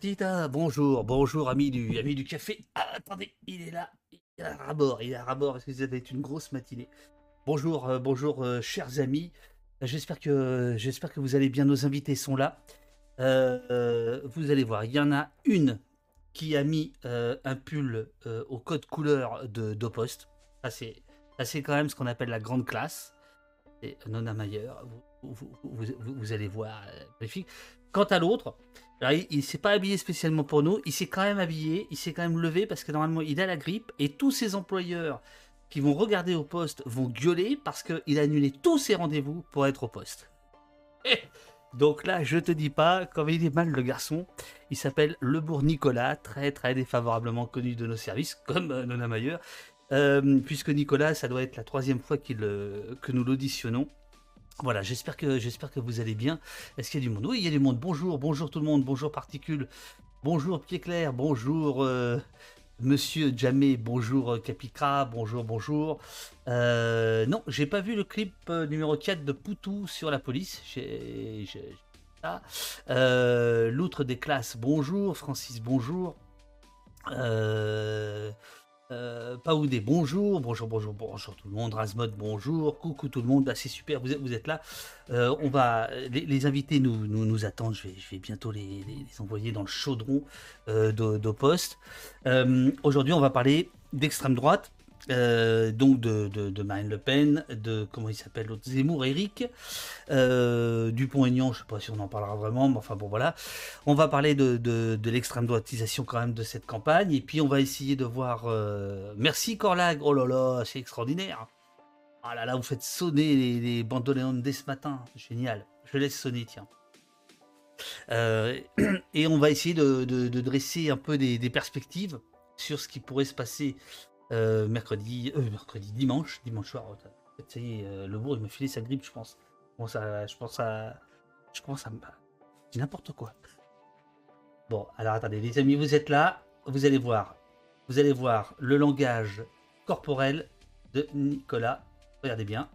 Tita. Bonjour, bonjour, ami du, ami du café. Ah, attendez, il est là. Il est à rabord, il est à rabord parce que vous avez une grosse matinée. Bonjour, euh, bonjour, euh, chers amis. J'espère que, j'espère que vous allez bien. Nos invités sont là. Euh, vous allez voir, il y en a une qui a mis un pull au code couleur de d'Opost. Ça, c'est, ça, c'est quand même ce qu'on appelle la grande classe. C'est Nona Mayer. Vous, vous, vous- vous- allez voir, magnifique. Quant à l'autre, il, il s'est pas habillé spécialement pour nous. Il s'est quand même habillé. Il s'est quand même levé parce que normalement, il a la grippe. Et tous ses employeurs qui vont regarder au poste vont gueuler parce qu'il a annulé tous ses rendez-vous pour être au poste. Donc là, je te dis pas, comme il est mal le garçon, il s'appelle Lebourg Nicolas, très très défavorablement connu de nos services, comme euh, Nona Mayer, Euh, puisque Nicolas, ça doit être la troisième fois euh, que nous l'auditionnons. Voilà, j'espère que, j'espère que vous allez bien. Est-ce qu'il y a du monde? Oui, il y a du monde. Bonjour, bonjour tout le monde, bonjour Particule, bonjour Pied Clair, bonjour euh, Monsieur Jamé, bonjour euh, Capicra, bonjour, bonjour. Euh, non, j'ai pas vu le clip numéro 4 de Poutou sur la police. J'ai. L'outre des classes, bonjour. Francis, bonjour. Euh, Paoudé, bonjour, bonjour, bonjour, bonjour tout le monde, Razmod, bonjour, coucou tout le monde, ah, c'est super, vous êtes, là. Euh, on va, les, invités nous, attendent, je vais, bientôt les, envoyer dans le chaudron euh, d'O- d'Opost. Euh, Aujourd'hui, on va parler d'extrême droite, euh, donc de, de, Marine Le Pen, de comment il s'appelle l'autre Zemmour, Eric, euh, Dupont-Aignan, je sais pas si on en parlera vraiment, mais enfin bon voilà. On va parler de, de, l'extrême droitisation quand même de cette campagne, et puis on va essayer de voir. euh, Merci Corlag, oh là là, c'est extraordinaire. Ah là là, vous faites sonner les, les bandoléons dès ce matin, génial. Je laisse sonner, tiens. Euh, et on va essayer de, dresser un peu des perspectives sur ce qui pourrait se passer euh, mercredi, euh, mercredi, dimanche, dimanche soir. Fait, ça y est, euh, le bourg il m'a filé sa grippe, je pense. Bon, ça, je pense à, je pense à, je dis n'importe quoi. Bon, alors attendez, les amis, vous êtes là, vous allez voir, vous allez voir le langage corporel de Nicolas. Regardez bien.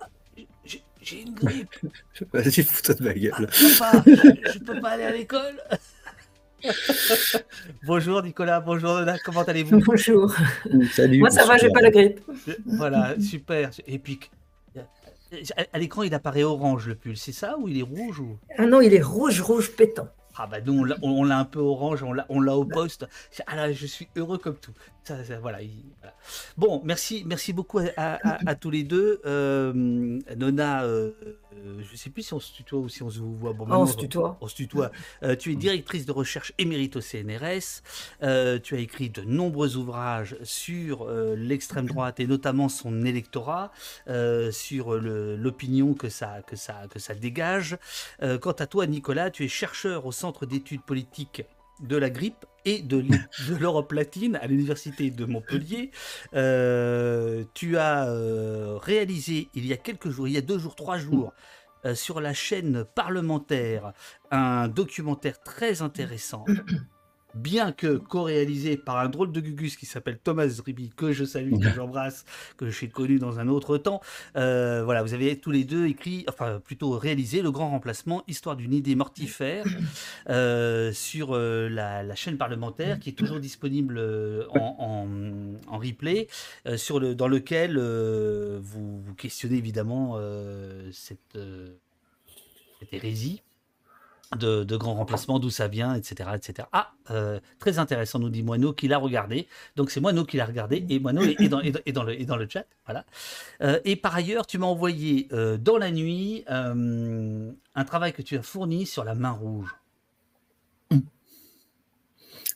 Ah, j'ai- J'ai une grippe. Vas-y, fous-toi de ma gueule. Ah, je, peux pas, je, je peux pas aller à l'école. bonjour Nicolas, bonjour Nona, comment allez-vous? Bonjour. Salut. Moi, ça va, j'ai pas la grippe. Voilà, super, épique. À à l'écran, il apparaît orange le pull, c'est ça ou il est rouge ou? Ah non, il est rouge, rouge pétant. Ah bah nous on l'a- un peu orange, on l'a au poste. Ah là, je suis heureux comme tout. Ça, ça, voilà, il- voilà. Bon, merci, merci beaucoup à, à- à- à tous les deux. Euh, Nona, euh, euh, je sais plus si on se tutoie ou si on se voit. Bon, Ah, on se tutoie. on se tutoie. Euh, tu es directrice de recherche émérite au CNRS. Euh, tu as écrit de nombreux ouvrages sur l'extrême droite et notamment son électorat, sur l'opinion que ça, que, ça, que ça dégage. Quant à toi, Nicolas, tu es chercheur au Centre d'études politiques de la grippe et de l'Europe latine à l'Université de Montpellier. Euh, tu as euh, réalisé il y a quelques jours, il y a deux jours, trois jours, euh, sur la chaîne parlementaire, un documentaire très intéressant, bien que co-réalisé par un drôle de gugus qui s'appelle Thomas Riby, que je salue, que j'embrasse, que j'ai connu dans un autre temps. Euh, voilà, vous avez tous les deux écrit, enfin plutôt réalisé Le Grand Remplacement, histoire d'une idée mortifère, euh, sur euh, la, la chaîne parlementaire qui est toujours disponible en, en- en replay, sur le, dans lequel vous, vous questionnez évidemment cette, cette hérésie de, de grand remplacement, d'où ça vient, etc. etc. Ah, euh, très intéressant, nous dit Moineau, qui l'a regardé. Donc c'est Moineau qui l'a regardé, et Moineau est, est dans, est dans- est dans le, est dans le chat. Voilà. Euh, et par ailleurs, tu m'as envoyé euh, dans la nuit un travail que tu as fourni sur la main rouge.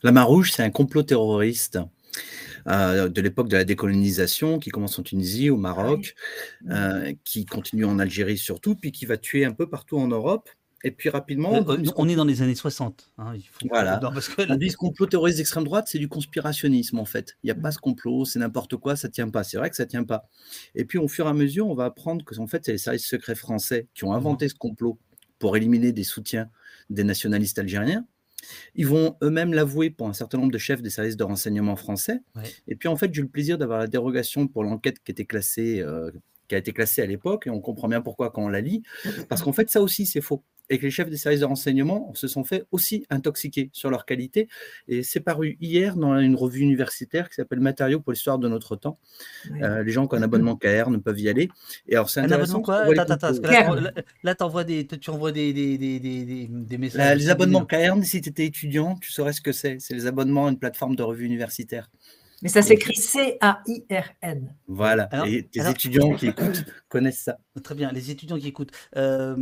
La main rouge, c'est un complot terroriste euh, de l'époque de la décolonisation qui commence en Tunisie, au Maroc, euh, qui continue en Algérie surtout, puis qui va tuer un peu partout en Europe. Et puis rapidement, Euh, on est dans les années 60. hein, il faut- Voilà. Non, parce que on dit ce complot terroriste d'extrême droite, c'est du conspirationnisme en fait. Il n'y a pas ce complot, c'est n'importe quoi, ça tient pas. C'est vrai que ça tient pas. Et puis au fur et à mesure, on va apprendre que en fait, c'est les services secrets français qui ont inventé ce complot pour éliminer des soutiens des nationalistes algériens. Ils vont eux-mêmes l'avouer pour un certain nombre de chefs des services de renseignement français. Ouais. Et puis en fait, j'ai eu le plaisir d'avoir la dérogation pour l'enquête qui était classée, euh, qui a été classée à l'époque, et on comprend bien pourquoi quand on la lit, parce qu'en fait, ça aussi, c'est faux. Et que les chefs des services de renseignement se sont fait aussi intoxiquer sur leur qualité. Et c'est paru hier dans une revue universitaire qui s'appelle Matériaux pour l'histoire de notre temps. Euh, les gens qui ont un abonnement KR ne peuvent y aller. Et alors, c'est intéressant. quoi? attends, attends, là, là, des, tu envoies des, des, des, des messages. les abonnements KR, si tu étais étudiant, tu saurais ce que c'est. C'est les abonnements à une plateforme de revue universitaire. Mais ça s'écrit C-A-I-R-N. Voilà. et les étudiants qui écoutent connaissent ça. Très bien, les étudiants qui écoutent. Euh,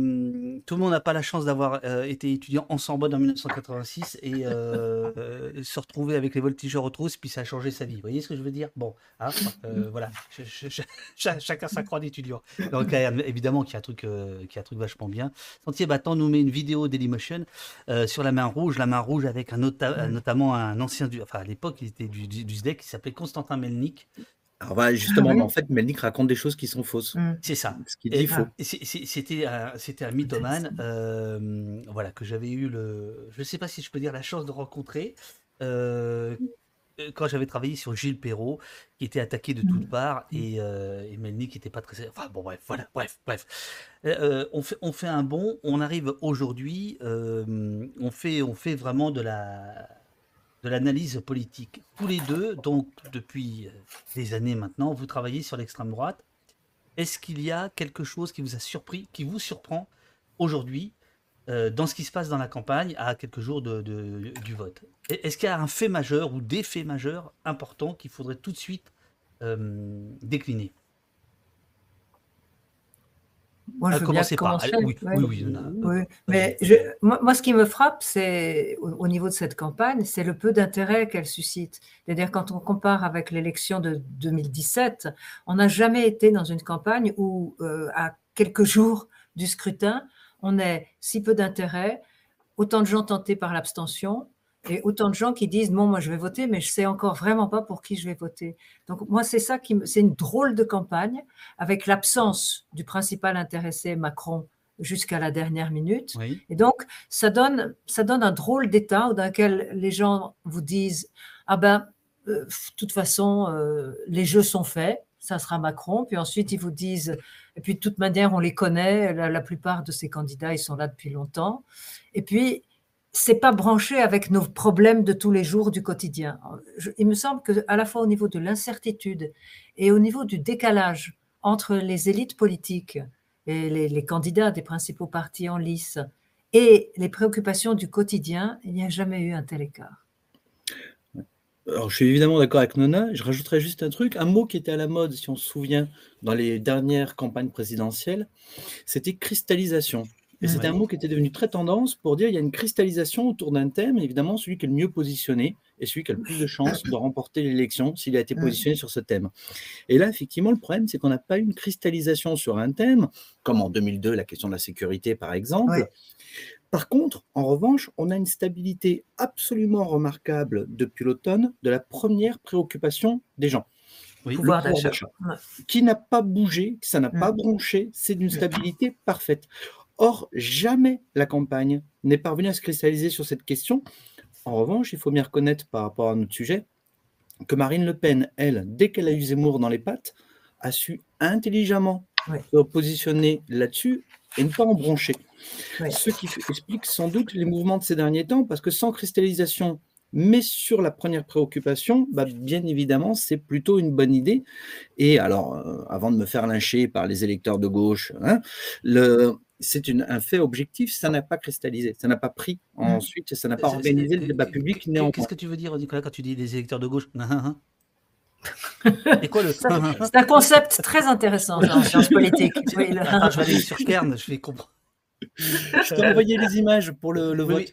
tout le monde n'a pas la chance d'avoir euh, été étudiant en Sorbonne en 1986 et euh, se retrouver avec les voltigeurs aux trousses, puis ça a changé sa vie. Vous voyez ce que je veux dire? Bon, hein, voilà. chacun sa croix d'étudiant. Donc, évidemment, qu'il y a un truc, qui a un truc vachement bien. Sentier Battant nous met une vidéo Dailymotion sur la main rouge. La main rouge avec un notamment un ancien, du, enfin à l'époque, il était du, du, SDEC, qui s'appelait Constantin Melnik. Alors justement, ah en fait, Melnik raconte des choses qui sont fausses. Mmh. C'est ça. Ce qu'il dit faux. C'était un, c'était un mythomane, euh, voilà, que j'avais eu le, je ne sais pas si je peux dire la chance de rencontrer. Euh, quand j'avais travaillé sur Gilles Perrault, qui était attaqué de toutes mmh. parts, et, euh, et Melnik n'était pas très. Enfin bon, bref, voilà, bref, bref. on, fait, on fait un bond, on arrive aujourd'hui, on, fait, on fait vraiment de la de l'analyse politique. Tous les deux, donc depuis euh, des années maintenant, vous travaillez sur l'extrême droite. Est-ce qu'il y a quelque chose qui vous a surpris, qui vous surprend aujourd'hui euh, dans ce qui se passe dans la campagne à quelques jours de, du vote? Est-ce qu'il y a un fait majeur ou des faits majeurs importants qu'il faudrait tout de suite euh, décliner? Moi, je veux bien commencer. Oui, oui, oui, Mais je, moi, ce qui me frappe, c'est au, niveau de cette campagne, c'est le peu d'intérêt qu'elle suscite. C'est-à-dire quand on compare avec l'élection de 2017, on n'a jamais été dans une campagne où, euh, à quelques jours du scrutin, on ait si peu d'intérêt, autant de gens tentés par l'abstention, et autant de gens qui disent bon moi je vais voter mais je sais encore vraiment pas pour qui je vais voter. Donc moi c'est ça qui c'est une drôle de campagne avec l'absence du principal intéressé Macron jusqu'à la dernière minute. Et donc ça donne ça donne un drôle d'état dans lequel les gens vous disent ah ben euh, de toute façon euh, les jeux sont faits ça sera Macron. Puis ensuite, ils vous disent, et puis de toute manière, on les connaît, la, la, plupart de ces candidats, ils sont là depuis longtemps. Et puis, c'est pas branché avec nos problèmes de tous les jours du quotidien. il me semble que à la fois au niveau de l'incertitude et au niveau du décalage entre les élites politiques et les, candidats des principaux partis en lice et les préoccupations du quotidien, il n'y a jamais eu un tel écart. Je suis évidemment d'accord avec Nona. Je rajouterais juste un truc. Un mot qui était à la mode, si on se souvient, dans les dernières campagnes présidentielles, c'était cristallisation. Et c'était un mot qui était devenu très tendance pour dire qu'il y a une cristallisation autour d'un thème. évidemment, celui qui est le mieux positionné est celui qui a le plus de chances de remporter l'élection s'il a été positionné sur ce thème. Et là, effectivement, le problème, c'est qu'on n'a pas eu une cristallisation sur un thème, comme en 2002, la question de la sécurité, par exemple. Par contre, en revanche, on a une stabilité absolument remarquable depuis l'automne de la première préoccupation des gens. Oui, pouvoir d'achat. Qui n'a pas bougé, ça n'a pas bronché, c'est d'une stabilité parfaite. Or, jamais la campagne n'est parvenue à se cristalliser sur cette question. En revanche, il faut bien reconnaître par rapport à notre sujet que Marine Le Pen, elle, dès qu'elle a eu Zemmour dans les pattes, a su intelligemment se positionner là-dessus et ne pas en broncher. Ce qui explique sans doute les mouvements de ces derniers temps, parce que sans cristallisation, mais sur la première préoccupation, bah, bien évidemment, c'est plutôt une bonne idée. Et alors, euh, avant de me faire lyncher par les électeurs de gauche, hein, le, c'est un fait objectif, ça n'a pas cristallisé, ça n'a pas pris mmh. ensuite, ça n'a pas organisé le débat public Qu'est-ce que tu veux dire, Nicolas, quand tu dis des électeurs de gauche? C'est un concept très intéressant en sciences politiques. je vais aller sur Kern, je vais comprendre. Je t'ai envoyé les images pour le, vote.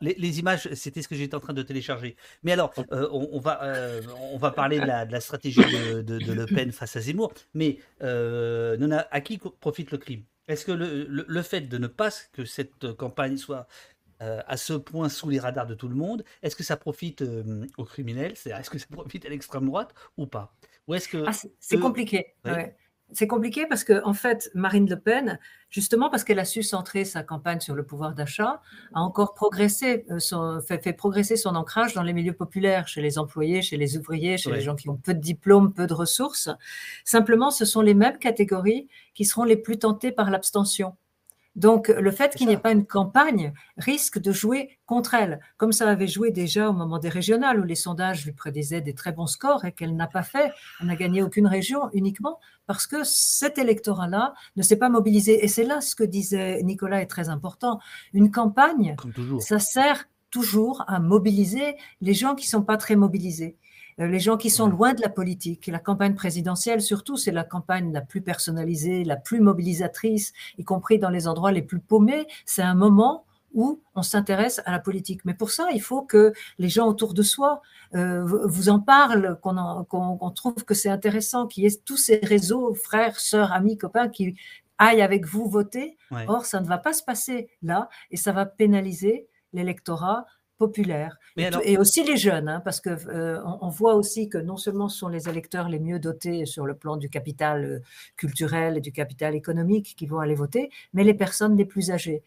les, images, c'était ce que j'étais en train de télécharger. Mais alors, euh, on, va, euh, on va parler de la, stratégie de, Le Pen face à Zemmour. Mais euh, à qui profite le crime? Est-ce que le, fait de ne pas que cette campagne soit euh, à ce point sous les radars de tout le monde, est-ce que ça profite euh, aux criminels? Est-ce que ça profite à l'extrême droite ou pas? Ou est-ce que ah, c'est compliqué. C'est compliqué parce que, en fait, Marine Le Pen, justement parce qu'elle a su centrer sa campagne sur le pouvoir d'achat, a encore progressé, euh, son, fait, progresser son ancrage dans les milieux populaires, chez les employés, chez les ouvriers, chez les gens qui ont peu de diplômes, peu de ressources. Simplement, ce sont les mêmes catégories qui seront les plus tentées par l'abstention. Donc, le fait qu'il n'y ait pas une campagne risque de jouer contre elle, comme ça avait joué déjà au moment des régionales, où les sondages lui prédisaient des très bons scores et qu'elle n'a pas fait. Elle n'a gagné aucune région uniquement parce que cet électorat-là ne s'est pas mobilisé. Et c'est là ce que disait Nicolas est très important. Une campagne, ça sert toujours à mobiliser les gens qui ne sont pas très mobilisés. Euh, les gens qui sont loin de la politique. La campagne présidentielle, surtout, c'est la campagne la plus personnalisée, la plus mobilisatrice, y compris dans les endroits les plus paumés. C'est un moment où on s'intéresse à la politique. Mais pour ça, il faut que les gens autour de soi euh, vous en parlent, qu'on trouve que c'est intéressant, qu'il y ait tous ces réseaux, frères, sœurs, amis, copains, qui aillent avec vous voter. Or, ça ne va pas se passer là et ça va pénaliser l'électorat populaire. et, aussi les jeunes, hein, parce que euh, on, voit aussi que non seulement ce sont les électeurs les mieux dotés sur le plan du capital euh, culturel et du capital économique qui vont aller voter, mais les personnes les plus âgées.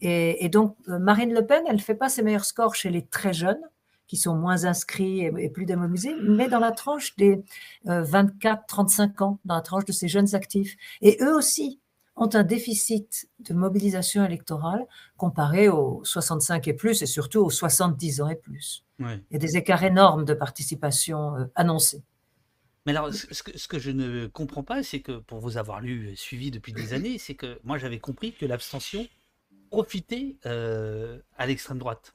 Et, donc euh, Marine Le Pen, elle ne fait pas ses meilleurs scores chez les très jeunes, qui sont moins inscrits et, plus démobilisés, mais dans la tranche des 24-35 ans, dans la tranche de ces jeunes actifs. Et eux aussi, ont un déficit de mobilisation électorale comparé aux 65 et plus et surtout aux 70 ans et plus. Il y a des écarts énormes de participation euh, annoncés. Mais alors, ce que, je ne comprends pas, c'est que pour vous avoir lu suivi depuis des années, c'est que moi j'avais compris que l'abstention profitait euh, à l'extrême droite.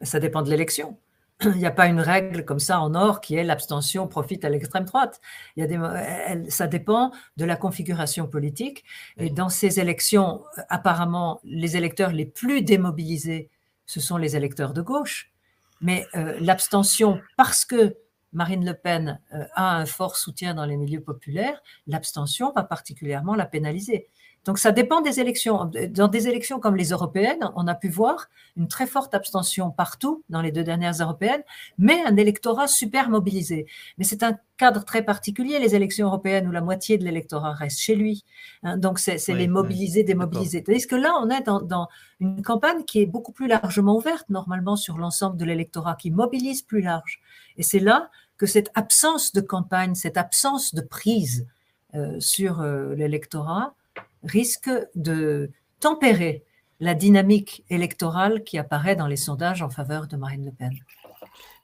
Ça dépend de l'élection. il n'y a pas une règle comme ça en or qui est l'abstention profite à l'extrême droite. Il y a des, ça dépend de la configuration politique. Et dans ces élections, apparemment, les électeurs les plus démobilisés, ce sont les électeurs de gauche. Mais euh, l'abstention, parce que Marine Le Pen euh, a un fort soutien dans les milieux populaires, l'abstention va particulièrement la pénaliser. Donc ça dépend des élections. Dans des élections comme les européennes, on a pu voir une très forte abstention partout dans les deux dernières européennes, mais un électorat super mobilisé. Mais c'est un cadre très particulier, les élections européennes, où la moitié de l'électorat reste chez lui. Hein. donc c'est les mobilisés, démobilisés. Tandis que là, on est dans, dans, une campagne qui est beaucoup plus largement ouverte, normalement, sur l'ensemble de l'électorat, qui mobilise plus large. Et c'est là que cette absence de campagne, cette absence de prise euh, sur euh, l'électorat, risque de tempérer la dynamique électorale qui apparaît dans les sondages en faveur de Marine Le Pen.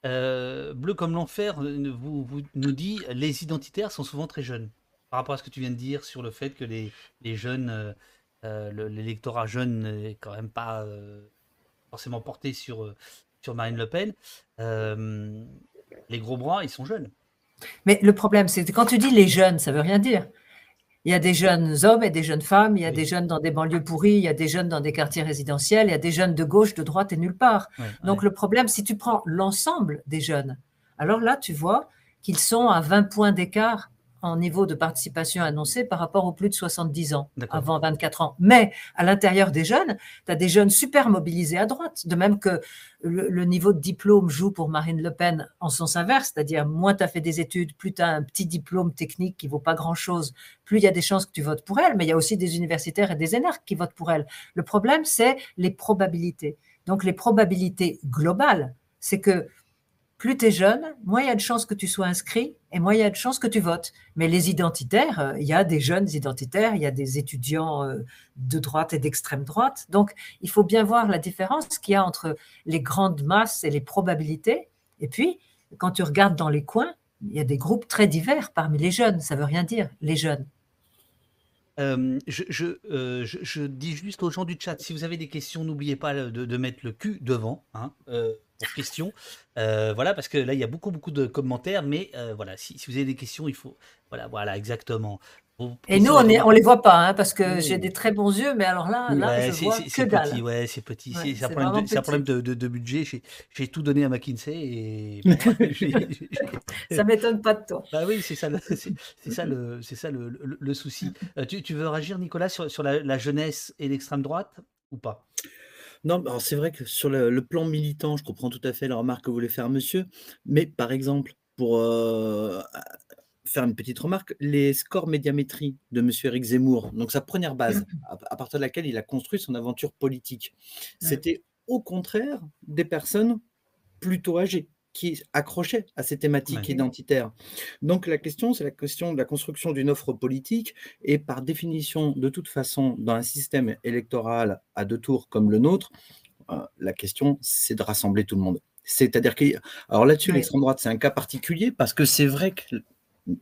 Euh, Bleu comme l'enfer vous, nous dit les identitaires sont souvent très jeunes. Par rapport à ce que tu viens de dire sur le fait que les, jeunes, euh, euh, l'électorat jeune n'est quand même pas forcément porté sur, sur Marine Le Pen, les gros bras, ils sont jeunes. Mais le problème, c'est que quand tu dis les jeunes, ça veut rien dire. Il y a des jeunes hommes et des jeunes femmes, il y a des jeunes dans des banlieues pourries, il y a des jeunes dans des quartiers résidentiels, il y a des jeunes de gauche, de droite et nulle part. Donc le problème, si tu prends l'ensemble des jeunes, alors là, tu vois qu'ils sont à 20 points d'écart en niveau de participation annoncé par rapport aux plus de 70 ans, avant 24 ans. Mais à l'intérieur des jeunes, tu as des jeunes super mobilisés à droite, de même que le, niveau de diplôme joue pour Marine Le Pen en sens inverse, c'est-à-dire moins tu as fait des études, plus tu as un petit diplôme technique qui vaut pas grand-chose, plus il y a des chances que tu votes pour elle, mais il y a aussi des universitaires et des énarques qui votent pour elle. Le problème, c'est les probabilités. Donc les probabilités globales, c'est que plus tu es jeune, moins il y a de chances que tu sois inscrit et moins il y a de chances que tu votes. Mais les identitaires, euh, il y a des jeunes identitaires, il y a des étudiants euh, de droite et d'extrême droite. Donc, il faut bien voir la différence qu'il y a entre les grandes masses et les probabilités. Et puis, quand tu regardes dans les coins, il y a des groupes très divers parmi les jeunes. Ça veut rien dire, les jeunes. Euh, je, dis juste aux gens du chat, si vous avez des questions, n'oubliez pas de, mettre le cul devant. Hein, pour questions. Euh, voilà, parce que là, il y a beaucoup, beaucoup de commentaires, mais euh, voilà, si, si, vous avez des questions, il faut. Voilà, voilà, exactement. Et nous, on ne on les voit pas, hein, parce que j'ai des très bons yeux, mais alors là, là je vois que dalle. Petit, ouais, c'est petit. c'est un problème, de, un problème de, de, budget. J'ai tout donné à McKinsey et. ça m'étonne pas de toi. Bah oui, c'est ça, c'est ça, le, ça le, le, souci. Euh, tu, tu, veux réagir, Nicolas, sur, sur la, la jeunesse et l'extrême droite ou pas? Non, alors c'est vrai que sur le, plan militant, je comprends tout à fait la remarque que voulait faire monsieur, mais par exemple, pour faire une petite remarque, les scores médiamétrie de monsieur Éric Zemmour, donc sa première base, mmh. à, partir de laquelle il a construit son aventure politique, c'était au contraire des personnes plutôt âgées. qui accrochaient à ces thématiques identitaires. Donc la question, c'est la question de la construction d'une offre politique, et par définition, de toute façon, dans un système électoral à deux tours comme le nôtre, euh, la question, c'est de rassembler tout le monde. C'est-à-dire que, alors là-dessus, l'extrême droite, c'est un cas particulier parce que c'est vrai que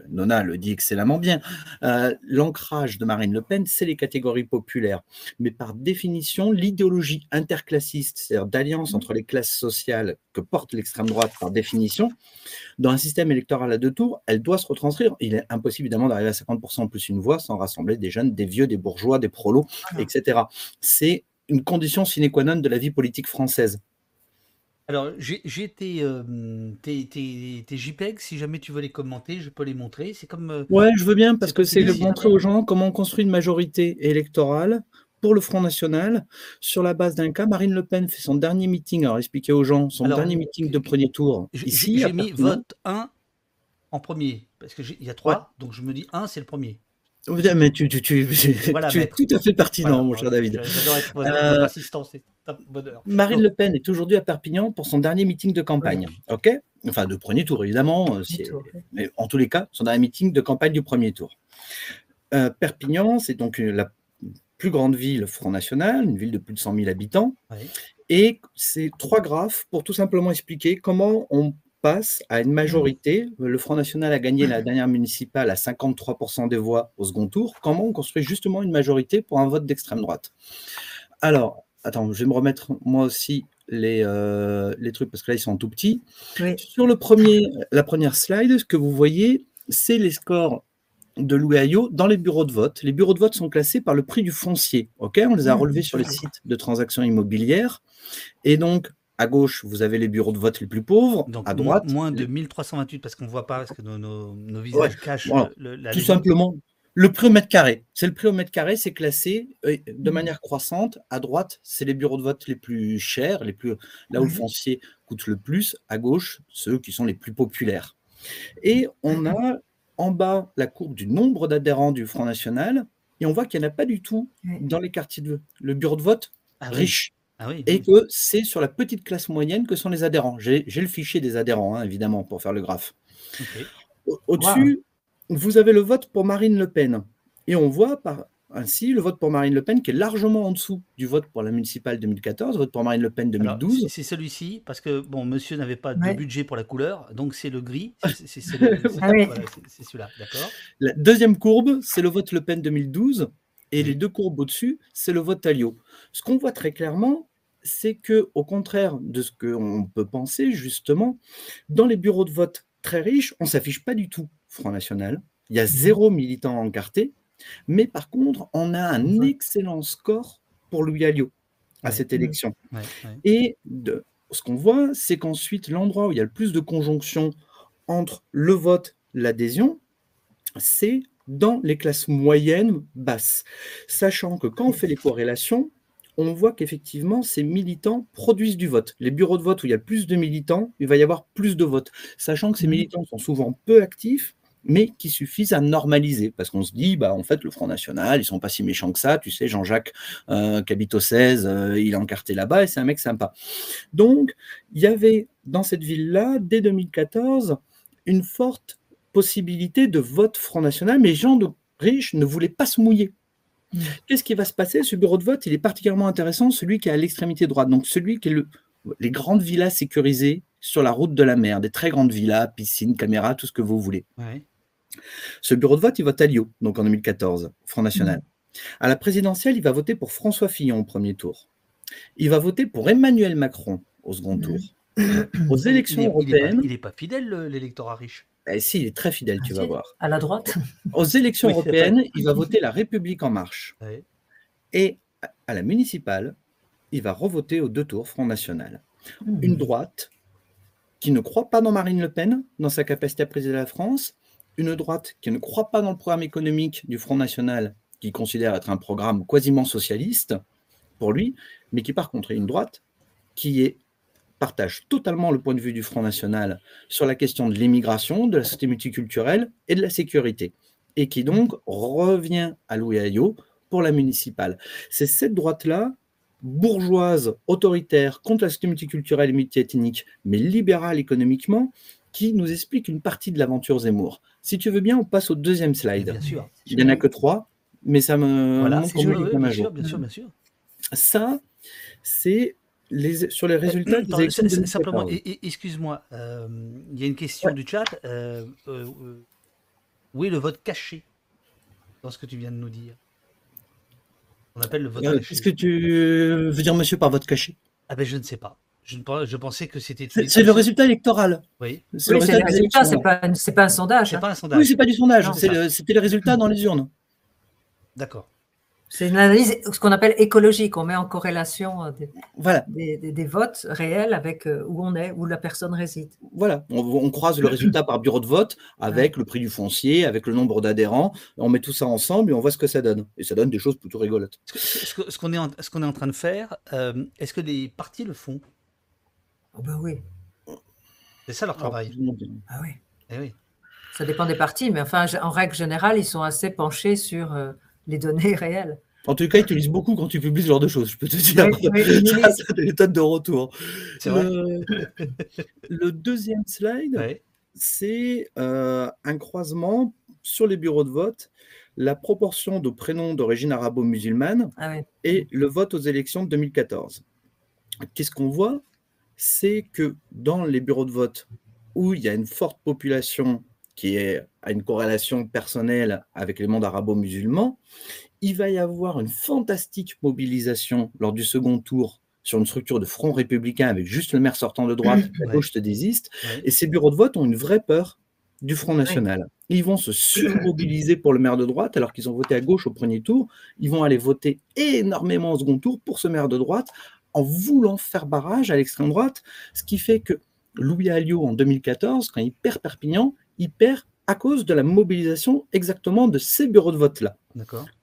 Nona le dit excellemment bien, euh, l'ancrage de Marine Le Pen, c'est les catégories populaires. Mais par définition, l'idéologie interclassiste, c'est-à-dire d'alliance entre les classes sociales que porte l'extrême droite par définition, dans un système électoral à deux tours, elle doit se retranscrire. Il est impossible évidemment d'arriver à 50% plus une voix sans rassembler des jeunes, des vieux, des bourgeois, des prolos, etc. C'est une condition sine qua non de la vie politique française. Alors, j'ai tes, euh, JPEG, si jamais tu veux les commenter, je peux les montrer. C'est comme. Euh, ouais, je veux bien, parce que c'est de montrer aux gens comment on construit une majorité électorale pour le Front National sur la base d'un cas. Marine Le Pen fait son dernier meeting, alors expliquer aux gens, son dernier meeting de premier tour. Ici, j'ai mis vote 1 en premier, parce qu'il y a 3, donc je me dis 1, c'est le premier. Mais tu, tu, tu, tu es tout à fait pertinent, mon cher David. J'adore être euh. Marine Le Pen est aujourd'hui à Perpignan pour son dernier meeting de campagne. OK? Enfin, de premier tour, évidemment. Euh, mais en tous les cas, son dernier meeting de campagne du premier tour. Euh, Perpignan, c'est donc la plus grande ville Front National, une ville de plus de 100 000 habitants. Et c'est trois graphes pour tout simplement expliquer comment on passe à une majorité. Le Front National a gagné la dernière municipale à 53% des voix au second tour. Comment on construit justement une majorité pour un vote d'extrême droite? Alors, attends, je vais me remettre moi aussi les, euh, les trucs parce que là, ils sont tout petits. Sur le premier, la première slide, ce que vous voyez, c'est les scores de Louis Ayot dans les bureaux de vote. Les bureaux de vote sont classés par le prix du foncier. Ok, on les a mmh. relevés sur les sites de transactions immobilières. Et donc, à gauche, vous avez les bureaux de vote les plus pauvres. Donc, à droite. Moins, de 1328 parce qu'on ne voit pas, parce que nos, visages cachent Tout simplement, le prix au mètre carré. C'est le prix au mètre carré, c'est classé euh, de mmh. manière croissante. À droite, c'est les bureaux de vote les plus chers, les plus, là où le mmh. foncier coûte le plus. À gauche, ceux qui sont les plus populaires. Et on a en bas la courbe du nombre d'adhérents du Front National. Et on voit qu'il n'y en a pas du tout dans les quartiers de le bureau de vote ah riche. Ah et que c'est sur la petite classe moyenne que sont les adhérents. J'ai le fichier des adhérents, hein, évidemment, pour faire le graphe. Au-dessus, vous avez le vote pour Marine Le Pen. Et on voit par, ainsi le vote pour Marine Le Pen qui est largement en dessous du vote pour la municipale 2014, vote pour Marine Le Pen 2012. C'est celui-ci, parce que bon, monsieur n'avait pas de budget pour la couleur, donc c'est le gris. C'est celui-là, d'accord La deuxième courbe, c'est le vote Le Pen 2012. Et les deux courbes au-dessus, c'est le vote Alliot. Ce qu'on voit très clairement, c'est que, au contraire de ce qu'on peut penser, justement, dans les bureaux de vote très riches, on ne s'affiche pas du tout Front National. Il y a zéro militant encarté, mais par contre, on a un excellent score pour Louis Alliot à cette élection. Et de, ce qu'on voit, c'est qu'ensuite, l'endroit où il y a le plus de conjonction entre le vote, l'adhésion, c'est dans les classes moyennes basses, sachant que quand on fait les corrélations, on voit qu'effectivement, ces militants produisent du vote. Les bureaux de vote où il y a plus de militants, il va y avoir plus de votes, sachant que ces mmh. militants sont souvent peu actifs, mais qui suffisent à normaliser, parce qu'on se dit, bah, en fait, le Front National, ils sont pas si méchants que ça, tu sais, Jean-Jacques euh, 16, euh, il est encarté là-bas, et c'est un mec sympa. Donc, il y avait dans cette ville-là, dès 2014, une forte possibilité de vote Front National, mais gens de riches ne voulaient pas se mouiller. Hmm. Qu'est-ce qui va se passer? Ce bureau de vote, il est particulièrement intéressant, celui qui est à l'extrémité droite, donc celui qui est le, les grandes villas sécurisées sur la route de la mer, des très grandes villas, piscines, caméras, tout ce que vous voulez. Ce bureau de vote, il vote à Lyon, donc en 2014, Front National. Hmm. À la présidentielle, il va voter pour François Fillon au premier tour. Il va voter pour Emmanuel Macron au second hmm. tour. Aux élections européennes. Il n'est pas, fidèle, l'électorat riche. Eh, si, il est très fidèle, tu vas voir. À la droite. Aux élections européennes, il va voter La République en marche. Et à la municipale, il va revoter aux deux tours Front National. Hmm. Une droite qui ne croit pas dans Marine Le Pen, dans sa capacité à présider la France, une droite qui ne croit pas dans le programme économique du Front National, qu'il considère être un programme quasiment socialiste pour lui, mais qui par contre est une droite qui est partage totalement le point de vue du Front National sur la question de l'immigration, de la société multiculturelle et de la sécurité, et qui donc revient à Louis Ayot pour la municipale. C'est cette droite-là bourgeoise, autoritaire, contre la société multiculturelle et multiethnique, mais libérale économiquement, qui nous explique une partie de l'aventure Zemmour. Si tu veux bien, on passe au deuxième slide. Bien sûr. Il n'y en a que trois, mais ça me voilà, montre bien, sûr, bien sûr, bien sûr. Ça, c'est les, sur les résultats des élections Simplement, excuse-moi, euh, il y a une question du chat. Euh, euh, où est le vote caché dans ce que tu viens de nous dire? On appelle le vote caché. Qu'est-ce que tu veux dire, monsieur, par vote caché? Ah ben, je ne sais pas. Je, je pensais que c'était. C'est le résultat électoral. Oui. C'est le résultat, c'est pas, pas, un sondage. C'est pas un sondage. Oui, c'est pas du sondage. C'était le résultat dans les urnes. D'accord. C'est une analyse, ce qu'on appelle écologique. On met en corrélation euh, des, voilà. des, votes réels avec euh, où on est, où la personne réside. Voilà, on, croise le résultat par bureau de vote avec le prix du foncier, avec le nombre d'adhérents. On met tout ça ensemble et on voit ce que ça donne. Et ça donne des choses plutôt rigolotes. Ce qu'on est, en, ce qu'on est en train de faire, euh, est-ce que les partis le font? Oh ben oui. C'est ça leur travail. Ah oui. Eh oui. Ça dépend des partis, mais enfin, en règle générale, ils sont assez penchés sur les données réelles. En tout cas, ils te lisent beaucoup quand tu publies ce genre de choses, je peux te dire. c'est des tonnes de retour. Le... le... deuxième slide, c'est euh, un croisement sur les bureaux de vote, la proportion de prénoms d'origine arabo-musulmane ah et le vote aux élections de 2014. Qu'est-ce qu'on voit? C'est que dans les bureaux de vote où il y a une forte population qui est, a une corrélation personnelle avec les mondes arabo-musulmans, il va y avoir une fantastique mobilisation lors du second tour sur une structure de front républicain avec juste le maire sortant de droite, la gauche te désiste, et ces bureaux de vote ont une vraie peur du Front National. Ils vont se surmobiliser pour le maire de droite alors qu'ils ont voté à gauche au premier tour. Ils vont aller voter énormément au second tour pour ce maire de droite en voulant faire barrage à l'extrême droite, ce qui fait que Louis Alliot en 2014, quand il perd Perpignan, il perd à cause de la mobilisation exactement de ces bureaux de vote-là.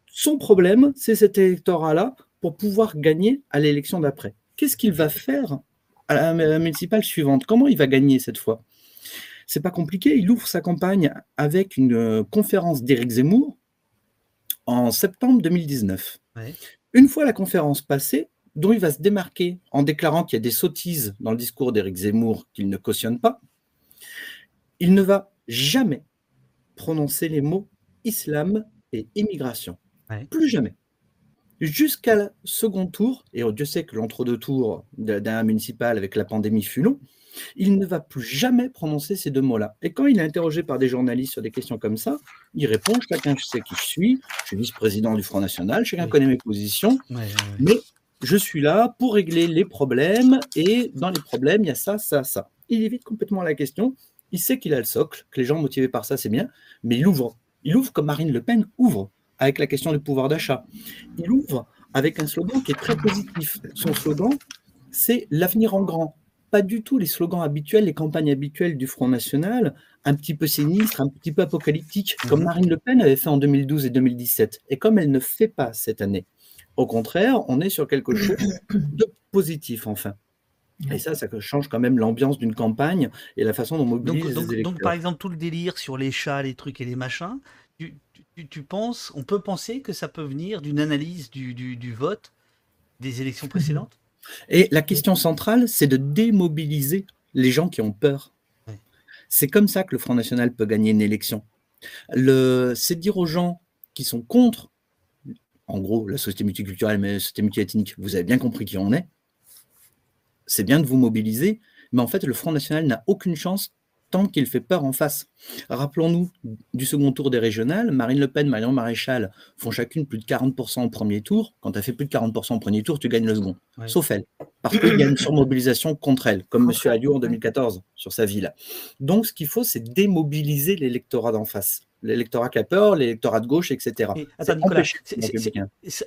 Son problème, c'est cet électorat-là pour pouvoir gagner à l'élection d'après. Qu'est-ce qu'il va faire à la municipale suivante? Comment il va gagner cette fois? C'est pas compliqué. Il ouvre sa campagne avec une euh, conférence d'Éric Zemmour en septembre 2019. Une fois la conférence passée, dont il va se démarquer en déclarant qu'il y a des sottises dans le discours d'Éric Zemmour qu'il ne cautionne pas, il ne va jamais prononcer les mots islam et immigration. Plus jamais. Jusqu'à le second tour, et Dieu sait que l'entre-deux tours d'un municipal avec la pandémie fut long, il ne va plus jamais prononcer ces deux mots-là. Et quand il est interrogé par des journalistes sur des questions comme ça, il répond Chacun sait qui je suis, je suis vice-président du Front National, chacun connaît mes positions, mais je suis là pour régler les problèmes, et dans les problèmes, il y a ça, ça, ça. Il évite complètement la question, il sait qu'il a le socle, que les gens motivés par ça, c'est bien, mais il ouvre. Il ouvre comme Marine Le Pen ouvre avec la question du pouvoir d'achat. Il ouvre avec un slogan qui est très positif. Son slogan, c'est l'avenir en grand. Pas du tout les slogans habituels, les campagnes habituelles du Front National, un petit peu sinistre, un petit peu apocalyptique, comme Marine Le Pen avait fait en 2012 et 2017, et comme elle ne fait pas cette année. Au contraire, on est sur quelque chose de positif, enfin. Et ça, ça change quand même l'ambiance d'une campagne et la façon dont on mobilise donc, les donc, par exemple, tout le délire sur les chats, les trucs et les machins, tu, tu, penses, on peut penser que ça peut venir d'une analyse du, du, vote des élections précédentes? Et la question centrale, c'est de démobiliser les gens qui ont peur. C'est comme ça que le Front National peut gagner une élection. C'est dire aux gens qui sont contre, en gros, la société multiculturelle, mais la société multiethnique, vous avez bien compris qui on est, c'est bien de vous mobiliser, mais en fait, le Front National n'a aucune chance tant qu'il fait peur en face. Rappelons-nous du second tour des régionales, Marine Le Pen, Marion Maréchal font chacune plus de 40% au premier tour. Quand tu as fait plus de 40% au premier tour, tu gagnes le second. Sauf elle. Parce qu'il y a une surmobilisation contre elle, comme M. Alliot en 2014 sur sa ville. Donc, ce qu'il faut, c'est démobiliser l'électorat d'en face l'électorat qui a peur, l'électorat de gauche, etc.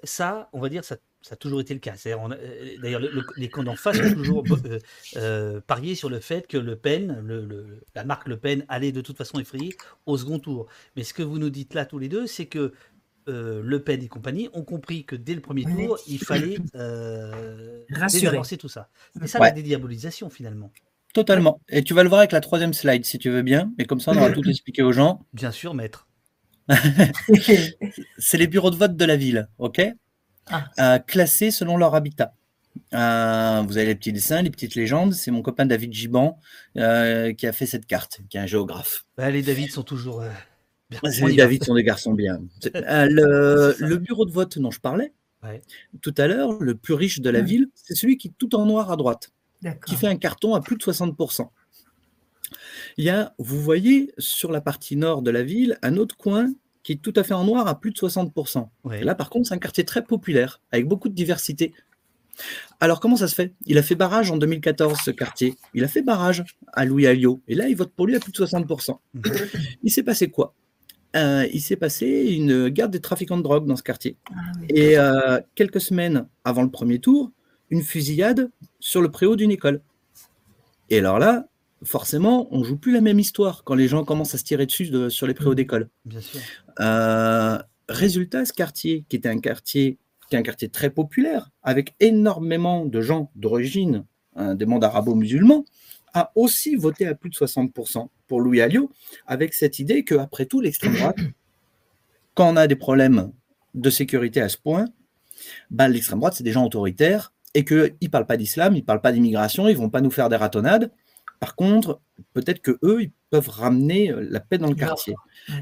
ça, on va dire, ça, ça, a toujours été le cas. Euh, d'ailleurs, les camps d'en face ont toujours euh, euh, parié sur le fait que Le Pen, le, la marque Le Pen, allait de toute façon effrayer au second tour. Mais ce que vous nous dites là tous les deux, c'est que Le Pen et compagnie ont compris que dès le premier tour, il fallait rassurer tout ça. Mais ça, la dédiabolisation finalement. Totalement. Et tu vas le voir avec la troisième slide, si tu veux bien. Et comme ça, on aura tout expliqué aux gens. Bien sûr, maître. c'est les bureaux de vote de la ville, OK? Ah. euh, Classés selon leur habitat. Euh, vous avez les petits dessins, les petites légendes. C'est mon copain David Giban euh, qui a fait cette carte, qui est un géographe. Bah, les David sont toujours. Euh, bien. Les David sont des garçons bien. le, bureau de vote dont je parlais tout à l'heure, le plus riche de la ville, c'est celui qui est tout en noir à droite, qui fait un carton à plus de 60%. Il y a, vous voyez, sur la partie nord de la ville, un autre coin qui est tout à fait en noir à plus de 60%. Là, par contre, c'est un quartier très populaire, avec beaucoup de diversité. Alors, comment ça se fait? Il a fait barrage en 2014, ce quartier. Il a fait barrage à Louis Alliot. Et là, il vote pour lui à plus de 60%. Mhm. il s'est passé quoi? Euh, Il s'est passé une guerre des trafiquants de drogue dans ce quartier. Ah Et euh, quelques semaines avant le premier tour, une fusillade sur le préau d'une école. Et alors là, forcément, on joue plus la même histoire quand les gens commencent à se tirer dessus sur les préaux mmh. d'école. Euh, résultat, ce quartier, qui était un quartier, qui est un quartier très populaire, avec énormément de gens d'origine hein, des mondes arabo-musulmans, a aussi voté à plus de 60% pour Louis Alliot, avec cette idée que, après tout, l'extrême droite, quand on a des problèmes de sécurité à ce point, ben, l'extrême droite, c'est des gens autoritaires et qu'ils ne parlent pas d'islam, ils ne parlent pas d'immigration, ils ne vont pas nous faire des ratonnades. Par contre, peut-être que eux, ils peuvent ramener euh, la paix dans le quartier.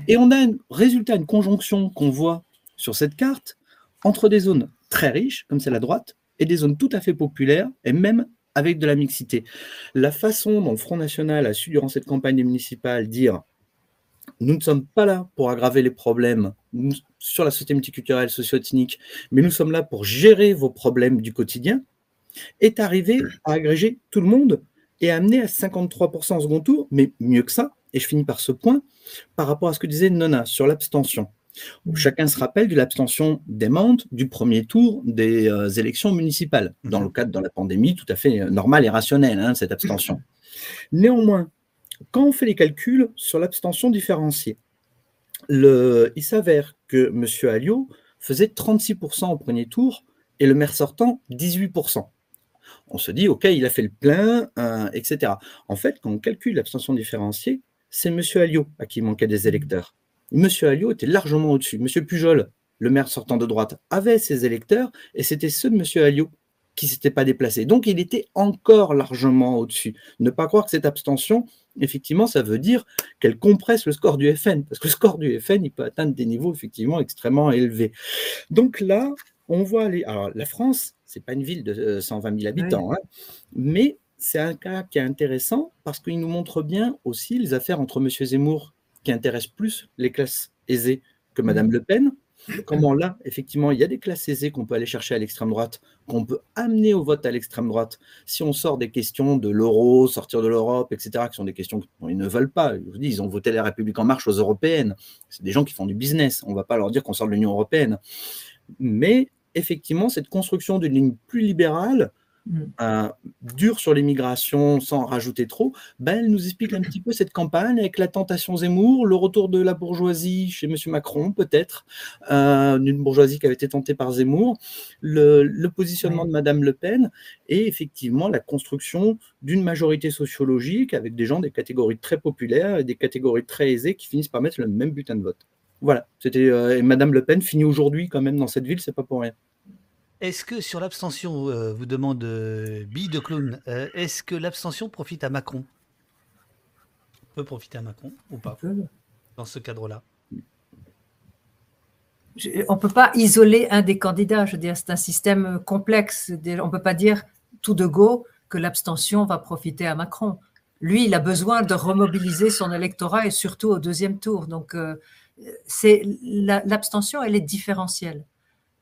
Et on a un résultat, une conjonction qu'on voit sur cette carte entre des zones très riches, comme c'est la droite, et des zones tout à fait populaires, et même avec de la mixité. La façon dont le Front National a su, durant cette campagne municipale, dire nous ne sommes pas là pour aggraver les problèmes sur la société multiculturelle, socio-ethnique, mais nous sommes là pour gérer vos problèmes du quotidien, est arrivé à agréger tout le monde et amené à 53% en second tour, mais mieux que ça, et je finis par ce point, par rapport à ce que disait Nona sur l'abstention. Chacun se rappelle de l'abstention démente du premier tour des euh, élections municipales, dans mmh. le cadre de la pandémie, tout à fait euh, normal et rationnel, hein, cette abstention. Néanmoins, quand on fait les calculs sur l'abstention différenciée, il s'avère que M. Alliot faisait 36% au premier tour et le maire sortant 18% on se dit, OK, il a fait le plein, euh, etc. En fait, quand on calcule l'abstention différenciée, c'est M. Alliot à qui manquait des électeurs. M. Alliot était largement au-dessus. M. Pujol, le maire sortant de droite, avait ses électeurs et c'était ceux de M. Alliot qui ne s'étaient pas déplacés. Donc, il était encore largement au-dessus. Ne pas croire que cette abstention, effectivement, ça veut dire qu'elle compresse le score du FN, parce que le score du FN, il peut atteindre des niveaux effectivement extrêmement élevés. Donc là, on voit les... Alors, la France, c'est pas une ville de 120 euh, 000 habitants, hein. mais c'est un cas qui est intéressant parce qu'il nous montre bien aussi les affaires entre M. Zemmour, qui intéressent plus les classes aisées que Mme mmh. Le Pen. Comment là, effectivement, il y a des classes aisées qu'on peut aller chercher à l'extrême droite, qu'on peut amener au vote à l'extrême droite. Si on sort des questions de l'euro, sortir de l'Europe, etc., qui sont des questions qu'ils ne veulent pas, ils ont voté la République en marche aux européennes. C'est des gens qui font du business. On ne va pas leur dire qu'on sort de l'Union européenne. Mais effectivement, cette construction d'une ligne plus libérale. Euh, dure sur l'immigration sans rajouter trop, ben, elle nous explique un petit peu cette campagne avec la tentation Zemmour, le retour de la bourgeoisie chez M. Macron, peut-être, euh, d'une bourgeoisie qui avait été tentée par Zemmour, le, positionnement de Mme Le Pen et effectivement la construction d'une majorité sociologique avec des gens des catégories très populaires et des catégories très aisées qui finissent par mettre le même butin de vote. Voilà, c'était euh, et Madame Le Pen finit aujourd'hui quand même dans cette ville, c'est pas pour rien. Est-ce que sur l'abstention, euh, vous demande euh, Bille de Clown, est-ce que l'abstention profite à Macron? Peut profiter à Macron ou pas dans ce cadre-là? On ne peut pas isoler un des candidats. Je veux dire, c'est un système complexe. On ne peut pas dire tout de go que l'abstention va profiter à Macron. Lui, il a besoin de remobiliser son électorat et surtout au deuxième tour. Donc, c'est l'abstention, elle est différentielle.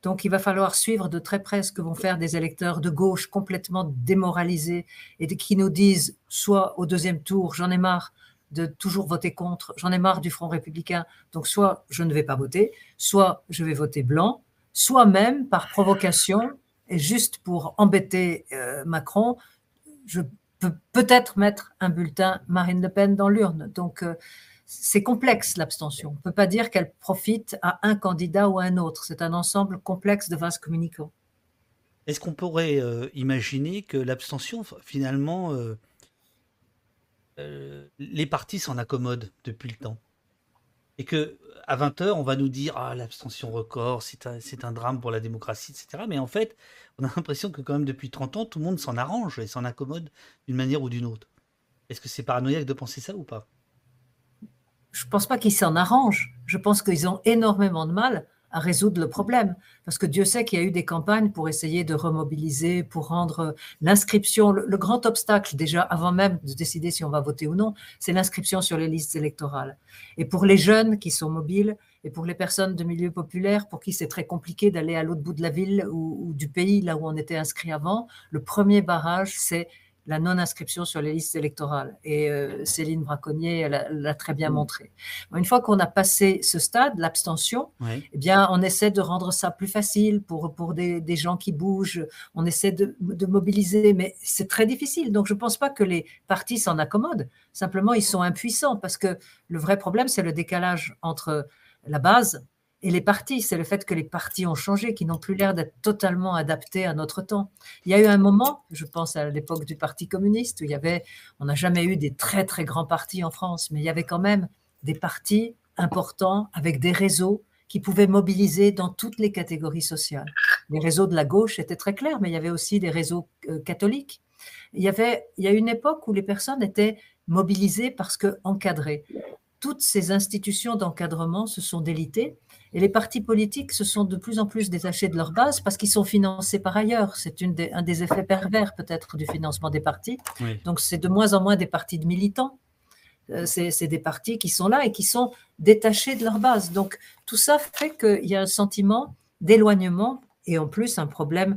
Donc, il va falloir suivre de très près ce que vont faire des électeurs de gauche complètement démoralisés et qui nous disent soit au deuxième tour, j'en ai marre de toujours voter contre, j'en ai marre du Front républicain, donc soit je ne vais pas voter, soit je vais voter blanc, soit même par provocation et juste pour embêter euh, Macron, je peux peut-être mettre un bulletin Marine Le Pen dans l'urne. Donc, euh, c'est complexe l'abstention. On ne peut pas dire qu'elle profite à un candidat ou à un autre. C'est un ensemble complexe de vases communicants. Est-ce qu'on pourrait euh, imaginer que l'abstention, finalement, euh, euh, les partis s'en accommodent depuis le temps? Et que à 20h, on va nous dire ah, l'abstention record, c'est un, un, drame pour la démocratie, etc. Mais en fait, on a l'impression que quand même depuis 30 ans, tout le monde s'en arrange et s'en accommode d'une manière ou d'une autre. Est-ce que c'est paranoïaque de penser ça ou pas? Je ne pense pas qu'ils s'en arrangent. Je pense qu'ils ont énormément de mal à résoudre le problème. Parce que Dieu sait qu'il y a eu des campagnes pour essayer de remobiliser, pour rendre l'inscription, le, grand obstacle déjà avant même de décider si on va voter ou non, c'est l'inscription sur les listes électorales. Et pour les jeunes qui sont mobiles et pour les personnes de milieu populaire, pour qui c'est très compliqué d'aller à l'autre bout de la ville ou, ou du pays, là où on était inscrit avant, le premier barrage, c'est la non-inscription sur les listes électorales. Et euh, Céline Braconnier l'a très bien mm. montré. Une fois qu'on a passé ce stade, l'abstention, eh bien, on essaie de rendre ça plus facile pour, pour des, des gens qui bougent. On essaie de, de mobiliser, mais c'est très difficile. Donc, je ne pense pas que les partis s'en accommodent. Simplement, ils sont impuissants parce que le vrai problème, c'est le décalage entre la base et les partis, c'est le fait que les partis ont changé, qui n'ont plus l'air d'être totalement adaptés à notre temps. Il y a eu un moment, je pense à l'époque du Parti communiste, où il y avait, on n'a jamais eu des très très grands partis en France, mais il y avait quand même des partis importants avec des réseaux qui pouvaient mobiliser dans toutes les catégories sociales. Les réseaux de la gauche étaient très clairs, mais il y avait aussi des réseaux euh, catholiques. Il y avait, il y a une époque où les personnes étaient mobilisées parce que encadrées. Toutes ces institutions d'encadrement se sont délitées et les partis politiques se sont de plus en plus détachés de leur base parce qu'ils sont financés par ailleurs. C'est un des effets pervers peut-être du financement des partis. Donc c'est de moins en moins des partis de militants. Euh, c'est des partis qui sont là et qui sont détachés de leur base. Donc tout ça fait qu'il y a un sentiment d'éloignement et en plus un problème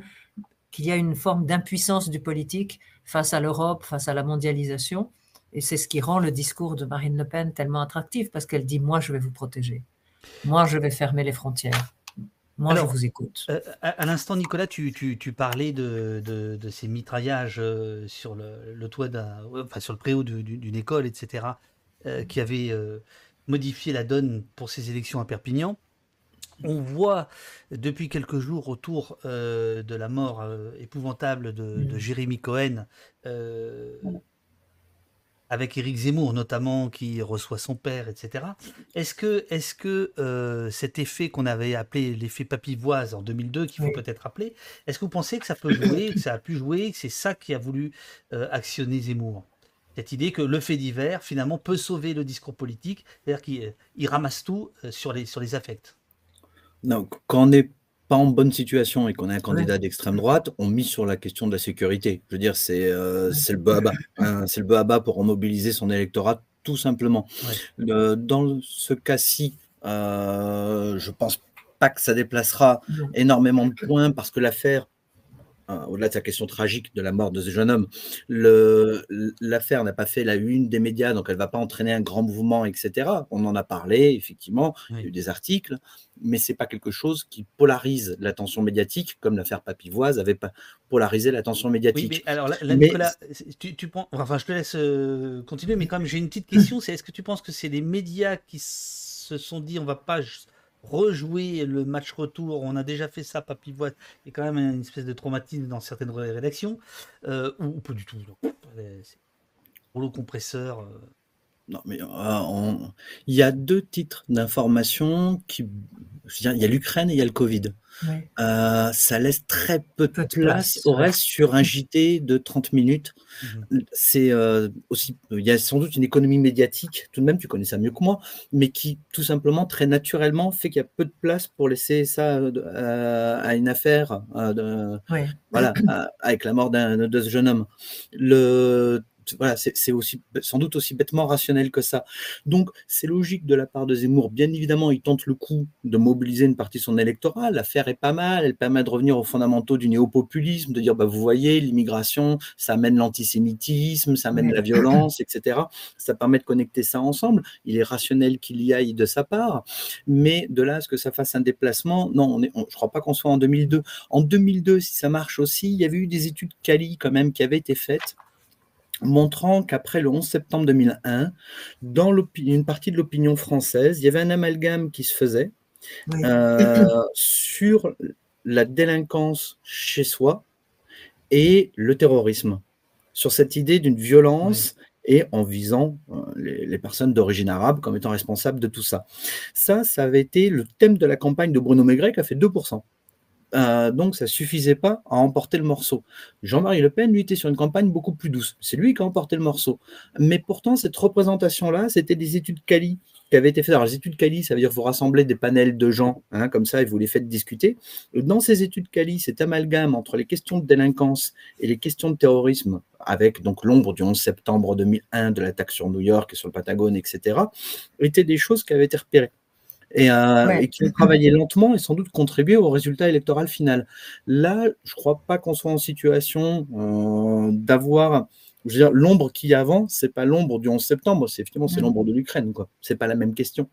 qu'il y a une forme d'impuissance du politique face à l'Europe, face à la mondialisation. Et c'est ce qui rend le discours de Marine Le Pen tellement attractif parce qu'elle dit moi je vais vous protéger. Moi, je vais fermer les frontières. Moi, je vous écoute. Euh, à, l'instant, Nicolas, tu, parlais de, ces mitraillages euh, sur le, toit enfin, sur le préau d'une école, etc., euh, qui avaient modifié la donne pour ces élections à Perpignan. On voit depuis quelques jours autour de la mort épouvantable de, de, mm. Jérémy Cohen avec Éric Zemmour notamment, qui reçoit son père, etc. Est-ce que, est que euh, cet effet qu'on avait appelé l'effet papivoise en 2002, qu'il faut peut-être rappeler, est-ce que vous pensez que ça peut jouer, que ça a pu jouer, que c'est ça qui a voulu euh, actionner Zemmour? Cette idée que le fait divers, finalement, peut sauver le discours politique, c'est-à-dire qu'il ramasse tout euh, sur les, sur les affects? Non, quand on est pas en bonne situation et qu'on a un candidat d'extrême droite, on mise sur la question de la sécurité. Je veux dire, c'est euh, le bas. Hein, c'est le bas pour mobiliser son électorat, tout simplement. dans ce cas-ci, euh, je pense pas que ça déplacera énormément de points parce que l'affaire au-delà de sa question tragique de la mort de ce jeune homme, l'affaire n'a pas fait la une des médias, donc elle ne va pas entraîner un grand mouvement, etc. On en a parlé, effectivement, il y a eu des articles, mais ce n'est pas quelque chose qui polarise l'attention médiatique, comme l'affaire Papivoise avait pas polarisé l'attention médiatique. Oui, mais alors là, Nicolas, tu, tu enfin, je te laisse euh, continuer, mais quand même, j'ai une petite question, c'est est-ce que tu penses que c'est les médias qui se sont dit on va pas rejouer le match retour. On a déjà fait ça, Papy. Il y a quand même une espèce de traumatisme dans certaines rédactions. Euh, ou, pas du tout. Rouleau compresseur. Euh. Non, mais euh, il y a deux titres d'information qui. il y a l'Ukraine et il y a le Covid. Euh, ça laisse très peu de place au reste sur un JT de 30 minutes. Mhm. C'est euh, aussi, il y a sans doute une économie médiatique, tout de même, tu connais ça mieux que moi, mais qui tout simplement, très naturellement, fait qu'il y a peu de place pour laisser ça euh, à une affaire, voilà, avec la mort de ce jeune homme. Le c'est aussi sans doute aussi bêtement rationnel que ça. Donc c'est logique de la part de Zemmour. Bien évidemment, il tente le coup de mobiliser une partie de son électorat. L'affaire est pas mal. Elle permet de revenir aux fondamentaux du néopopulisme, de dire bah vous voyez l'immigration, ça amène l'antisémitisme, ça amène la violence, etc. Ça permet de connecter ça ensemble. Il est rationnel qu'il y aille de sa part, mais de là à ce que ça fasse un déplacement, non, on est, je crois pas qu'on soit en 2002. En 2002, si ça marche aussi, il y avait eu des études Cali quand même qui avaient été faites montrant qu'après le 11 septembre 2001, dans une partie de l'opinion française, il y avait un amalgame qui se faisait euh, sur la délinquance chez soi et le terrorisme, sur cette idée d'une violence et en visant les, personnes d'origine arabe comme étant responsables de tout ça. Ça, ça avait été le thème de la campagne de Bruno Maigret qui a fait 2%. Donc ça suffisait pas à emporter le morceau. Jean-Marie Le Pen, lui, était sur une campagne beaucoup plus douce. C'est lui qui a emporté le morceau. Mais pourtant, cette représentation-là, c'était des études quali qui avaient été faites. Alors, les études quali, ça veut dire que vous rassemblez des panels de gens, hein, comme ça, et vous les faites discuter. Dans ces études quali, cet amalgame entre les questions de délinquance et les questions de terrorisme, avec donc l'ombre du 11 septembre 2001, de l'attaque sur New York et sur le Patagone, etc., étaient des choses qui avaient été repérées. Euh, et, qui ont travaillé lentement et sans doute contribué au résultat électoral final. Là, je ne crois pas qu'on soit en situation euh, d'avoir je veux dire, l'ombre qu'il y a avant, c'est pas l'ombre du 11 septembre, c'est effectivement c'est mmh. l'ombre de l'Ukraine, quoi. C'est pas la même question.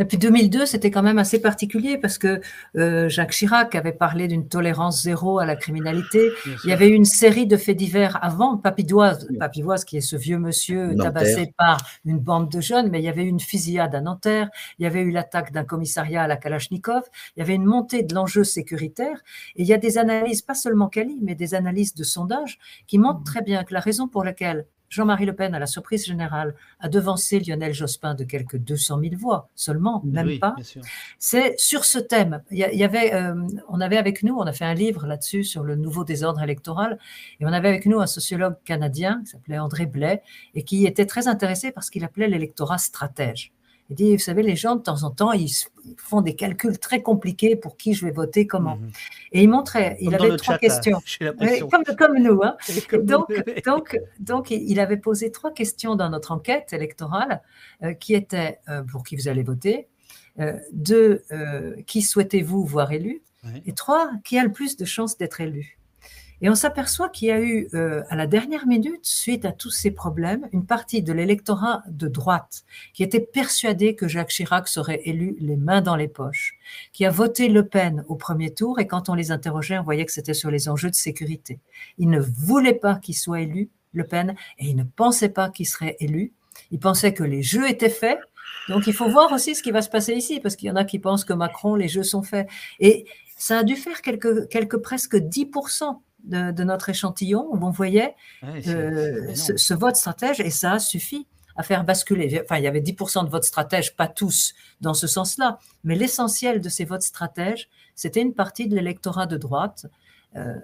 Depuis 2002, c'était quand même assez particulier parce que euh, Jacques Chirac avait parlé d'une tolérance zéro à la criminalité. Il y avait eu une série de faits divers avant, Papidoise, Papivoise qui est ce vieux monsieur tabassé par une bande de jeunes, mais il y avait eu une fusillade à Nanterre, il y avait eu l'attaque d'un commissariat à la Kalachnikov, il y avait une montée de l'enjeu sécuritaire, et il y a des analyses, pas seulement Cali, mais des analyses de sondage qui montrent mmh. très bien que la raison pour laquelle Jean-Marie Le Pen, à la surprise générale, a devancé Lionel Jospin de quelques 200 000 voix seulement, même pas. C'est sur ce thème. Il y, avait, euh, on avait avec nous, on a fait un livre là-dessus sur le nouveau désordre électoral, et on avait avec nous un sociologue canadien qui s'appelait André Blais et qui était très intéressé parce qu'il appelait l'électorat stratège. Il dit, vous savez, les gens, de temps en temps, ils font des calculs très compliqués pour qui je vais voter, comment. Mhm. Et il montrait, il avait trois questions. comme, nous. Hein. donc, donc, donc, il avait posé trois questions dans notre enquête électorale, euh, qui étaient euh, pour qui vous allez voter, euh, deux, qui souhaitez-vous voir élu, et trois, qui a le plus de chances d'être élu. Et on s'aperçoit qu'il y a eu, euh, à la dernière minute, suite à tous ces problèmes, une partie de l'électorat de droite qui était persuadé que Jacques Chirac serait élu les mains dans les poches, qui a voté Le Pen au premier tour et quand on les interrogeait, on voyait que c'était sur les enjeux de sécurité. Ils ne voulaient pas qu'il soit élu, Le Pen, et ils ne pensaient pas qu'il serait élu. Ils pensaient que les jeux étaient faits. Donc il faut voir aussi ce qui va se passer ici, parce qu'il y en a qui pensent que Macron, les jeux sont faits. Et ça a dû faire quelques, quelques presque 10% de, notre échantillon où on voyait euh, ce, vote stratège et ça suffit à faire basculer. Enfin, il y avait 10% de votes stratèges, pas tous dans ce sens-là, mais l'essentiel de ces votes stratèges, c'était une partie de l'électorat de droite euh,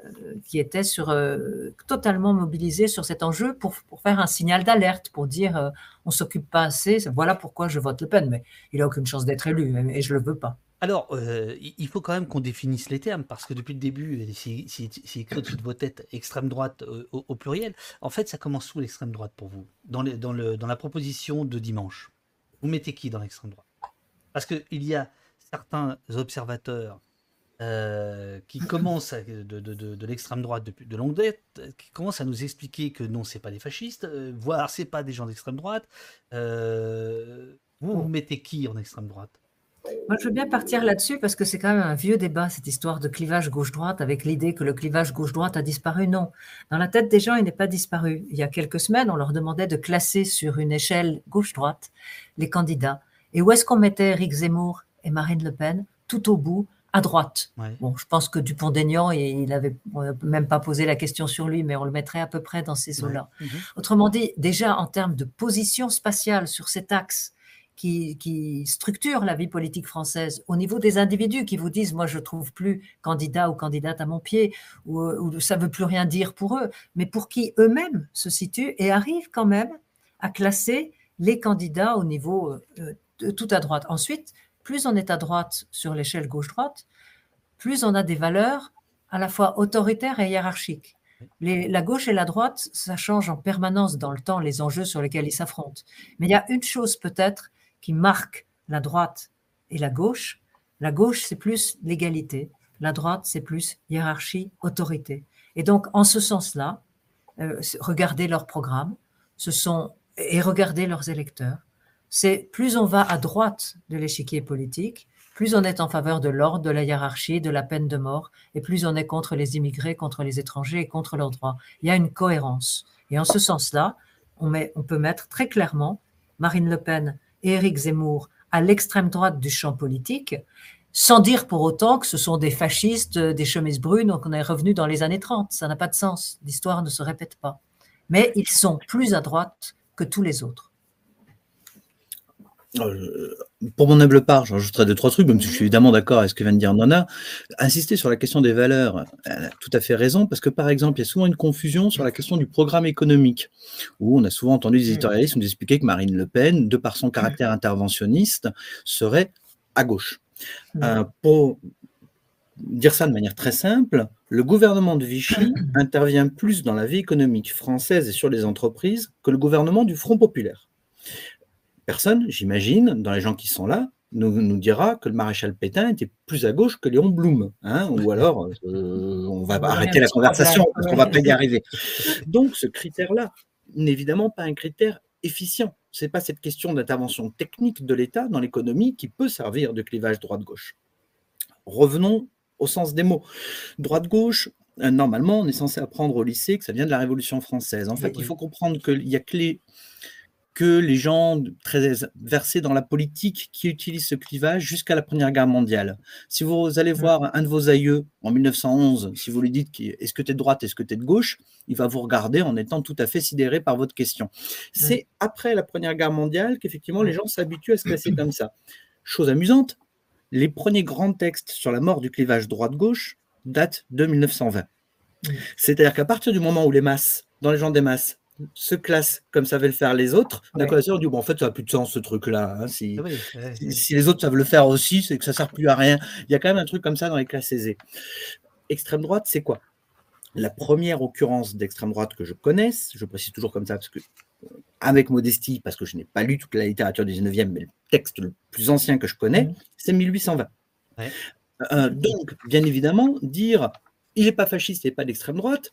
qui était sur, euh, totalement mobilisé sur cet enjeu pour, pour faire un signal d'alerte, pour dire on s'occupe pas assez, voilà pourquoi je vote Le Pen, mais il a aucune chance d'être élu et je le veux pas. Alors, euh, il faut quand même qu'on définisse les termes, parce que depuis le début, c'est écrit au-dessus de vos têtes extrême droite euh, au, pluriel. En fait, ça commence sous l'extrême droite pour vous, dans, dans, le, dans la proposition de dimanche. Vous mettez qui dans l'extrême droite? Parce qu'il y a certains observateurs euh, qui commencent de, de, de, l'extrême droite depuis de longue date, qui commencent à nous expliquer que non, c'est pas des fascistes, voire c'est pas des gens d'extrême droite. vous, vous mettez qui en extrême droite? Moi, je veux bien partir là-dessus parce que c'est quand même un vieux débat, cette histoire de clivage gauche-droite, avec l'idée que le clivage gauche-droite a disparu. Non. Dans la tête des gens, il n'est pas disparu. Il y a quelques semaines, on leur demandait de classer sur une échelle gauche-droite les candidats. Et où est-ce qu'on mettait Eric Zemmour et Marine Le Pen? Tout au bout, à droite. Bon, je pense que Dupont-Aignan, il avait même pas posé la question sur lui, mais on le mettrait à peu près dans ces eaux-là. Mhm. Autrement dit, déjà en termes de position spatiale sur cet axe, qui, structure la vie politique française, au niveau des individus qui vous disent, moi je trouve plus candidat ou candidate à mon pied, ou, ou ça veut plus rien dire pour eux, mais pour qui eux-mêmes se situent et arrivent quand même à classer les candidats au niveau euh, tout à droite. Ensuite, plus on est à droite sur l'échelle gauche-droite, plus on a des valeurs à la fois autoritaires et hiérarchiques. la gauche et la droite, ça change en permanence dans le temps les enjeux sur lesquels ils s'affrontent. Mais il y a une chose peut-être qui marque la droite et la gauche. La gauche, c'est plus l'égalité. La droite, c'est plus hiérarchie, autorité. Et donc, en ce sens-là, euh, regardez leur programme, et regardez leurs électeurs. C'est plus on va à droite de l'échiquier politique, plus on est en faveur de l'ordre, de la hiérarchie, de la peine de mort, et plus on est contre les immigrés, contre les étrangers et contre leurs droits. Il y a une cohérence. Et en ce sens-là, on peut mettre très clairement Marine Le Pen Éric Zemmour à l'extrême droite du champ politique, sans dire pour autant que ce sont des fascistes, des chemises brunes, donc on est revenu dans les années 30. Ça n'a pas de sens. L'histoire ne se répète pas. mais ils sont plus à droite que tous les autres. Euh, pour mon humble part, j'ajouterai deux, trois trucs, même si je suis évidemment d'accord avec ce que vient de dire Nona. Insister sur la question des valeurs, elle a tout à fait raison, parce que par exemple, il y a souvent une confusion sur la question du programme économique, où on a souvent entendu des éditorialistes nous expliquer que Marine Le Pen, de par son caractère interventionniste, serait à gauche. Euh, pour dire ça de manière très simple, le gouvernement de Vichy intervient plus dans la vie économique française et sur les entreprises que le gouvernement du Front populaire personne, j'imagine, dans les gens qui sont là, nous, nous, dira que le maréchal Pétain était plus à gauche que Léon Blum. Hein, ou alors, euh, on va arrêter la conversation parce qu'on va pas y arriver. Donc, ce critère-là n'est évidemment pas un critère efficient. Ce n'est pas cette question d'intervention technique de l'État dans l'économie qui peut servir de clivage droite-gauche. Revenons au sens des mots. Droite-gauche, euh, normalement, on est censé apprendre au lycée que ça vient de la Révolution française. En fait, il faut comprendre qu'il y a que les, que les gens très versés dans la politique qui utilisent ce clivage jusqu'à la Première Guerre mondiale. Si vous allez mmh. voir un de vos aïeux en 1911, si vous lui dites est-ce que tu es de droite, est-ce que tu es de gauche, il va vous regarder en étant tout à fait sidéré par votre question. Mmh. C'est après la Première Guerre mondiale qu'effectivement les mmh. gens s'habituent à se classer comme ça. Chose amusante, les premiers grands textes sur la mort du clivage droite-gauche datent de 1920. C'est-à-dire qu'à partir du moment où les masses, dans les gens des masses, se classe comme savaient le faire les autres, d'accord, on dit bon, en fait, ça n'a plus de sens ce truc-là. Hein, ah si, si, les autres savent le faire aussi, c'est que ça ne sert plus à rien. Il y a quand même un truc comme ça dans les classes aisées. Extrême droite, c'est quoi? La première occurrence d'extrême droite que je connaisse, je précise toujours comme ça parce que, avec modestie, parce que je n'ai pas lu toute la littérature du 19e, mais le texte le plus ancien que je connais, mmh. c'est 1820. Euh, donc, bien évidemment, dire il n'est pas fasciste et pas d'extrême droite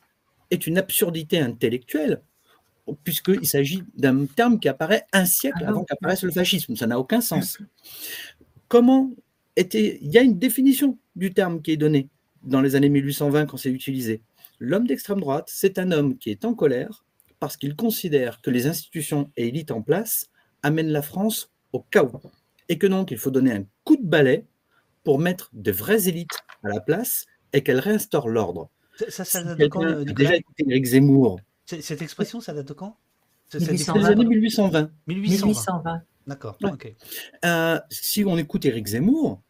est une absurdité intellectuelle puisqu'il s'agit d'un terme qui apparaît un siècle ah avant qu'apparaisse le fascisme. Ça n'a aucun sens. Comment était. Il y a une définition du terme qui est donnée dans les années 1820 quand c'est utilisé. L'homme d'extrême droite, c'est un homme qui est en colère parce qu'il considère que les institutions et élites en place amènent la France au chaos. Et que donc il faut donner un coup de balai pour mettre de vraies élites à la place et qu'elles réinstaurent l'ordre. Ça, ça, ça déjà écouté Eric Zemmour cette expression, ça date de quand? C'est les années 1820. 1820. D'accord. Euh, si on écoute Éric Zemmour,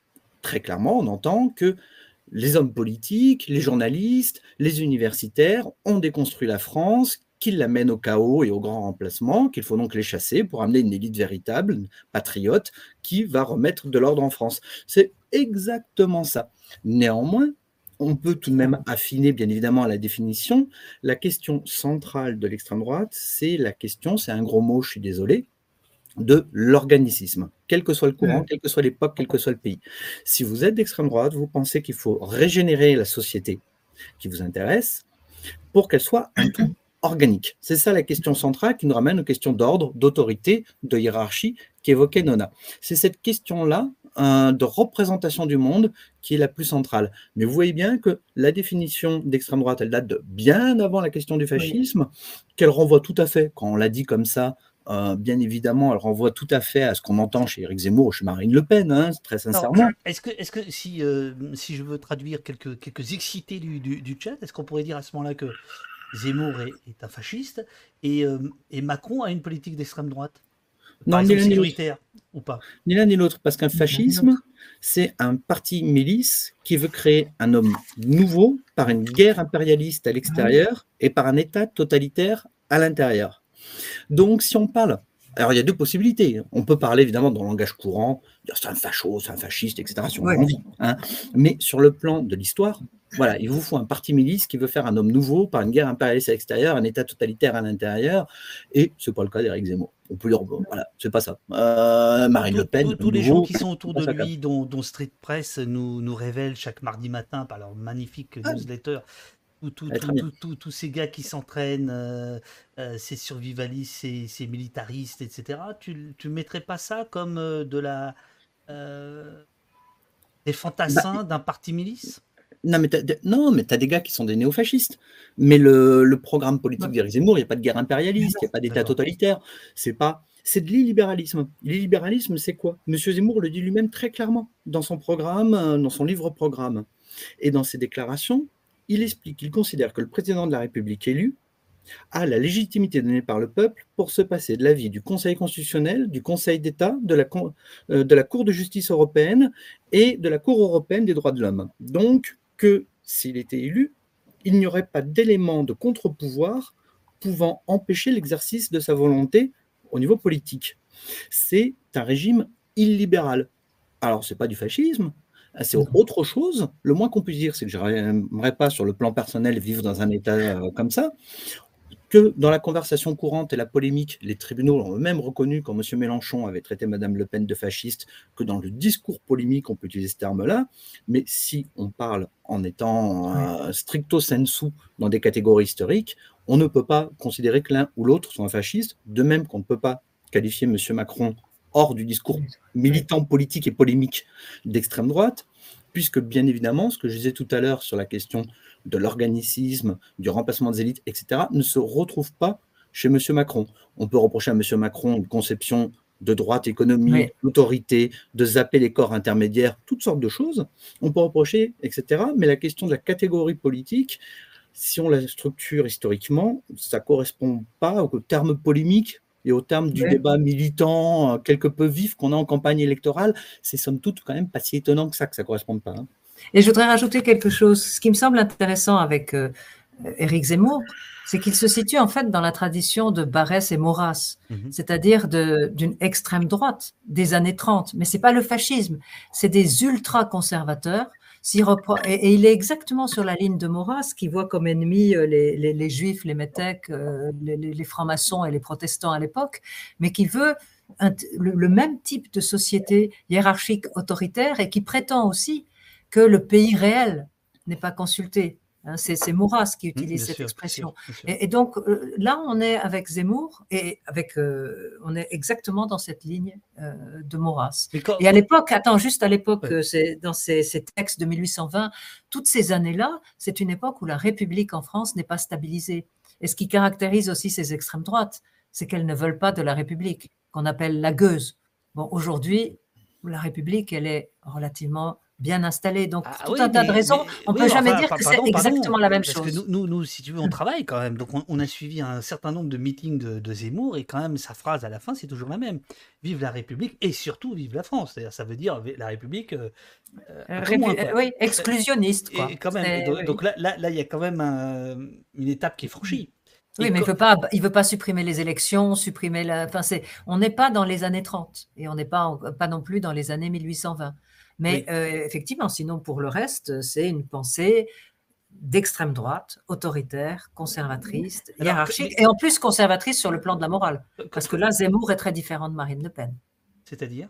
très clairement, on entend que les hommes politiques, les journalistes, les universitaires ont déconstruit la France, qu'ils la mènent au chaos et au grand remplacement, qu'il faut donc les chasser pour amener une élite véritable, patriote, qui va remettre de l'ordre en France. C'est exactement ça. Néanmoins, on peut tout de même affiner, bien évidemment, la définition. La question centrale de l'extrême droite, c'est la question, c'est un gros mot, je suis désolé, de l'organicisme, quel que soit le courant, quelle que soit l'époque, quel que soit le pays. Si vous êtes d'extrême droite, vous pensez qu'il faut régénérer la société qui vous intéresse pour qu'elle soit un tout organique. C'est ça la question centrale qui nous ramène aux questions d'ordre, d'autorité, de hiérarchie qu'évoquait Nona. C'est cette question-là de représentation du monde qui est la plus centrale. Mais vous voyez bien que la définition d'extrême droite, elle date de bien avant la question du fascisme, qu'elle renvoie tout à fait, quand on l'a dit comme ça, euh, bien évidemment, elle renvoie tout à fait à ce qu'on entend chez Éric Zemmour ou chez Marine Le Pen, hein, très sincèrement. Est-ce que, est que si, euh, si je veux traduire quelques, quelques excités du, du, chat, est-ce qu'on pourrait dire à ce moment-là que Zemmour est, un fasciste et, euh, et Macron a une politique d'extrême droite? Non, ni l'un ni l'autre. Ou pas? Ni l'un ni l'autre, parce qu'un fascisme, c'est un parti milice qui veut créer un homme nouveau par une guerre impérialiste à l'extérieur et par un État totalitaire à l'intérieur. Donc, si on parle alors, il y a deux possibilités. On peut parler évidemment dans le langage courant, dire c'est un facho, c'est un fasciste, etc. Si on a envie. Hein. Mais sur le plan de l'histoire, voilà, il vous faut un parti milice qui veut faire un homme nouveau par une guerre impérialiste à l'extérieur, un État totalitaire à l'intérieur, et ce n'est pas le cas d'Éric Zemmour. On peut dire, voilà, c'est pas ça. Euh, Marine Le Pen. Tous les gens qui sont autour de lui, dont, Street Press nous, nous révèle chaque mardi matin par leur magnifique ah. newsletter, tous ces gars qui s'entraînent, euh, euh, ces survivalistes, ces, ces, militaristes, etc., tu ne mettrais pas ça comme de la. des fantassins bah, d'un parti milice? Non, mais tu as des gars qui sont des néofascistes. Mais le, programme politique d'Éric Zemmour, il n'y a pas de guerre impérialiste, il n'y a pas d'État totalitaire. C'est pas. C'est de l'illibéralisme. L'illibéralisme, c'est quoi? Monsieur Zemmour le dit lui-même très clairement dans son programme, dans son livre-programme. Et dans ses déclarations, il explique qu'il considère que le président de la République élu a la légitimité donnée par le peuple pour se passer de l'avis du Conseil constitutionnel, du Conseil d'État, de, la, euh, de la Cour de justice européenne et de la Cour européenne des droits de l'homme. Donc que s'il était élu, il n'y aurait pas d'élément de contre-pouvoir pouvant empêcher l'exercice de sa volonté au niveau politique. C'est un régime illibéral. Alors, ce n'est pas du fascisme, c'est autre chose. Le moins qu'on puisse dire, c'est que je n'aimerais pas, sur le plan personnel, vivre dans un État euh, comme ça que dans la conversation courante et la polémique, les tribunaux ont même reconnu, quand M. Mélenchon avait traité Mme Le Pen de fasciste, que dans le discours polémique, on peut utiliser ce terme-là. Mais si on parle en étant euh, stricto sensu dans des catégories historiques, on ne peut pas considérer que l'un ou l'autre sont un fasciste, de même qu'on ne peut pas qualifier M. Macron hors du discours militant, politique et polémique d'extrême droite, puisque bien évidemment, ce que je disais tout à l'heure sur la question de l'organicisme, du remplacement des élites, etc., ne se retrouve pas chez M. Macron. On peut reprocher à M. Macron une conception de droite économie, d'autorité, de zapper les corps intermédiaires, toutes sortes de choses. On peut reprocher, etc. Mais la question de la catégorie politique, si on la structure historiquement, ça ne correspond pas au terme polémique et au terme du débat militant quelque peu vif qu'on a en campagne électorale. C'est somme toute quand même pas si étonnant que ça que ça ne corresponde pas. Hein. Et je voudrais rajouter quelque chose. Ce qui me semble intéressant avec euh, Éric Zemmour, c'est qu'il se situe en fait dans la tradition de Barès et Maurras, mhm. c'est-à-dire d'une extrême droite des années 30. Mais c'est pas le fascisme, c'est des ultra-conservateurs. Et, il est exactement sur la ligne de Maurras, qui voit comme ennemis euh, les, juifs, les métèques, euh, les, francs-maçons et les protestants à l'époque, mais qui veut le, même type de société hiérarchique autoritaire et qui prétend aussi que le pays réel n'est pas consulté. Hein, c'est Maurras qui mmh, utilise cette expression. Et, donc euh, là, on est avec Zemmour et avec, euh, on est exactement dans cette ligne euh, de Maurras. et à l'époque, attends, juste à l'époque, c'est dans ces, ces, textes de 1820, toutes ces années-là, c'est une époque où la République en France n'est pas stabilisée. Et ce qui caractérise aussi ces extrêmes droites, c'est qu'elles ne veulent pas de la République, qu'on appelle la gueuse. Bon, aujourd'hui, la République, elle est relativement bien installé. Donc, ah tout un tas de raisons. on ne peut jamais dire que c'est exactement la même chose. Parce que nous, nous, si tu veux, on travaille quand même. Donc, on, a suivi un certain nombre de meetings de, Zemmour et quand même, sa phrase à la fin, c'est toujours la même. Vive la République et surtout vive la France. C'est-à-dire, ça veut dire la République. Euh, euh, oui, exclusionniste. Quoi. quand même. Donc, là, là, il y a quand même une étape qui est franchie. Oui, mais il veut pas, il veut pas supprimer les élections, supprimer la. Enfin, c'est, on n'est pas dans les années 30 et on n'est pas, pas non plus dans les années 1820. Mais euh, effectivement, sinon, pour le reste, c'est une pensée d'extrême droite, autoritaire, conservatrice, hiérarchique, et en plus conservatrice sur le plan de la morale. Parce que là, Zemmour est très différent de Marine Le Pen. C'est-à-dire?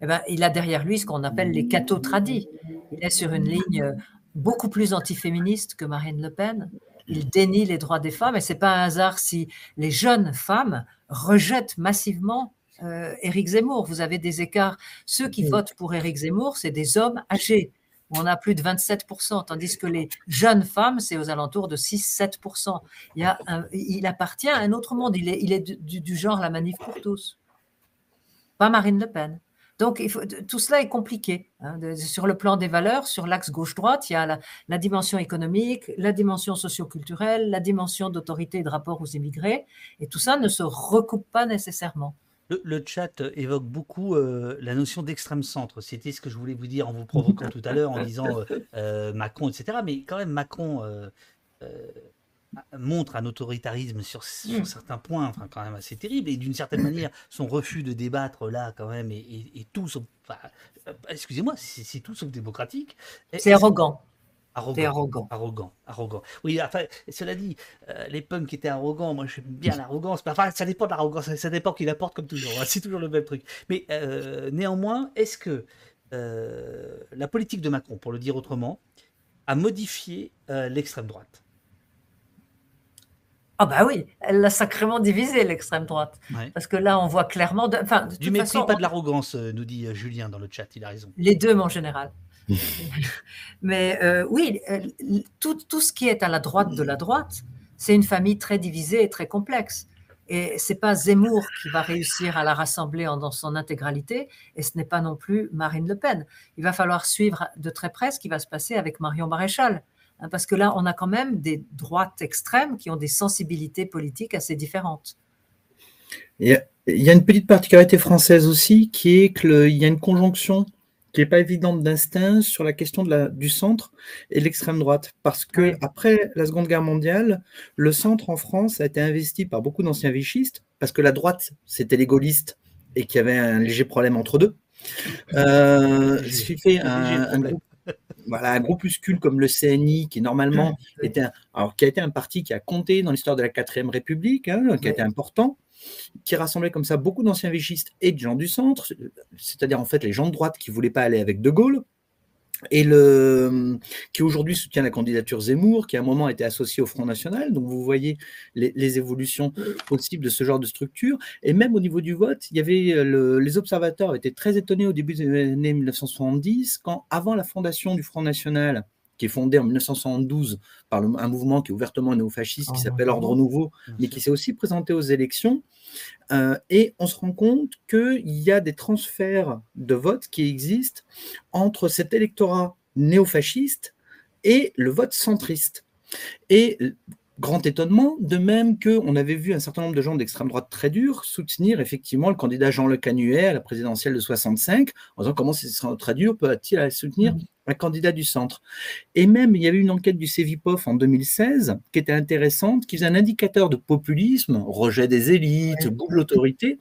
Eh ben, Il a derrière lui ce qu'on appelle les cathos tradis. Il est sur une ligne beaucoup plus antiféministe que Marine Le Pen. Il dénie les droits des femmes, et c'est pas un hasard si les jeunes femmes rejettent massivement euh, Éric Zemmour. Vous avez des écarts. Ceux qui votent pour Éric Zemmour, c'est des hommes âgés. On a plus de 27%, tandis que les jeunes femmes, c'est aux alentours de 6-7%. Il, il appartient à un autre monde. Il est, il est du, genre la manif pour tous. Pas Marine Le Pen. Donc, il faut, tout cela est compliqué. Hein, sur le plan des valeurs, sur l'axe gauche-droite, il y a la, la, dimension économique, la dimension socioculturelle, la dimension d'autorité et de rapport aux immigrés. Et tout ça ne se recoupe pas nécessairement. Le, chat évoque beaucoup euh, la notion d'extrême centre. C'était ce que je voulais vous dire en vous provoquant tout à l'heure, en disant euh, euh, Macron, etc. Mais quand même, Macron montre un autoritarisme sur, mm. certains points, enfin, quand même assez terrible. Et d'une certaine manière, son refus de débattre là, quand même, est, tout sauf. excusez-moi, c'est tout sauf démocratique. C'est arrogant. Arrogant, arrogant. Arrogant, Oui, enfin, cela dit, euh, les punks étaient arrogants. Moi, j'aime bien l'arrogance. Enfin, ça dépend de l'arrogance. Ça, dépend qu'il apporte, comme toujours. Hein. C'est toujours le même truc. Mais euh, néanmoins, est-ce que euh, la politique de Macron, pour le dire autrement, a modifié l'extrême droite? Ah bah oui, elle l'a sacrément divisé l'extrême droite. Parce que là, on voit clairement... De, enfin, du mépris, pas de l'arrogance, nous dit Julien dans le chat, il a raison. Les deux, mon général. Mais euh, oui, euh, tout, tout, ce qui est à la droite de la droite, c'est une famille très divisée et très complexe. Et c'est pas Zemmour qui va réussir à la rassembler dans son intégralité, et ce n'est pas non plus Marine Le Pen. Il va falloir suivre de très près ce qui va se passer avec Marion Maréchal. Hein, parce que là, on a quand même des droites extrêmes qui ont des sensibilités politiques assez différentes. Il y a une petite particularité française aussi, qui est qu'il y a une conjonction qui n'est pas évidente d'instinct sur la question de la, du centre et de l'extrême droite. Parce que après la Seconde Guerre mondiale, le centre en France a été investi par beaucoup d'anciens vichistes, parce que la droite, c'était les gaullistes et qu'il y avait un léger problème entre deux. Euh, ce qui fait un, groupe, voilà, un groupuscule comme le CNI, qui normalement était un, alors, qui a été un parti qui a compté dans l'histoire de la 4ème République, hein, qui a été important, qui rassemblait comme ça beaucoup d'anciens vichistes et de gens du centre, c'est-à-dire en fait les gens de droite qui ne voulaient pas aller avec De Gaulle, et le, qui aujourd'hui soutient la candidature Zemmour, qui à un moment a été associé au Front National. Donc vous voyez les, évolutions possibles de ce genre de structure. Et même au niveau du vote, il y avait les observateurs étaient très étonnés au début des années 1970, quand avant la fondation du Front National, qui est fondé en 1972 par un mouvement qui est ouvertement néofasciste, qui ah, s'appelle Ordre Nouveau, mais qui s'est aussi présenté aux élections. Euh, et on se rend compte qu'il y a des transferts de vote qui existent entre cet électorat néofasciste et le vote centriste. Et grand étonnement, de même qu'on avait vu un certain nombre de gens d'extrême droite très durs soutenir effectivement le candidat Jean Le Canuet à la présidentielle de 65, en disant comment c'est très dur peut-il soutenir mmh un candidat du centre. Et même, il y avait une enquête du CEVIPOF en 2016 qui était intéressante, qui faisait un indicateur de populisme, rejet des élites, bout de l'autorité.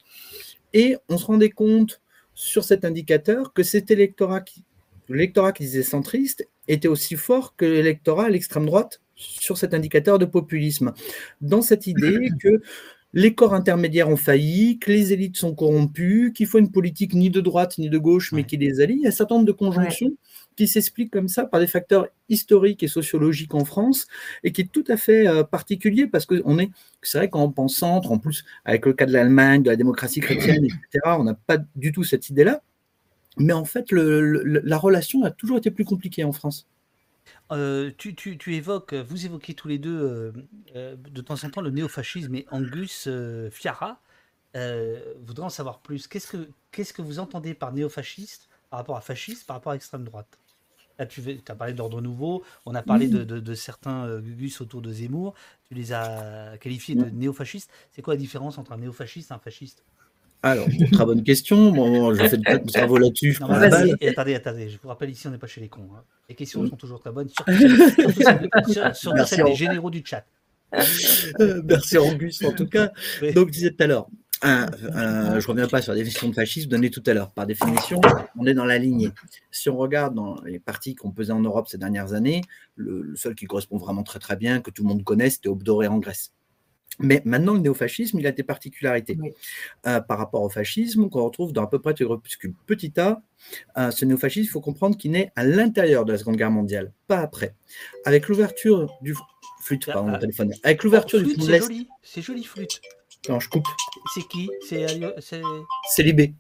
Et on se rendait compte sur cet indicateur que cet électorat qui, l'électorat qui disait centriste était aussi fort que l'électorat à l'extrême droite sur cet indicateur de populisme. Dans cette idée que les corps intermédiaires ont failli, que les élites sont corrompues, qu'il faut une politique ni de droite ni de gauche, mais qui les allie. Il y a un certain nombre de conjonctions qui s'explique comme ça par des facteurs historiques et sociologiques en France et qui est tout à fait euh, particulier parce que on est, c'est vrai qu'en pense centre, en plus avec le cas de l'Allemagne, de la démocratie chrétienne, etc., on n'a pas du tout cette idée-là. Mais en fait, la relation a toujours été plus compliquée en France. Euh, tu, évoques, vous évoquez tous les deux euh, de temps en temps le néofascisme et Angus Fiara voudrait en savoir plus. Qu'est-ce que, qu'est-ce que vous entendez par néofasciste par rapport à fasciste, par rapport à extrême droite? Là, tu as parlé d'ordre nouveau, on a parlé de, certains euh, Gugus autour de Zemmour, tu les as qualifiés de néofascistes. C'est quoi la différence entre un néofasciste et un fasciste? Alors, très bonne question. Bon, je fais de travaux là-dessus. attendez, attendez, je vous rappelle ici, on n'est pas chez les cons. Hein. Les questions sont toujours très bonnes, surtout, celles, des généraux du chat. Euh, merci Angus, en tout cas. Donc, je disais tout à l'heure, je ne reviens pas sur la définition de fascisme donnée tout à l'heure. Par définition, on est dans la lignée. Si on regarde dans les partis qu'on pesait en Europe ces dernières années, le, seul qui correspond vraiment très très bien, que tout le monde connaît, c'était Obdoré en Grèce. Mais maintenant, le néofascisme, il a des particularités euh, par rapport au fascisme qu'on retrouve dans à peu près tous les groupuscules. Petit a, euh, ce néofascisme, il faut comprendre qu'il naît à l'intérieur de la Seconde Guerre mondiale, pas après. Avec l'ouverture du flûte, ah, pardon, mon ah. téléphone. Avec l'ouverture du C'est joli, c'est joli flûte. Non, je coupe. C'est qui? C'est Libé.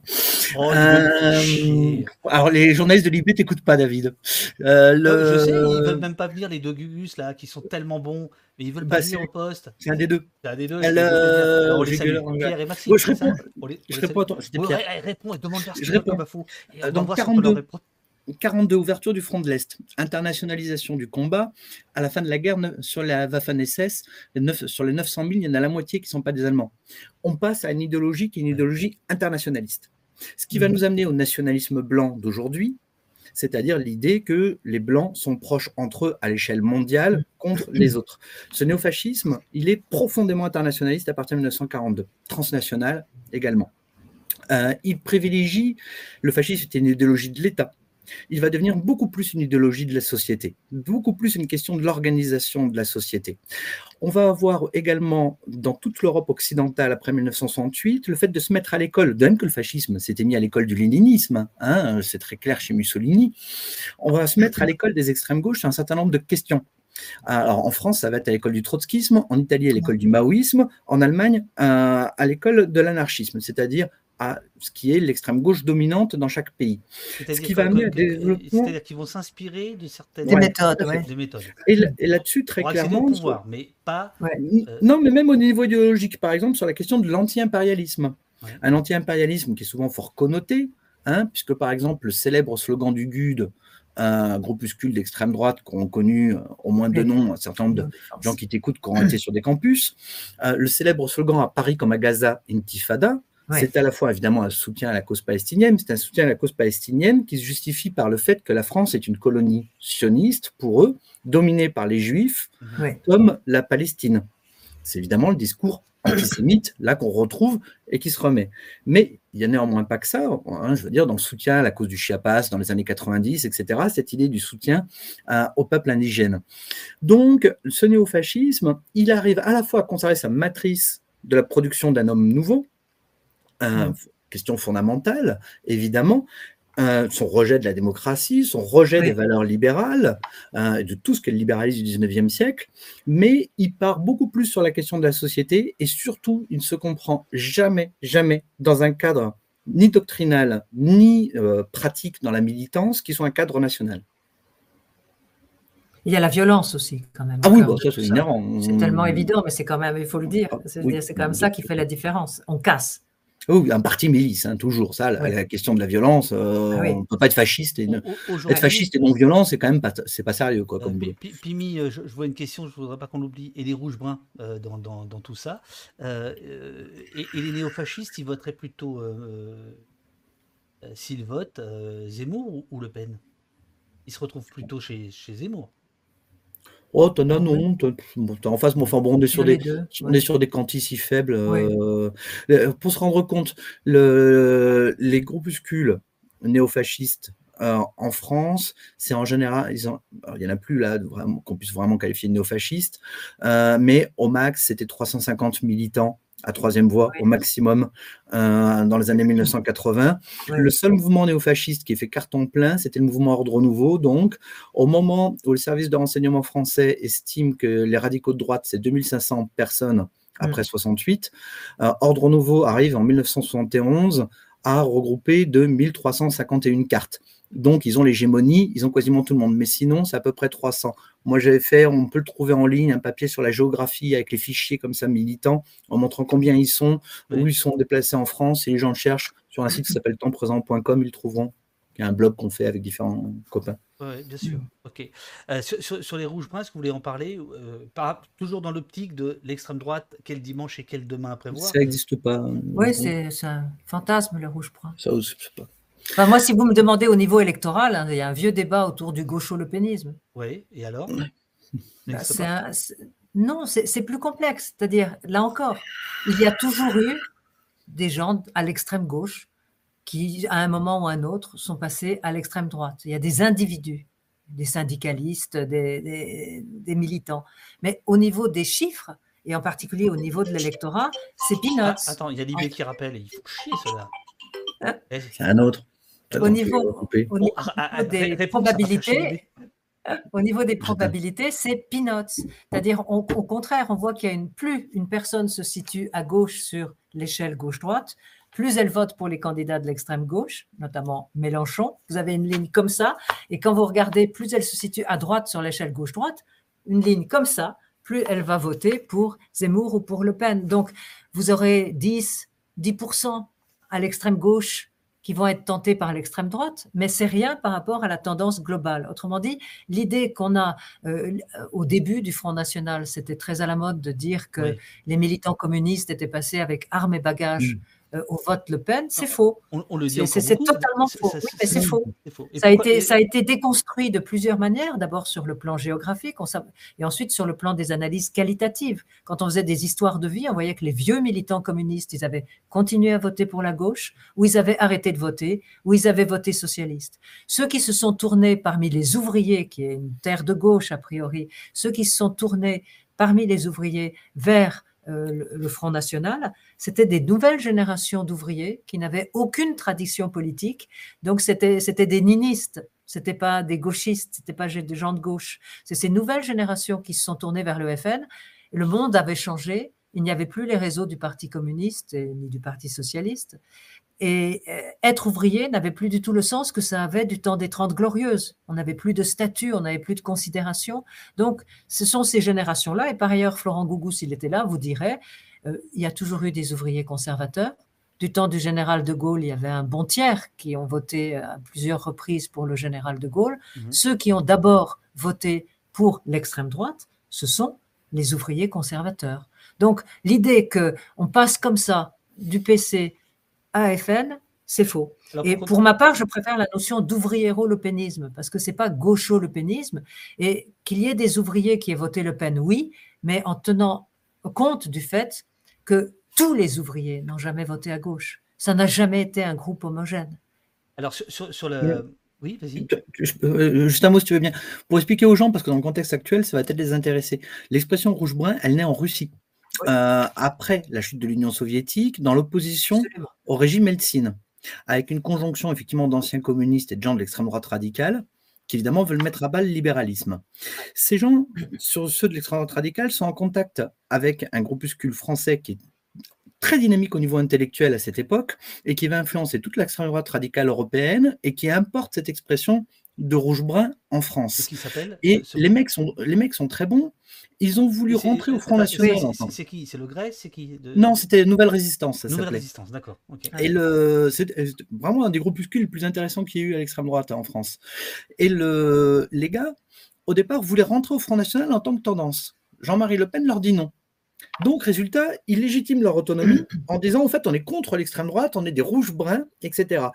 Oh, euh, alors, les journalistes de Libé t'écoutent pas, David. Euh, le... Je sais, ils veulent même pas venir, les deux Gugus, là, qui sont tellement bons, mais ils veulent pas bah, venir au poste. C'est un des deux. C'est un des deux. Elle, euh... Pierre et Maxime. je réponds. Je réponds, attends, c'était Pierre. réponds et demande Je réponds. Donc, 42. 42 ouvertures du front de l'Est, internationalisation du combat. À la fin de la guerre, sur la Waffen-SS, sur les 900 000, il y en a la moitié qui ne sont pas des Allemands. On passe à une idéologie qui est une idéologie internationaliste. Ce qui va mmh. nous amener au nationalisme blanc d'aujourd'hui, c'est-à-dire l'idée que les Blancs sont proches entre eux à l'échelle mondiale contre les autres. Ce néofascisme, il est profondément internationaliste à partir de 1942, transnational également. Euh, il privilégie, le fascisme était une idéologie de l'État, il va devenir beaucoup plus une idéologie de la société, beaucoup plus une question de l'organisation de la société. On va avoir également dans toute l'Europe occidentale après 1968 le fait de se mettre à l'école, de même que le fascisme s'était mis à l'école du léninisme, hein, c'est très clair chez Mussolini, on va se mettre à l'école des extrêmes gauches sur un certain nombre de questions. Alors, en France, ça va être à l'école du trotskisme, en Italie, à l'école du maoïsme, en Allemagne, à, à l'école de l'anarchisme, c'est-à-dire à ce qui est l'extrême gauche dominante dans chaque pays. Ce qui va amener à C'est-à-dire qu'ils vont s'inspirer de certaines méthodes. Et, là-dessus, très clairement. Pouvoir, mais pas. Euh, non, mais même au niveau idéologique, par exemple, sur la question de l'anti-impérialisme. Un anti-impérialisme qui est souvent fort connoté, hein, puisque par exemple, le célèbre slogan du GUD, un groupuscule d'extrême droite qui ont connu euh, au moins deux noms, un certain nombre de gens qui t'écoutent, qui ont été sur des campus. Euh, le célèbre slogan à Paris comme à Gaza, Intifada, c'est à la fois évidemment un soutien à la cause palestinienne, c'est un soutien à la cause palestinienne qui se justifie par le fait que la France est une colonie sioniste pour eux, dominée par les juifs, comme la Palestine. C'est évidemment le discours antisémite, là qu'on retrouve et qui se remet. Mais il n'y a néanmoins pas que ça, hein, je veux dire, dans le soutien à la cause du Chiapas dans les années 90, etc., cette idée du soutien au peuple indigène. Donc, ce néofascisme, il arrive à la fois à conserver sa matrice de la production d'un homme nouveau, mmh. question fondamentale, évidemment, euh, son rejet de la démocratie, son rejet des valeurs libérales, euh, de tout ce qu'est le libéralisme du 19e siècle, mais il part beaucoup plus sur la question de la société et surtout, il ne se comprend jamais, jamais dans un cadre ni doctrinal, ni euh, pratique dans la militance, qui sont un cadre national. Il y a la violence aussi, quand même. Ah oui, bah, ça c'est inhérent. C'est tellement évident, mais c'est quand même, il faut le dire, ah, c'est quand même ça qui fait la différence. On casse. Oui, un parti milice, hein, toujours. Ça, la, question de la violence, euh, ah on ne peut pas être fasciste. Et être fasciste et non violent, c'est quand même pas, c'est pas sérieux. Quoi, comme euh, Pimi, je, vois une question, je ne voudrais pas qu'on l'oublie, et les rouges-bruns euh, dans, dans, dans, tout ça. Et, les néofascistes, ils voteraient plutôt, s'ils votent, Zemmour ou, Le Pen? Ils se retrouvent plutôt chez, chez Zemmour. Oh, t'en as non, t'es en face, mais enfin bon, on est sur des, on est sur des quantis si faibles. Euh, euh, pour se rendre compte, le, les groupuscules néofascistes euh, en France, c'est en général, ils il y en a plus là qu'on puisse vraiment qualifier de néofascistes, mais au max, c'était 350 militants à troisième voie au maximum euh, dans les années 1980. Le seul mouvement néofasciste qui fait carton plein, c'était le mouvement Ordre Nouveau. Donc, au moment où le service de renseignement français estime que les radicaux de droite, c'est 2500 personnes après 68, mm. euh, Ordre Nouveau arrive en 1971 à regrouper de 1351 cartes. Donc, ils ont l'hégémonie, ils ont quasiment tout le monde. Mais sinon, c'est à peu près 300. Moi, j'avais fait, on peut le trouver en ligne, un papier sur la géographie avec les fichiers comme ça militants, en montrant combien ils sont, où ils sont déplacés en France. Et les gens le cherchent sur un site qui s'appelle tempsprésent.com, ils le trouveront. Il y a un blog qu'on fait avec différents copains. Oui, bien sûr. Ok. Euh, sur, les rouges bruns, est-ce que vous voulez en parler euh, Toujours dans l'optique de l'extrême droite, quel dimanche et quel demain à prévoir? Ça n'existe pas. Oui, c'est un fantasme, le rouge brun. Ça, je sais pas moi, si vous me demandez au niveau électoral, hein, il y a un vieux débat autour du gaucho-lepénisme. Oui, et alors? Bah, Non, c'est plus complexe. C'est-à-dire, là encore, il y a toujours eu des gens à l'extrême gauche qui, à un moment ou à un autre, sont passés à l'extrême droite. Il y a des individus, des syndicalistes, des, militants. Mais au niveau des chiffres, et en particulier au niveau de l'électorat, c'est peanuts. Ah, attends, il y a Libé qui rappelle, il faut chier cela. Hein? C'est un autre au niveau, des probabilités, au niveau des probabilités, c'est peanuts. C'est-à-dire, au contraire, on voit qu'il y a une plus une personne se situe à gauche sur l'échelle gauche-droite, plus elle vote pour les candidats de l'extrême gauche, notamment Mélenchon. Vous avez une ligne comme ça, et quand vous regardez, plus elle se situe à droite sur l'échelle gauche-droite, une ligne comme ça, plus elle va voter pour Zemmour ou pour Le Pen. Donc, vous aurez 10, 10% à l'extrême gauche qui vont être tentés par l'extrême droite, mais c'est rien par rapport à la tendance globale. Autrement dit, l'idée qu'on a euh, au début du Front National, c'était très à la mode de dire que les militants communistes étaient passés avec armes et bagages. Mm. Euh, au vote Le Pen, c'est faux. On, le dit C'est totalement faux. c'est faux. Ça, a été, ça a été déconstruit de plusieurs manières. D'abord sur le plan géographique, et ensuite sur le plan des analyses qualitatives. Quand on faisait des histoires de vie, on voyait que les vieux militants communistes, ils avaient continué à voter pour la gauche, ou ils avaient arrêté de voter, ou ils avaient voté socialiste. Ceux qui se sont tournés parmi les ouvriers, qui est une terre de gauche a priori, ceux qui se sont tournés parmi les ouvriers vers euh, le Front National, c'était des nouvelles générations d'ouvriers qui n'avaient aucune tradition politique. Donc, c'était des ninistes, c'était pas des gauchistes, c'était pas des gens de gauche. C'est ces nouvelles générations qui se sont tournées vers le FN. Le monde avait changé. Il n'y avait plus les réseaux du Parti communiste ni du Parti socialiste. Et euh, être ouvrier n'avait plus du tout le sens que ça avait du temps des Trente Glorieuses. On n'avait plus de statut, on n'avait plus de considération. Donc, ce sont ces générations-là. Et par ailleurs, Florent Gougou, s'il était là, vous dirait, euh, il y a toujours eu des ouvriers conservateurs. du temps du général de Gaulle, il y avait un bon tiers qui ont voté à plusieurs reprises pour le général de Gaulle. Mhm. Ceux qui ont d'abord voté pour l'extrême droite, ce sont les ouvriers conservateurs. Donc l'idée qu'on passe comme ça du PC à FN, c'est faux. et pour ma part, je préfère la notion d'ouvriéro-lepénisme, parce que ce n'est pas gaucho-lepénisme, et qu'il y ait des ouvriers qui aient voté Le Pen, oui, mais en tenant compte du fait que tous les ouvriers n'ont jamais voté à gauche. Ça n'a jamais été un groupe homogène. Alors, sur, le... Oui, vas-y. Euh, juste un mot, si tu veux bien. Pour expliquer aux gens, parce que dans le contexte actuel, ça va peut-être les intéresser. L'expression rouge-brun, elle naît en Russie. Euh, après la chute de l'Union soviétique, dans l'opposition au régime Eltsine, avec une conjonction effectivement d'anciens communistes et de gens de l'extrême droite radicale, qui évidemment veulent mettre à bas le libéralisme. Ces gens, sur ceux de l'extrême droite radicale, sont en contact avec un groupuscule français qui est très dynamique au niveau intellectuel à cette époque et qui va influencer toute l'extrême droite radicale européenne et qui importe cette expression de rouge-brun en France. Et les mecs, sont, les mecs sont très bons. Ils ont voulu rentrer au Front National. C'est qui? C'est le Grèce? C'est qui Non, c'était Nouvelle Résistance. Nouvelle Résistance, d'accord. Et le, c'est vraiment un des groupuscules les plus intéressants qu'il y a eu à l'extrême droite hein, en France. Et le, les gars, au départ, voulaient rentrer au Front National en tant que tendance. Jean-Marie Le Pen leur dit non. Donc, résultat, ils légitiment leur autonomie en disant, en fait, on est contre l'extrême droite, on est des rouges bruns, etc.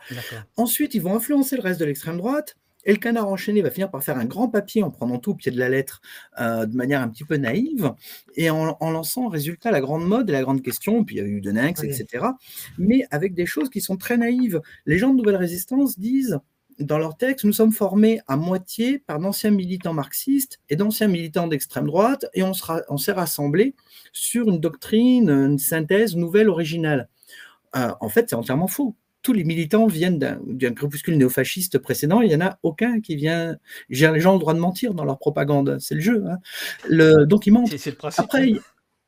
Ensuite, ils vont influencer le reste de l'extrême droite. Et le canard enchaîné va finir par faire un grand papier en prenant tout au pied de la lettre euh, de manière un petit peu naïve et en, lançant, résultat, la grande mode et la grande question. Puis il y a eu de Nynx, etc. Mais avec des choses qui sont très naïves. Les gens de Nouvelle Résistance disent dans leur texte, nous sommes formés à moitié par d'anciens militants marxistes et d'anciens militants d'extrême droite, et on, on s'est rassemblés sur une doctrine, une synthèse nouvelle, originale. Euh, en fait, c'est entièrement faux. Tous les militants viennent d'un groupuscule néofasciste précédent. Il n'y en a aucun qui vient. Les gens ont le droit de mentir dans leur propagande. C'est le jeu. Hein. Le, donc ils mentent. Après,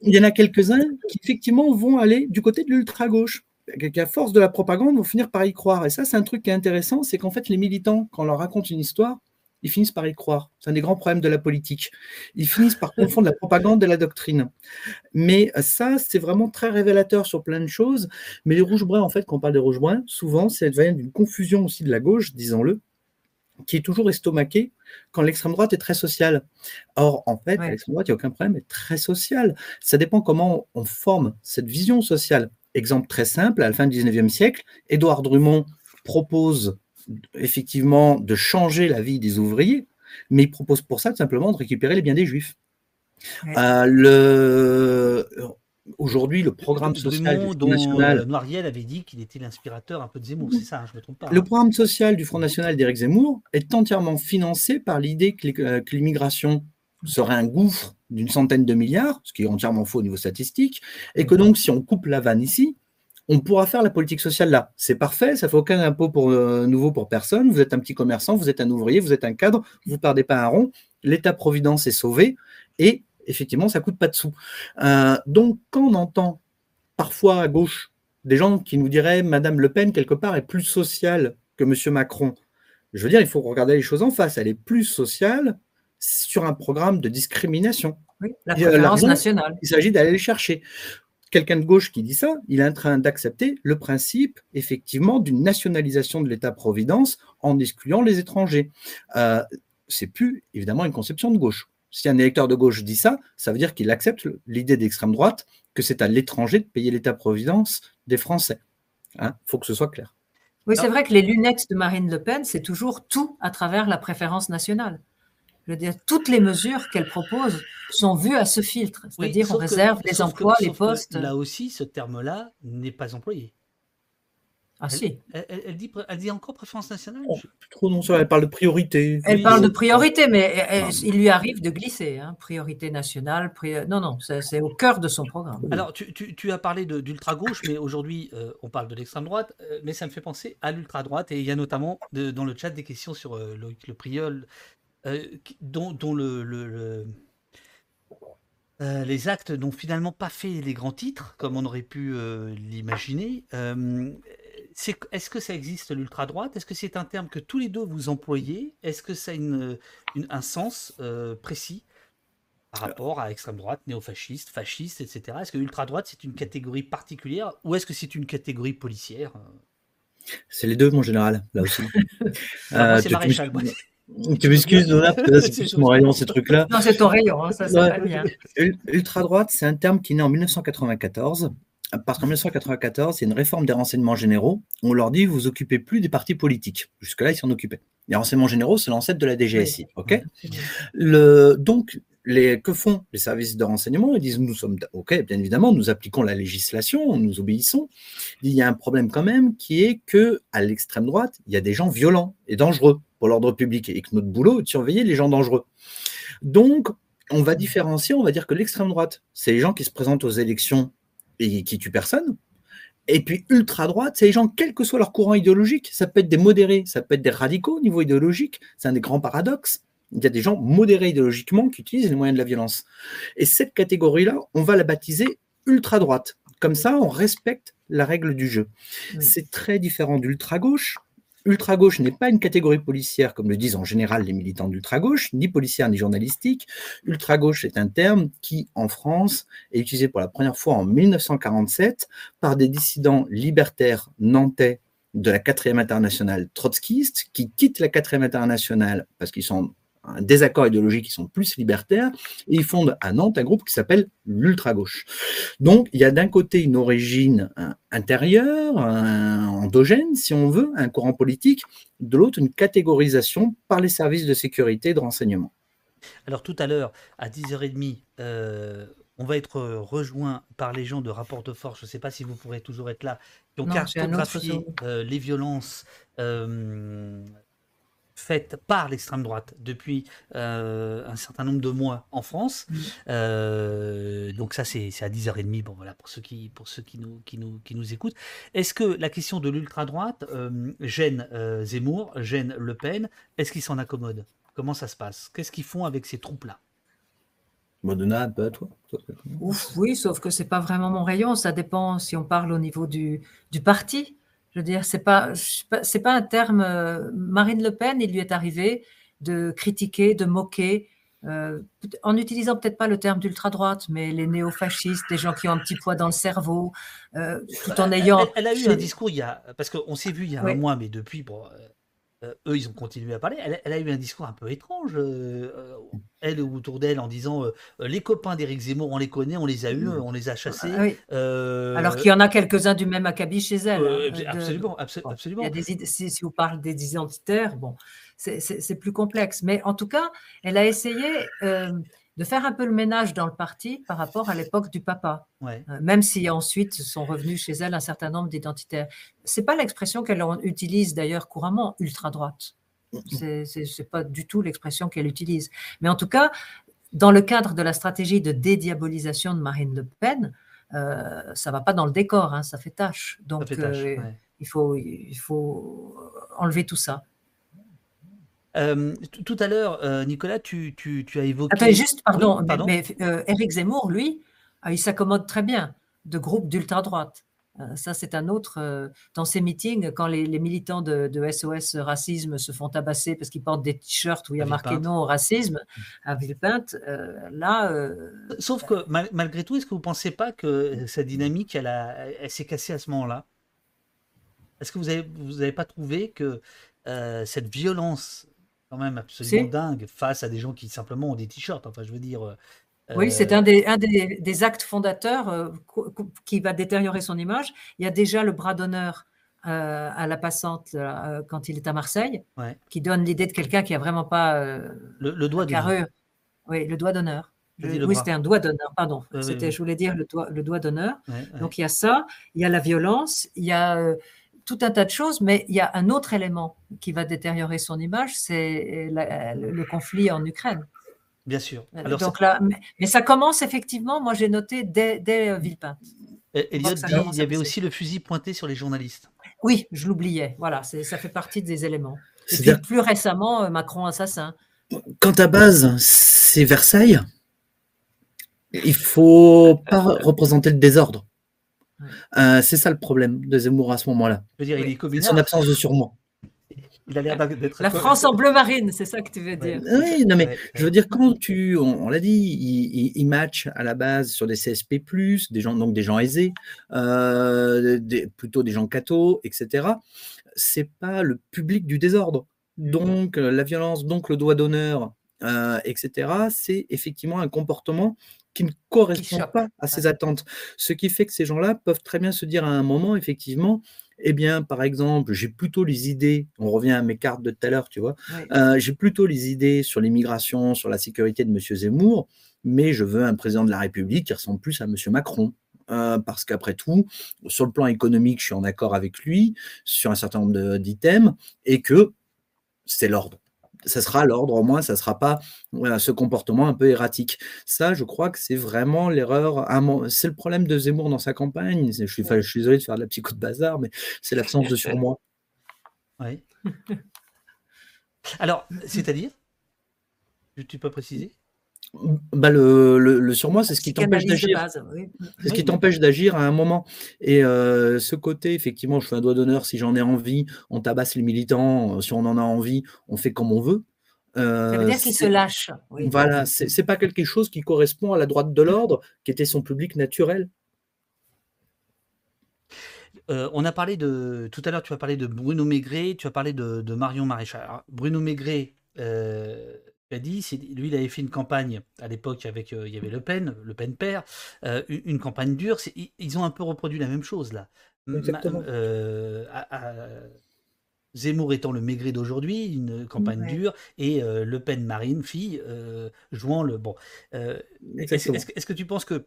il y en a quelques-uns qui effectivement vont aller du côté de l'ultra-gauche qu'à force de la propagande, vont finir par y croire. Et ça, c'est un truc qui est intéressant, c'est qu'en fait, les militants, quand on leur raconte une histoire, ils finissent par y croire. C'est un des grands problèmes de la politique. Ils finissent par confondre la propagande et la doctrine. Mais ça, c'est vraiment très révélateur sur plein de choses. Mais les rouges-bruns, en fait, quand on parle des rouges-bruns, souvent, ça devient d'une confusion aussi de la gauche, disons-le, qui est toujours estomaquée quand l'extrême droite est très sociale. Or, en fait, l'extrême droite, il n'y a aucun problème, est très sociale. Ça dépend comment on forme cette vision sociale. Exemple très simple, à la fin du 19e siècle, Édouard Drummond propose effectivement de changer la vie des ouvriers, mais il propose pour ça simplement de récupérer les biens des juifs. Euh, le... Aujourd'hui, le programme social du Front National. Euh, Noiriel avait dit qu'il était l'inspirateur un peu de Zemmour, c'est ça, hein, je ne me trompe pas. Le hein. programme social du Front National d'Éric Zemmour est entièrement financé par l'idée que euh, l'immigration serait un gouffre d'une centaine de milliards, ce qui est entièrement faux au niveau statistique, et que donc si on coupe la vanne ici, on pourra faire la politique sociale là. C'est parfait, ça fait aucun impôt pour, euh, nouveau pour personne. Vous êtes un petit commerçant, vous êtes un ouvrier, vous êtes un cadre, vous ne perdez pas un rond. L'État-providence est sauvé et effectivement, ça coûte pas de sous. Euh, donc, quand on entend parfois à gauche des gens qui nous diraient Madame Le Pen, quelque part, est plus sociale que Monsieur Macron, je veux dire, il faut regarder les choses en face. Elle est plus sociale sur un programme de discrimination. Oui, la préférence nationale. Il s'agit d'aller le chercher. Quelqu'un de gauche qui dit ça, il est en train d'accepter le principe, effectivement, d'une nationalisation de l'État-providence en excluant les étrangers. Euh, c'est plus, évidemment, une conception de gauche. Si un électeur de gauche dit ça, ça veut dire qu'il accepte l'idée d'extrême droite que c'est à l'étranger de payer l'État-providence des Français. Il hein, faut que ce soit clair. Oui, c'est vrai que les lunettes de Marine Le Pen, c'est toujours tout à travers la préférence nationale. Je veux dire, toutes les mesures qu'elle propose sont vues à ce filtre, c'est-à-dire on réserve les emplois, les postes. Là aussi, ce terme-là n'est pas employé. Ah si. Elle, dit, elle dit encore préférence nationale? Oh, trop non, ça, Elle parle de priorité. Elle parle de priorité, mais il lui arrive de glisser. Hein, priorité nationale. Non, non, c'est au cœur de son programme. Alors, tu, as parlé d'ultra-gauche, mais aujourd'hui, euh, on parle de l'extrême droite. Euh, mais ça me fait penser à l'ultra-droite. Et il y a notamment dans le chat des questions sur euh, le, le priol euh, dont, le, euh, les actes n'ont finalement pas fait les grands titres, comme on aurait pu euh, l'imaginer. Est-ce que ça existe l'ultra-droite? Est-ce que c'est un terme que tous les deux vous employez? Est-ce que ça a une, un sens précis par rapport à extrême droite, néo-fasciste, fasciste, etc. Est-ce que ultra-droite, c'est une catégorie particulière ou est-ce que c'est une catégorie policière? C'est les deux, mon général, là aussi. euh, c'est maréchal. Tu m'excuses, c'est mon rayon, ces trucs-là. Non, c'est ton rayon, hein, ça, c'est pas bien. Ultra-droite, c'est un terme qui est né en 1994 parce qu'en 1994, c'est une réforme des renseignements généraux. On leur dit, vous occupez plus des partis politiques. Jusque-là, ils s'en occupaient. Les renseignements généraux, c'est l'ancêtre de la DGSI. ok le, donc, les, que font les services de renseignement? Ils disent, nous sommes, ok, bien évidemment, nous appliquons la législation, nous obéissons. Il y a un problème quand même qui est que à l'extrême droite, il y a des gens violents et dangereux pour l'ordre public et que notre boulot est de surveiller les gens dangereux. Donc, on va différencier, on va dire que l'extrême droite, c'est les gens qui se présentent aux élections et qui tuent personne. Et puis ultra-droite, c'est les gens, quel que soit leur courant idéologique, ça peut être des modérés, ça peut être des radicaux au niveau idéologique, c'est un des grands paradoxes. Il y a des gens modérés idéologiquement qui utilisent les moyens de la violence. Et cette catégorie-là, on va la baptiser ultra-droite. Comme ça, on respecte la règle du jeu. C'est très différent d'ultra-gauche, Ultra-gauche n'est pas une catégorie policière, comme le disent en général les militants d'ultra-gauche, ni policière ni journalistique. Ultra-gauche est un terme qui, en France, est utilisé pour la première fois en 1947 par des dissidents libertaires nantais de la 4e internationale trotskiste, qui quittent la 4e internationale parce qu'ils sont un désaccord idéologique, ils sont plus libertaires, et ils fondent à Nantes un groupe qui s'appelle l'ultra-gauche. Donc, il y a d'un côté une origine intérieure, un endogène, si on veut, un courant politique, de l'autre, une catégorisation par les services de sécurité et de renseignement. Alors, tout à l'heure, à 10h30, euh, on va être rejoint par les gens de Rapport de Force, je ne sais pas si vous pourrez toujours être là, qui ont cartographié euh, les violences euh, faite par l'extrême droite depuis euh, un certain nombre de mois en France. Mm. Euh, donc ça, c'est à 10h30, bon, voilà, pour ceux qui, pour ceux qui, nous, qui, nous, qui nous écoutent. Est-ce que la question de l'ultra-droite euh, gêne Zemmour, gêne Le Pen? Est-ce qu'ils s'en accommodent Comment ça se passe? Qu'est-ce qu'ils font avec ces troupes-là? Modena, un peu à toi? Ouf, Oui, sauf que c'est pas vraiment mon rayon. Ça dépend si on parle au niveau du, du parti. Je veux dire, c'est pas, c'est pas un terme. Euh, Marine Le Pen, il lui est arrivé de critiquer, de moquer, euh, en utilisant peut-être pas le terme d'ultra-droite, mais les néo-fascistes, les gens qui ont un petit poids dans le cerveau, euh, tout en ayant. Elle, a eu un discours il y a, parce qu'on s'est vu il y a un mois, mais depuis, bon, euh, eux, ils ont continué à parler. Elle, a eu un discours un peu étrange, euh, euh, elle ou autour d'elle, en disant les copains d'Éric Zemmour, on les connaît, on les a eus, on les a chassés. Ah Alors qu'il y en a quelques-uns du même acabit chez elle. Hein, absolument, absolument. Il y a des, si, si, vous parlez des identitaires, bon, c'est plus complexe. Mais en tout cas, elle a essayé de faire un peu le ménage dans le parti par rapport à l'époque du papa, euh, même si ensuite sont revenus chez elle un certain nombre d'identitaires. C'est pas l'expression qu'elle utilise d'ailleurs couramment, ultra droite. C'est pas du tout l'expression qu'elle utilise. Mais en tout cas, dans le cadre de la stratégie de dédiabolisation de Marine Le Pen, euh, ça va pas dans le décor, hein, ça fait tâche. Donc euh, il, faut, il faut enlever tout ça. Euh, tout à l'heure, euh, Nicolas, tu, as évoqué. Attends, juste, pardon, mais, euh, Éric Zemmour, lui, il s'accommode très bien de groupes d'ultra-droite. ça, c'est un autre. dans ses meetings, quand les, militants de, SOS Racisme se font tabasser parce qu'ils portent des t-shirts où il y a marqué non au racisme à Villepinte, là. Sauf que malgré tout, est-ce que vous ne pensez pas que cette dynamique, elle, elle s'est cassée à ce moment-là? Est-ce que vous n'avez vous avez pas trouvé que cette violence même absolument dingue face à des gens qui simplement ont des t-shirts. Enfin, je veux dire. Euh, oui, c'est un, des, un des, actes fondateurs euh, qui va détériorer son image. Il y a déjà le bras d'honneur euh, à la passante quand il est à Marseille, qui donne l'idée de quelqu'un qui a vraiment pas le, doigt d'honneur. Oui, le doigt d'honneur. Oui, c'était un doigt d'honneur, pardon. c'était, je voulais dire le doigt, le doigt d'honneur. Donc il y a ça, il y a la violence, il y a tout un tas de choses, mais il y a un autre élément qui va détériorer son image, c'est le, conflit en Ukraine. Bien sûr. Alors, Donc là, mais, ça commence effectivement, moi j'ai noté dès, dès euh, Villepin. Elliot dit il y avait aussi le fusil pointé sur les journalistes. Oui, je l'oubliais. Voilà, ça fait partie des éléments. Et puis plus récemment, euh, Macron assassin. Quand à base, c'est Versailles, il faut pas représenter le désordre. Euh, c'est ça le problème de Zemmour à ce moment-là. Je veux dire, il est Son absence de surmoi. Il a l'air d'être. La France en bleu marine, c'est ça que tu veux dire. Oui, non, mais je veux dire, quand tu. On, l'a dit, il, match à la base sur des CSP, des gens, donc des gens aisés, euh, plutôt des gens cathos, etc. C'est pas le public du désordre. Donc, la violence, donc le doigt d'honneur, euh, etc., c'est effectivement un comportement qui ne correspond pas à ces attentes. Ce qui fait que ces gens-là peuvent très bien se dire à un moment, effectivement, eh bien, par exemple, j'ai plutôt les idées, on revient à mes cartes de tout à l'heure, tu vois, euh, j'ai plutôt les idées sur l'immigration, sur la sécurité de M. Zemmour, mais je veux un président de la République qui ressemble plus à M. Macron. Euh, parce qu'après tout, sur le plan économique, je suis en accord avec lui sur un certain nombre d'items et que c'est l'ordre ça sera l'ordre, au moins, ça ne sera pas ce comportement un peu erratique. Ça, je crois que c'est vraiment l'erreur. C'est le problème de Zemmour dans sa campagne. Je suis, je suis désolé de faire de la psycho de bazar, mais c'est l'absence de surmoi. Oui. Alors, c'est-à-dire? Tu peux préciser? Bah le, le, surmoi, c'est ce qui t'empêche d'agir. C'est ce qui t'empêche d'agir à un moment. Et euh, ce côté, effectivement, je fais un doigt d'honneur si j'en ai envie, on tabasse les militants, euh, si on en a envie, on fait comme on veut. Euh, ça veut dire qu'il se lâche. Voilà, c'est pas quelque chose qui correspond à la droite de l'ordre, qui était son public naturel. on a parlé de. Tout à l'heure, tu as parlé de Bruno Maigret, tu as parlé de, Marion Maréchal. Bruno Maigret, dit, lui, il avait fait une campagne à l'époque avec, euh, il y avait Le Pen, Le Pen père, euh, une, campagne dure. Ils ont un peu reproduit la même chose là. Euh, Zemmour étant le Maigret d'aujourd'hui, une campagne dure, et Le Pen Marine, fille, jouant le bon. Est-ce que tu penses que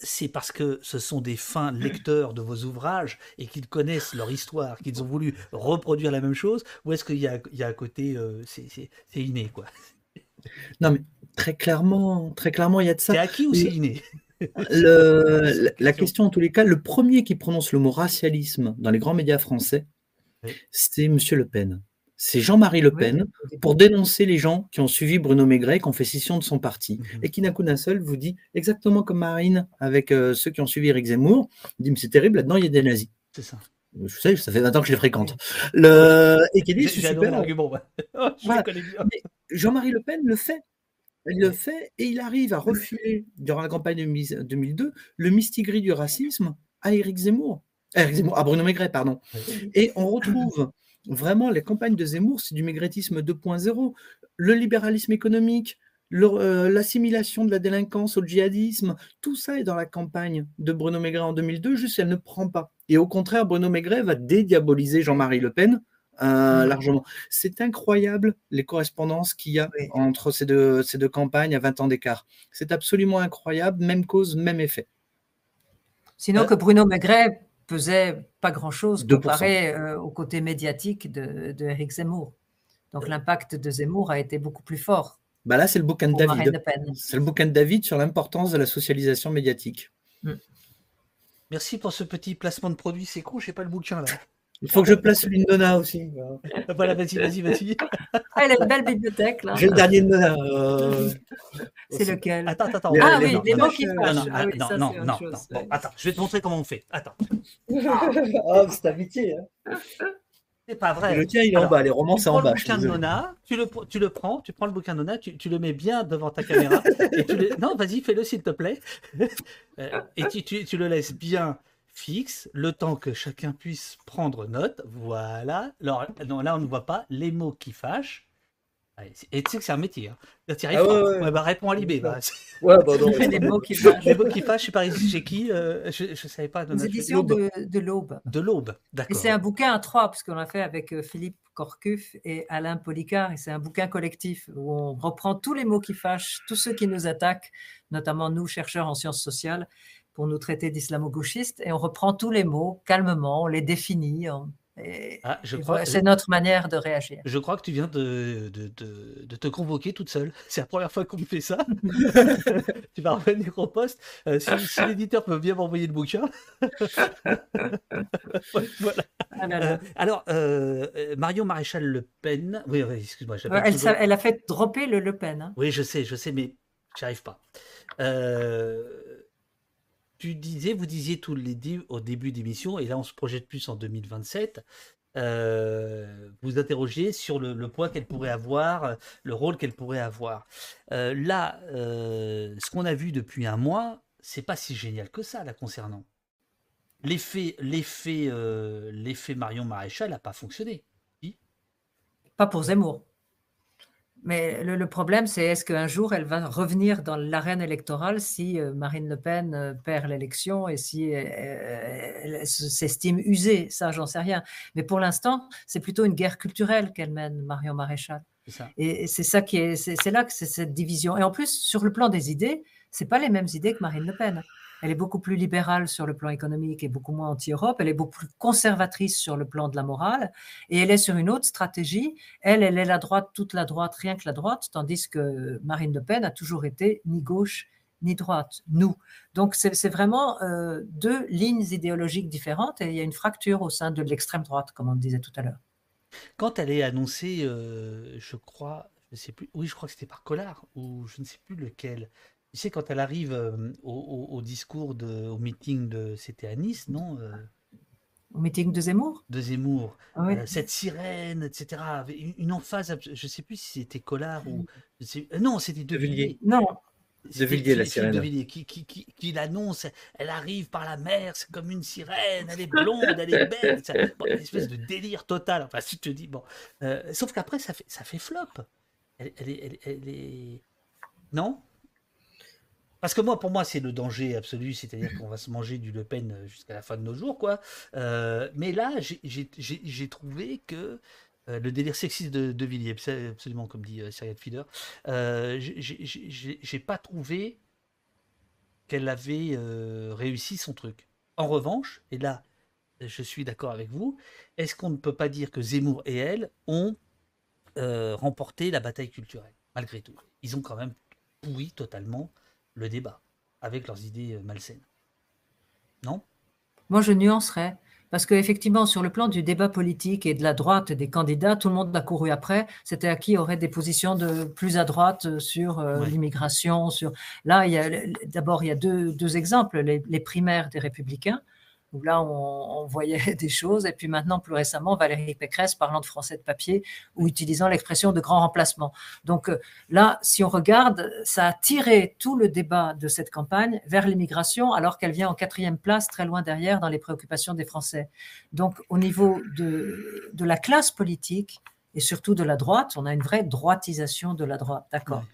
c'est parce que ce sont des fins lecteurs de vos ouvrages et qu'ils connaissent leur histoire, qu'ils ont voulu reproduire la même chose, ou est-ce qu'il y a, il y a à côté, c'est inné, quoi? Non, mais très clairement, très clairement, il y a de ça. C'est acquis ou c'est inné la, question, en tous les cas, le premier qui prononce le mot racialisme dans les grands médias français, c'est M. Le Pen. C'est Jean-Marie Le Pen pour dénoncer les gens qui ont suivi Bruno Maigret, qui ont fait scission de son parti, et qui d'un coup d'un seul vous dit, exactement comme Marine avec euh, ceux qui ont suivi Eric Zemmour, dit mais c'est terrible, là-dedans il y a des nazis. C'est ça je sais, ça fait 20 ans que je les fréquente. Le... Et qui dit, super. argument. Oh, Jean-Marie Le Pen le fait. Il le fait et il arrive à refuler, durant la campagne de 2002, le mistigris du racisme à Éric Zemmour. Zemmour, à Bruno Maigret, pardon. Et on retrouve vraiment les campagnes de Zemmour, c'est du maigretisme 2.0. Le libéralisme économique, euh, l'assimilation de la délinquance au djihadisme, tout ça est dans la campagne de Bruno Maigret en 2002, juste elle ne prend pas. Et au contraire, Bruno Maigret va dédiaboliser Jean-Marie Le Pen euh, mmh. largement. C'est incroyable les correspondances qu'il y a entre ces deux, ces deux campagnes à 20 ans d'écart. C'est absolument incroyable, même cause, même effet. Sinon euh, que Bruno Maigret pesait pas grand-chose comparé au côté médiatique de, de Zemmour. Donc l'impact de Zemmour a été beaucoup plus fort. Bah là, c'est le bouquin de David. C'est le bouquin de David sur l'importance de la socialisation médiatique. Mm. Merci pour ce petit placement de produit. C'est con, je n'ai pas le bouquin là. Il faut que je place l'Indona aussi. voilà, vas-y, vas-y, vas-y. Ah, elle a une belle bibliothèque là. J'ai le dernier Indona. Euh, c'est lequel Attends, attends, attends. Ah oui, les mots qui fâchent. Ah non, non, non, non. attends, je vais te montrer comment on fait. Attends. oh, c'est amitié. Hein. C'est pas vrai. Le tien, il est en bas, les romans, c'est en bas. Le bouquin de Nona, tu le, tu le prends, tu prends le bouquin de Nona, tu, tu le mets bien devant ta caméra. et tu le... Non, vas-y, fais-le s'il te plaît. Euh, et tu, tu, tu, le laisses bien fixe, le temps que chacun puisse prendre note. Voilà. Alors, non, là, on ne voit pas les mots qui fâchent. Et tu sais que c'est un métier. Hein. ah ouais, bah, réponds à l'IB. Bah. Ouais, bah non. les mots qui fâchent. Mots qui fâchent, je sais pas chez qui. Euh, je ne savais pas. Les éditions de, de l'Aube. De l'Aube, d'accord. Et c'est un bouquin à trois, parce qu'on l'a fait avec euh, Philippe Corcuff et Alain Policard. Et c'est un bouquin collectif où on reprend tous les mots qui fâchent, tous ceux qui nous attaquent, notamment nous, chercheurs en sciences sociales, pour nous traiter d'islamo-gauchistes. Et on reprend tous les mots calmement, on les définit. Ah, c'est notre manière de réagir. Je crois que tu viens de, de, te convoquer toute seule. C'est la première fois qu'on me fait ça. tu vas revenir au poste. Euh, si, l'éditeur peut bien m'envoyer le bouquin. voilà. Ah euh, alors, euh, Mario Maréchal Le Pen. Oui, excuse-moi. Elle, elle, a fait dropper le Le Pen. Hein. Oui, je sais, je sais, mais j'arrive pas. Euh, tu disais, vous disiez tous les au début d'émission, et là on se projette plus en 2027, vous interrogiez sur le, poids qu'elle pourrait avoir, le rôle qu'elle pourrait avoir. là, ce qu'on a vu depuis un mois, c'est pas si génial que ça, la concernant. L'effet, l'effet, l'effet Marion Maréchal n'a pas fonctionné. Pas pour Zemmour. Mais le, problème, c'est est-ce qu'un jour, elle va revenir dans l'arène électorale si euh, Marine Le Pen euh, perd l'élection et si elle, s'estime usée? Ça, j'en sais rien. Mais pour l'instant, c'est plutôt une guerre culturelle qu'elle mène, Marion Maréchal. Et, c'est ça qui est, c'est là que c'est cette division. Et en plus, sur le plan des idées, c'est pas les mêmes idées que Marine Le Pen. Elle est beaucoup plus libérale sur le plan économique et beaucoup moins anti-Europe. Elle est beaucoup plus conservatrice sur le plan de la morale. Et elle est sur une autre stratégie. Elle, elle est la droite, toute la droite, rien que la droite, tandis que Marine Le Pen a toujours été ni gauche ni droite, nous. Donc c'est vraiment euh, deux lignes idéologiques différentes et il y a une fracture au sein de l'extrême droite, comme on disait tout à l'heure. Quand elle est annoncée, euh, je crois, je sais plus, oui, je crois que c'était par Collard ou je ne sais plus lequel, tu sais, quand elle arrive euh, au, discours, de, au meeting de. C'était à Nice, non euh? Au meeting de Zemmour? De Zemmour. Ah euh, cette sirène, etc. Une, emphase, je ne sais plus si c'était Collard ou. non, c'était De Villiers. Non. De Villiers, la sirène. De Villiers, qui, qui, qui, l'annonce, elle arrive par la mer, c'est comme une sirène, elle est blonde, elle est belle. une espèce de délire total. Enfin, si tu te dis, bon. sauf qu'après, ça fait, ça fait flop. Elle, elle, est, elle est. Non? Parce que moi, pour moi, c'est le danger absolu, c'est-à-dire qu'on va se manger du Le Pen euh, jusqu'à la fin de nos jours, quoi. Euh, mais là, j'ai trouvé que euh, le délire sexiste de, de Villiers, absolument comme dit Cyril Fieder, j'ai pas trouvé qu'elle avait réussi son truc. En revanche, et là, je suis d'accord avec vous, est-ce qu'on ne peut pas dire que Zemmour et elle ont remporté la bataille culturelle, malgré tout? Ils ont quand même pourri totalement le débat avec leurs idées euh, malsaines. Non? Moi, je nuancerais. Parce qu'effectivement, sur le plan du débat politique et de la droite des candidats, tout le monde a couru après. C'était à qui aurait des positions de plus à droite sur euh, l'immigration. Sur là, d'abord il y a deux, exemples les, primaires des Républicains où là, on, voyait des choses. Et puis maintenant, plus récemment, Valérie Pécresse parlant de français de papier ou utilisant l'expression de grand remplacement. Donc euh, là, si on regarde, ça a tiré tout le débat de cette campagne vers l'immigration, alors qu'elle vient en quatrième place, très loin derrière, dans les préoccupations des Français. Donc au niveau de, de la classe politique, et surtout de la droite, on a une vraie droitisation de la droite, d'accord?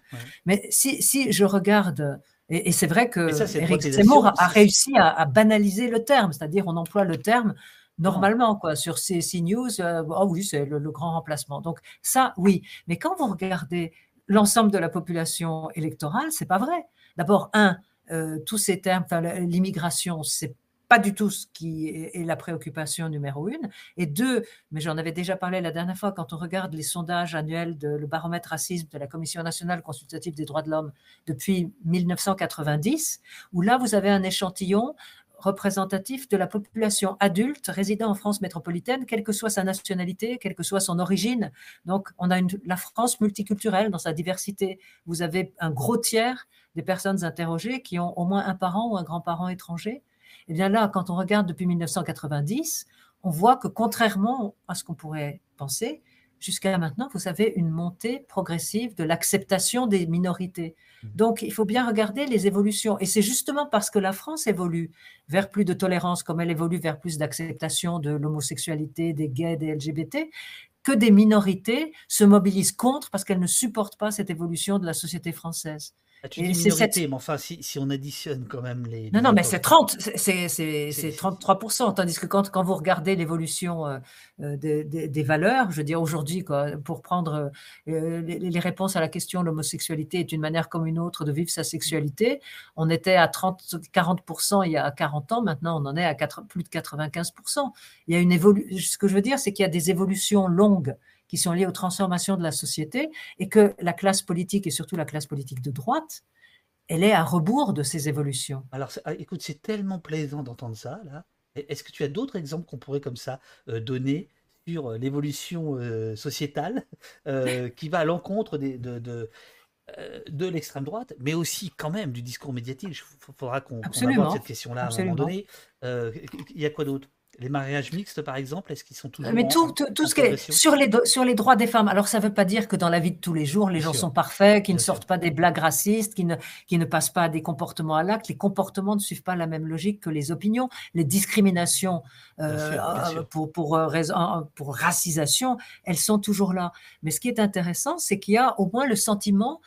Mais si, si je regarde et, c'est vrai que Eric Zemmour a, réussi à, banaliser le terme, c'est-à-dire on emploie le terme normalement quoi sur ces News. Euh, oh oui, c'est le, grand remplacement. Donc ça, oui. Mais quand vous regardez l'ensemble de la population électorale, c'est pas vrai. D'abord, un, euh, tous ces termes, l'immigration, c'est pas du tout ce qui est la préoccupation numéro une. Et deux, mais j'en avais déjà parlé la dernière fois, quand on regarde les sondages annuels de le baromètre racisme de la Commission nationale consultative des droits de l'homme depuis 1990, où là, vous avez un échantillon représentatif de la population adulte résidant en France métropolitaine, quelle que soit sa nationalité, quelle que soit son origine. Donc, on a une, la France multiculturelle dans sa diversité. Vous avez un gros tiers des personnes interrogées qui ont au moins un parent ou un grand-parent étranger. Et eh bien là, quand on regarde depuis 1990, on voit que contrairement à ce qu'on pourrait penser, jusqu'à maintenant, vous avez une montée progressive de l'acceptation des minorités. Mmh. Donc, il faut bien regarder les évolutions. Et c'est justement parce que la France évolue vers plus de tolérance, comme elle évolue vers plus d'acceptation de l'homosexualité, des gays, des LGBT, que des minorités se mobilisent contre parce qu'elles ne supportent pas cette évolution de la société française. Ah, tu dis minorité, mais enfin, si, si, on additionne quand même les. Non, non, mais c'est 30, c'est 33%. Tandis que quand, quand vous regardez l'évolution euh, euh, des, des, valeurs, je veux dire aujourd'hui, pour prendre euh, les, réponses à la question l'homosexualité est une manière comme une autre de vivre sa sexualité, on était à 30, 40% il y a 40 ans, maintenant on en est à plus de 95%. Il y a une évolution. Ce que je veux dire, c'est qu'il y a des évolutions longues qui sont liées aux transformations de la société et que la classe politique et surtout la classe politique de droite, elle est à rebours de ces évolutions. Alors, ah, écoute, c'est tellement plaisant d'entendre ça, là. Est-ce que tu as d'autres exemples qu'on pourrait comme ça euh, donner sur euh, l'évolution euh, sociétale qui va à l'encontre de, de, de l'extrême droite, mais aussi quand même du discours médiatique? Il faudra qu'on qu aborde cette question-là à un moment donné. Il y a quoi d'autre? Les mariages mixtes, par exemple, est-ce qu'ils sont toujours Mais tout, tout, ce qui est sur les, sur les droits des femmes. Alors, ça ne veut pas dire que dans la vie de tous les jours, les gens sont parfaits, qu'ils ne sortent pas des blagues racistes, qu'ils ne, ne passent pas des comportements à l'acte. Les comportements ne suivent pas la même logique que les opinions. Les discriminations euh, pour, pour, euh, pour racisation, elles sont toujours là. Mais ce qui est intéressant, c'est qu'il y a au moins le sentiment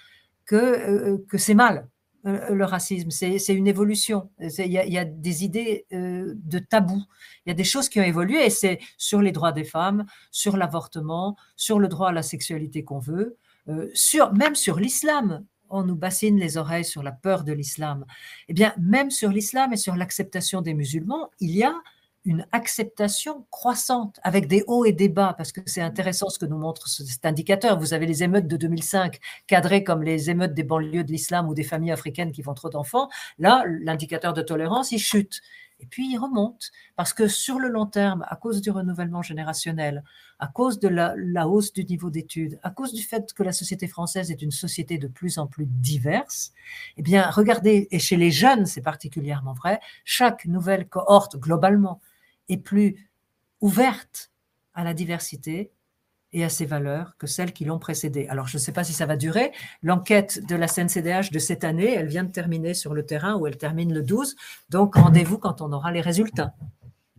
que, euh, que c'est mal euh, le racisme, c'est une évolution. Il y, a des idées euh, de tabou. Il y a des choses qui ont évolué et c'est sur les droits des femmes, sur l'avortement, sur le droit à la sexualité qu'on veut, euh, même sur l'islam. On nous bassine les oreilles sur la peur de l'islam. Eh bien, même sur l'islam et sur l'acceptation des musulmans, il y a une acceptation croissante avec des hauts et des bas, parce que c'est intéressant ce que nous montre cet indicateur. Vous avez les émeutes de 2005 cadrées comme les émeutes des banlieues de l'islam ou des familles africaines qui font trop d'enfants. Là, l'indicateur de tolérance, il chute. Et puis il remonte, parce que sur le long terme, à cause du renouvellement générationnel, à cause de la, la hausse du niveau d'études, à cause du fait que la société française est une société de plus en plus diverse, eh bien, regardez, et chez les jeunes, c'est particulièrement vrai, chaque nouvelle cohorte, globalement, est plus ouverte à la diversité et à ses valeurs que celles qui l'ont précédée. Alors, je ne sais pas si ça va durer. L'enquête de la CNCDH de cette année, elle vient de terminer sur le terrain où elle termine le 12. Donc, rendez-vous quand on aura les résultats.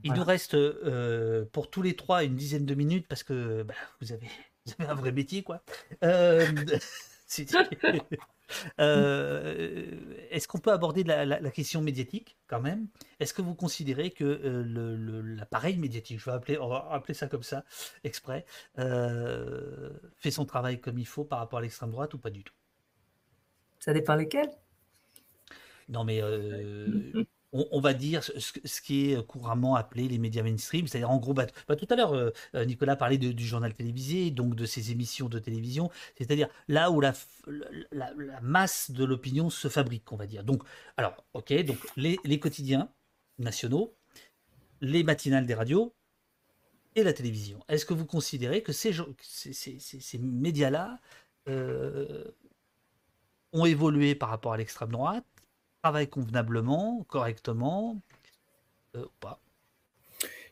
Il nous reste euh, pour tous les trois une dizaine de minutes parce que bah, vous, avez, un vrai métier, quoi. Euh, Euh, est-ce qu'on peut aborder la, question médiatique quand même? Est-ce que vous considérez que euh, l'appareil médiatique, je vais appeler, on va appeler ça comme ça, exprès, euh, fait son travail comme il faut par rapport à l'extrême droite ou pas du tout? Ça dépend lesquels. Non mais on, va dire ce, qui est couramment appelé les médias mainstream, c'est-à-dire en gros, bah, bah, tout à l'heure, euh, euh, Nicolas parlait du journal télévisé, donc de ces émissions de télévision, c'est-à-dire là où la, masse de l'opinion se fabrique, on va dire. Donc, alors, ok, donc les, quotidiens nationaux, les matinales des radios et la télévision. Est-ce que vous considérez que ces, ces, médias-là euh, ont évolué par rapport à l'extrême droite travaille convenablement, correctement, euh, ou pas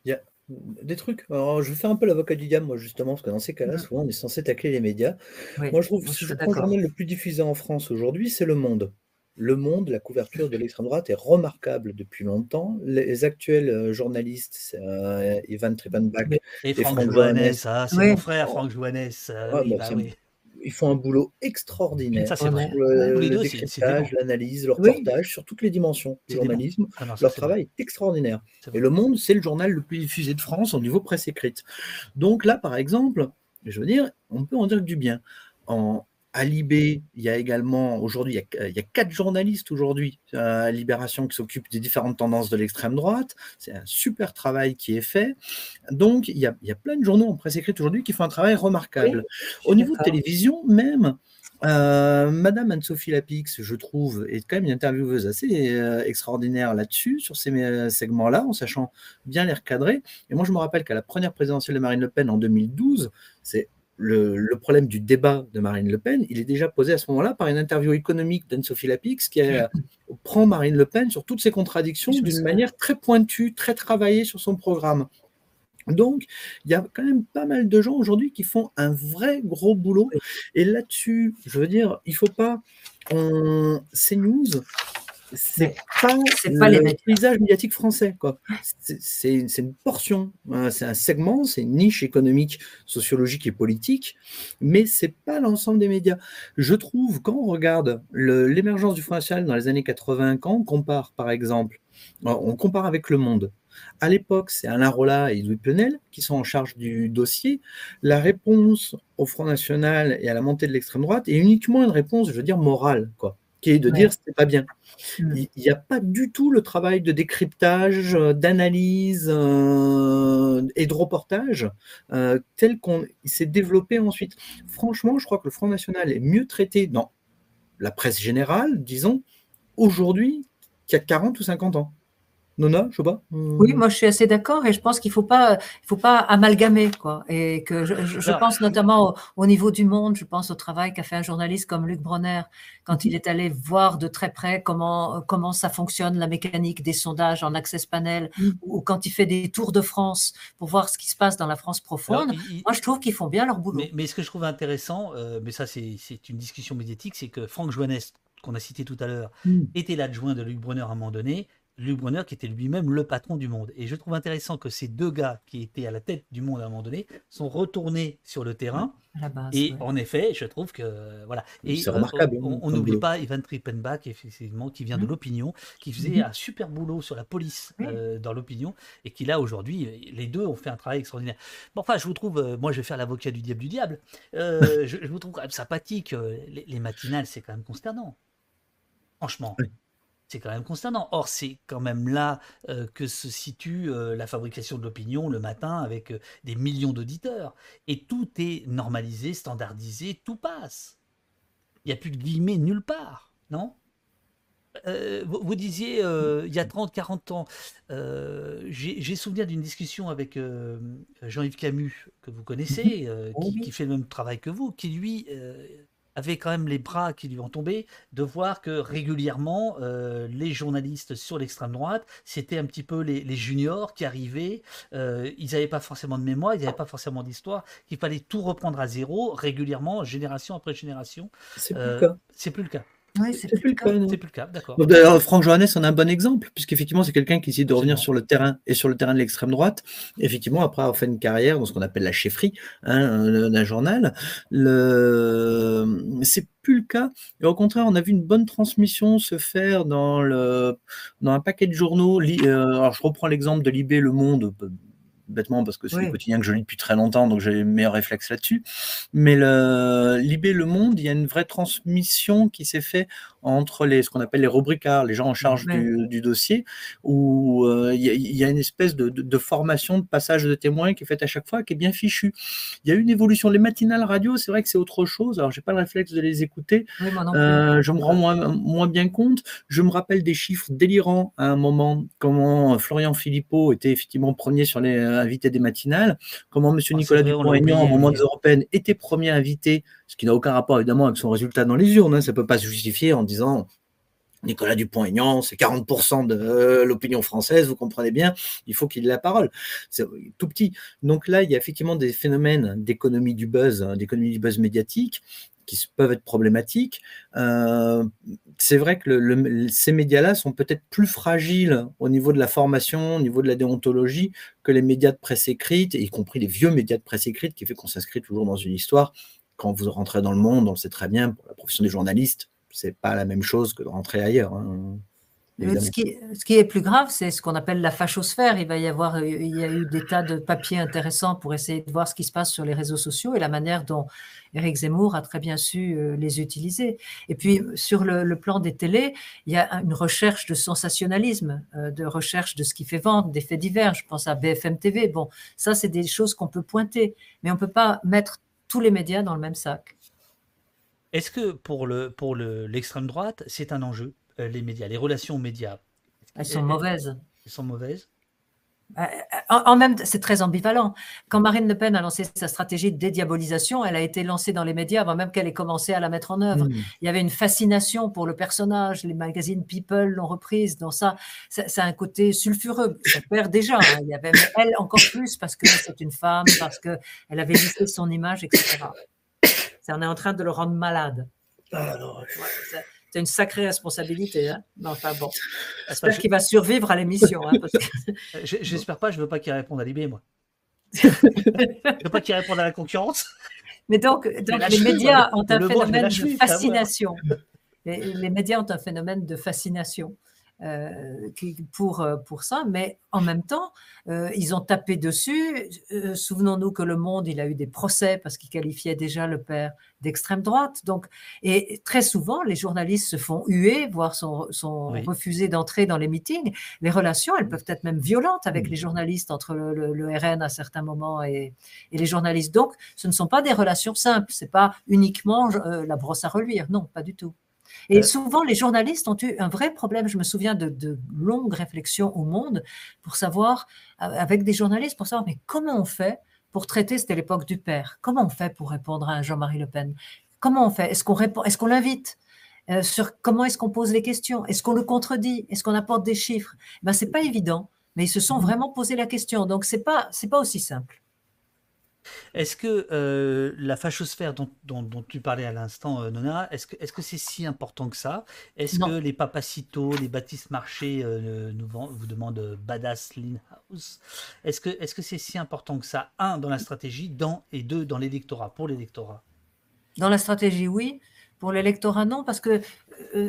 Il y a des trucs. Alors, je fais un peu l'avocat du diable, moi, justement, parce que dans ces cas-là, souvent, on est censé tacler les médias. moi, je trouve que le journal le plus diffusé en France aujourd'hui, c'est Le Monde. Le Monde, la couverture de l'extrême droite est remarquable depuis longtemps. Les actuels euh, journalistes, c'est euh, Ivan Tribanbach et, Franck, Franck c'est mon frère Franck Joannès. Bah, bah ils font un boulot extraordinaire. Ça, c'est Le, le décryptage, l'analyse, le reportage sur toutes les dimensions du journalisme. Ah leur travail est extraordinaire. Et Le Monde, c'est le journal le plus diffusé de France au niveau presse écrite. Donc là, par exemple, je veux dire, on peut en dire du bien. En, à Libé, il y a également aujourd'hui, il, y a quatre journalistes aujourd'hui à Libération qui s'occupent des différentes tendances de l'extrême droite. C'est un super travail qui est fait. Donc, il y a, plein de journaux en presse écrite aujourd'hui qui font un travail remarquable. Au niveau de télévision, même, euh, Madame Anne-Sophie Lapix, je trouve, est quand même une intervieweuse assez euh, extraordinaire là-dessus, sur ces euh, segments-là, en sachant bien les recadrer. Et moi, je me rappelle qu'à la première présidentielle de Marine Le Pen en 2012, c'est le, problème du débat de Marine Le Pen, il est déjà posé à ce moment-là par une interview économique d'Anne-Sophie Lapix qui prend Marine Le Pen sur toutes ses contradictions d'une manière très pointue, très travaillée sur son programme. Donc, il y a quand même pas mal de gens aujourd'hui qui font un vrai gros boulot. Et là-dessus, je veux dire, il ne faut pas. On... news c'est pas, pas le paysage médiatique français. Quoi. C'est, une portion, hein, c'est un segment, c'est une niche économique, sociologique et politique, mais c'est pas l'ensemble des médias. Je trouve, quand on regarde l'émergence du Front National dans les années 80, quand on compare, par exemple, on compare avec Le Monde. À l'époque, c'est Alain Rolla et Louis Plenel qui sont en charge du dossier. La réponse au Front National et à la montée de l'extrême droite est uniquement une réponse, je veux dire, morale. Quoi qui est de dire c'est pas bien. Mm. Il n'y a pas du tout le travail de décryptage, euh, d'analyse euh, et de reportage euh, tel qu'on s'est développé ensuite. Franchement, je crois que le Front National est mieux traité dans la presse générale, disons, aujourd'hui qu'il y a 40 ou 50 ans. Nona, je sais pas. Oui, moi je suis assez d'accord et je pense qu'il faut pas, il faut pas amalgamer quoi. Et que je, je, pense notamment au, niveau du monde, je pense au travail qu'a fait un journaliste comme Luc Bronner quand il est allé voir de très près comment comment ça fonctionne la mécanique des sondages en access panel mm. ou quand il fait des tours de France pour voir ce qui se passe dans la France profonde. moi je trouve qu'ils font bien leur boulot. Mais, mais, ce que je trouve intéressant, euh, mais ça c'est une discussion médiatique, c'est que Franck Joannès qu'on a cité tout à l'heure, mm. était l'adjoint de Luc Bronner à un moment donné. Luc Brunner qui était lui-même le patron du monde. Et je trouve intéressant que ces deux gars qui étaient à la tête du monde à un moment donné sont retournés sur le terrain. et en effet, je trouve que voilà. Et c'est remarquable. Euh, on n'oublie pas Ivan Trippenbach, effectivement, qui vient de mmh. l'opinion, qui faisait mmh. un super boulot sur la police euh, dans l'opinion, et qui là aujourd'hui, les deux ont fait un travail extraordinaire. Bon, enfin, je vous trouve, euh, moi, je vais faire l'avocat du diable du diable. je, vous trouve quand même sympathique. Les, les matinales, c'est quand même consternant. Franchement c'est quand même consternant. Or, c'est quand même là euh, que se situe euh, la fabrication de l'opinion le matin avec euh, des millions d'auditeurs. Et tout est normalisé, standardisé, tout passe. Il n'y a plus de guillemets nulle part, non? Vous, disiez il y a 30, 40 ans, j'ai souvenir d'une discussion avec Jean-Yves Camus, que vous connaissez, qui, qui, fait le même travail que vous, qui lui avait quand même les bras qui lui ont tombé de voir que régulièrement euh, les journalistes sur l'extrême droite c'était un petit peu les, juniors qui arrivaient. Euh, ils n'avaient pas forcément de mémoire ils n'avaient pas forcément d'histoire qu'il fallait tout reprendre à zéro régulièrement génération après génération. C'est plus, euh, plus le cas. c'est plus, le cas. C'est plus le cas, d'accord. D'ailleurs, Franck Johannes en a un bon exemple, puisqu'effectivement, c'est quelqu'un qui essaie de revenir sur le terrain et sur le terrain de l'extrême droite. Effectivement, après avoir fait une carrière dans ce qu'on appelle la chefferie hein, d'un journal, le... c'est plus le cas. Et au contraire, on a vu une bonne transmission se faire dans, le... dans un paquet de journaux. Euh, alors, je reprends l'exemple de Libé Le Monde bêtement parce que c'est le quotidien que je lis depuis très longtemps, donc j'ai les meilleurs réflexes là-dessus. Mais le Libé Le Monde, il y a une vraie transmission qui s'est faite entre les, ce qu'on appelle les rubricards, les gens en charge du, dossier, où euh, il y, a une espèce de, formation, de passage de témoins qui est faite à chaque fois, qui est bien fichu. Il y a une évolution. Les matinales radio, c'est vrai que c'est autre chose. Alors, j'ai pas le réflexe de les écouter. Euh, je me rends moins, moins bien compte. Je me rappelle des chiffres délirants à un moment, comment Florian Philippot était effectivement premier sur les euh, invités des matinales, comment Monsieur ah, Nicolas Dupont-Aignan, au moment des européennes, était premier invité ce qui n'a aucun rapport évidemment avec son résultat dans les urnes. Hein. Ça ne peut pas se justifier en disant Nicolas Dupont-Aignan, c'est 40% de l'opinion française, vous comprenez bien, il faut qu'il ait la parole. C'est tout petit. Donc là, il y a effectivement des phénomènes d'économie du buzz, hein, d'économie du buzz médiatique qui peuvent être problématiques. Euh, c'est vrai que ces médias-là sont peut-être plus fragiles au niveau de la formation, au niveau de la déontologie, que les médias de presse écrite, y compris les vieux médias de presse écrite, qui fait qu'on s'inscrit toujours dans une histoire quand vous rentrez dans le monde, on le sait très bien, pour la profession des journalistes, c'est pas la même chose que de rentrer ailleurs. Hein, ce, qui, est plus grave, c'est ce qu'on appelle la fachosphère. Il va y avoir, il y a eu des tas de papiers intéressants pour essayer de voir ce qui se passe sur les réseaux sociaux et la manière dont Éric Zemmour a très bien su euh, les utiliser. Et puis, sur le, plan des télés, il y a une recherche de sensationnalisme, euh, de recherche de ce qui fait vendre, des faits divers. Je pense à BFM TV. Bon, ça, c'est des choses qu'on peut pointer, mais on ne peut pas mettre tous les médias dans le même sac. Est-ce que pour le pour l'extrême droite, c'est un enjeu, euh, les médias, les relations médias? Elles sont mauvaises. Elles sont mauvaises? En, même, c'est très ambivalent. Quand Marine Le Pen a lancé sa stratégie de dédiabolisation, elle a été lancée dans les médias avant même qu'elle ait commencé à la mettre en œuvre. Hmm. Il y avait une fascination pour le personnage. Les magazines People l'ont reprise. Dans ça, c'est un côté sulfureux. Ça perd déjà. Hein. Il y avait elle encore plus parce que c'est une femme, parce que elle avait lissé son image, etc. Ça, on est en train de le rendre malade. Ah, c'est une sacrée responsabilité. Hein enfin bon, j'espère qu'il va survivre à l'émission. Hein, j'espère pas, je veux pas qu'il réponde à l'IB, moi. je veux pas qu'il réponde à la concurrence. Mais donc, les médias ont un phénomène de fascination. les, médias ont un phénomène de fascination. Euh, pour, euh, pour ça, mais en même temps, euh, ils ont tapé dessus. Souvenons-nous que Le Monde, il a eu des procès parce qu'il qualifiait déjà le père d'extrême droite. Donc, et très souvent, les journalistes se font huer, voire sont, sont refusés d'entrer dans les meetings. Les relations, elles peuvent être même violentes avec les journalistes entre le, RN à certains moments et, et, les journalistes. Donc, ce ne sont pas des relations simples. C'est pas uniquement la brosse à reluire. Non, pas du tout. Et souvent, les journalistes ont eu un vrai problème. Je me souviens de, de, longues réflexions au monde pour savoir, avec des journalistes, pour savoir, mais comment on fait pour traiter, c'était l'époque du père, comment on fait pour répondre à Jean-Marie Le Pen? Comment on fait? Est-ce qu'on répond Est-ce qu'on l'invite sur comment est-ce qu'on pose les questions? Est-ce qu'on le contredit? Est-ce qu'on apporte des chiffres? Ben c'est pas évident, mais ils se sont mmh vraiment posé la question. Donc c'est pas c'est pas aussi simple. Est-ce que euh, la fachosphère dont, dont, tu parlais à l'instant, euh, Nona, est-ce que c'est si important que ça? Est-ce que les Papacitos, les Baptiste Marché euh, nous vous demandent Badass Lean House? Est-ce que c'est si important que ça? Un dans la stratégie, dans et deux dans l'électorat, pour l'électorat? Dans la stratégie, oui. Pour l'électorat, non, parce que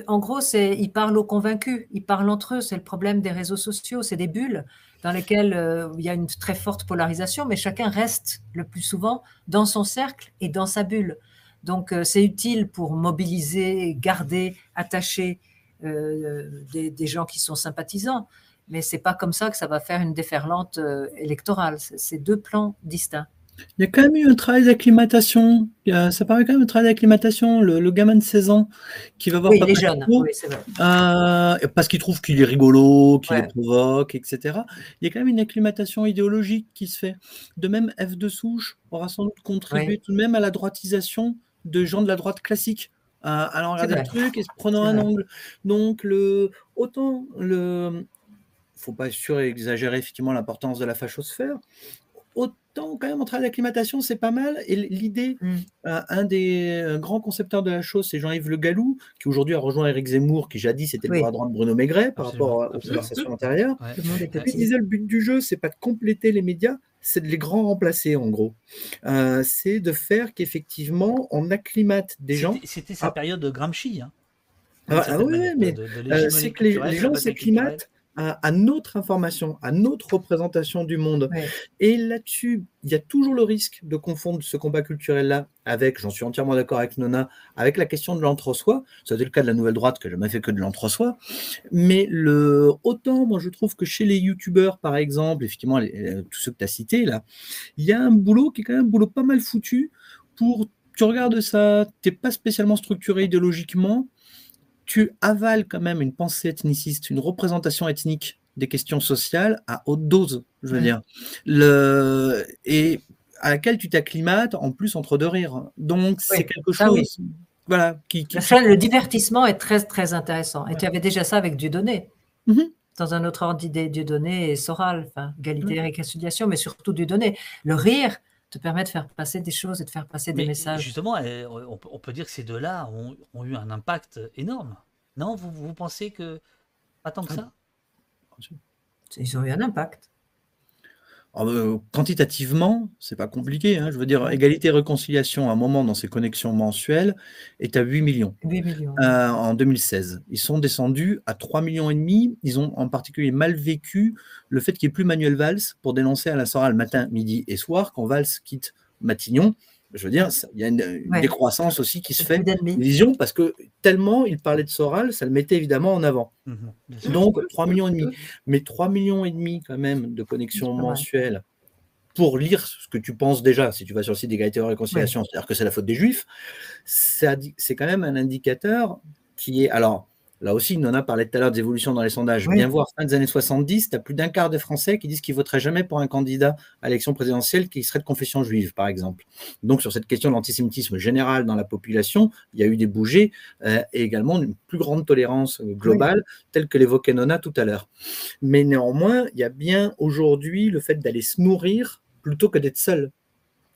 en gros, ils parlent aux convaincus, ils parlent entre eux. C'est le problème des réseaux sociaux, c'est des bulles dans lesquelles euh, il y a une très forte polarisation, mais chacun reste le plus souvent dans son cercle et dans sa bulle. Donc euh, c'est utile pour mobiliser, garder, attacher euh, des, gens qui sont sympathisants, mais c'est pas comme ça que ça va faire une déferlante électorale. C'est deux plans distincts. Il y a quand même eu un travail d'acclimatation. Ça paraît quand même un travail d'acclimatation. Le, gamin de 16 ans qui va voir oui, c'est vrai. Euh, parce qu'il trouve qu'il est rigolo, qu'il le provoque, etc. Il y a quand même une acclimatation idéologique qui se fait. De même, F de souche aura sans doute contribué tout de même à la droitisation de gens de la droite classique. Euh, allant regarder le truc et se prenant un angle. Donc, le, autant le. faut pas exagérer effectivement l'importance de la fachosphère, autant quand même en travail d'acclimatation, c'est pas mal. Et l'idée, mmh. euh, un des euh, grands concepteurs de la chose, c'est Jean-Yves Le Gallou, qui aujourd'hui a rejoint Éric Zemmour, qui jadis était le bras droit de Bruno Maigret par rapport aux conversations antérieures. Et puis il disait le but du jeu, c'est pas de compléter les médias, c'est de les grands remplacer en gros. Euh, c'est de faire qu'effectivement on acclimate des gens. C'était sa période de Gramsci. Hein. Ah, ah oui, mais c'est que les gens s'acclimatent à, notre information, à notre représentation du monde. Et là-dessus, il y a toujours le risque de confondre ce combat culturel-là avec, j'en suis entièrement d'accord avec Nona, avec la question de l'entre-soi. C'était le cas de la nouvelle droite, que je jamais fait que de l'entre-soi. Mais le, autant, moi, je trouve que chez les youtubeurs, par exemple, effectivement, tous ceux que tu as cités, là, il y a un boulot qui est quand même un boulot pas mal foutu pour tu regardes ça, tu n'es pas spécialement structuré idéologiquement, tu avales quand même une pensée ethniciste, une représentation ethnique des questions sociales à haute dose, je veux dire. Le, et à laquelle tu t'acclimates en plus entre deux rires. Donc c'est quelque chose. Voilà, qui, Le divertissement est très très intéressant. Et tu avais déjà ça avec Dieudonné. Mm Dans un autre ordre d'idée, Dieudonné et Soral, enfin, égalité et réconciliation, mais surtout Dieudonné. Le rire, te permet de faire passer des choses et de faire passer des messages. Justement, eh, on peut dire que ces deux-là ont, eu un impact énorme. Non, vous, vous pensez que pas tant que ah. ça? Ils ont eu un impact. Ah, euh, quantitativement, c'est pas compliqué. Hein. Je veux dire, égalité et réconciliation, à un moment dans ces connexions mensuelles, est à 8 millions, 8 millions. Euh, en 2016. Ils sont descendus à 3 millions et demi. Ils ont en particulier mal vécu le fait qu'il n'y ait plus Manuel Valls pour dénoncer à la le matin, midi et soir quand Valls quitte Matignon. Je veux dire, il y a une, décroissance aussi qui se fait, une vision, parce que tellement il parlait de Soral, ça le mettait évidemment en avant. Mhm, Donc 3 millions et demi. Mais 3 millions et demi quand même de connexions mensuelles pour lire ce que tu penses déjà, si tu vas sur le site d'égalité et réconciliation, c'est-à-dire que c'est la faute des juifs, c'est quand même un indicateur qui est. Alors, Là aussi, on a parlé tout à l'heure d'évolution dans les sondages. Bien voir, fin des années 70, tu as plus d'un quart des Français qui disent qu'ils voteraient jamais pour un candidat à l'élection présidentielle qui serait de confession juive, par exemple. Donc, sur cette question de l'antisémitisme général dans la population, il y a eu des bougées euh, et également une plus grande tolérance globale, telle que l'évoquait Nona tout à l'heure. Mais néanmoins, il y a bien aujourd'hui le fait d'aller se nourrir plutôt que d'être seul.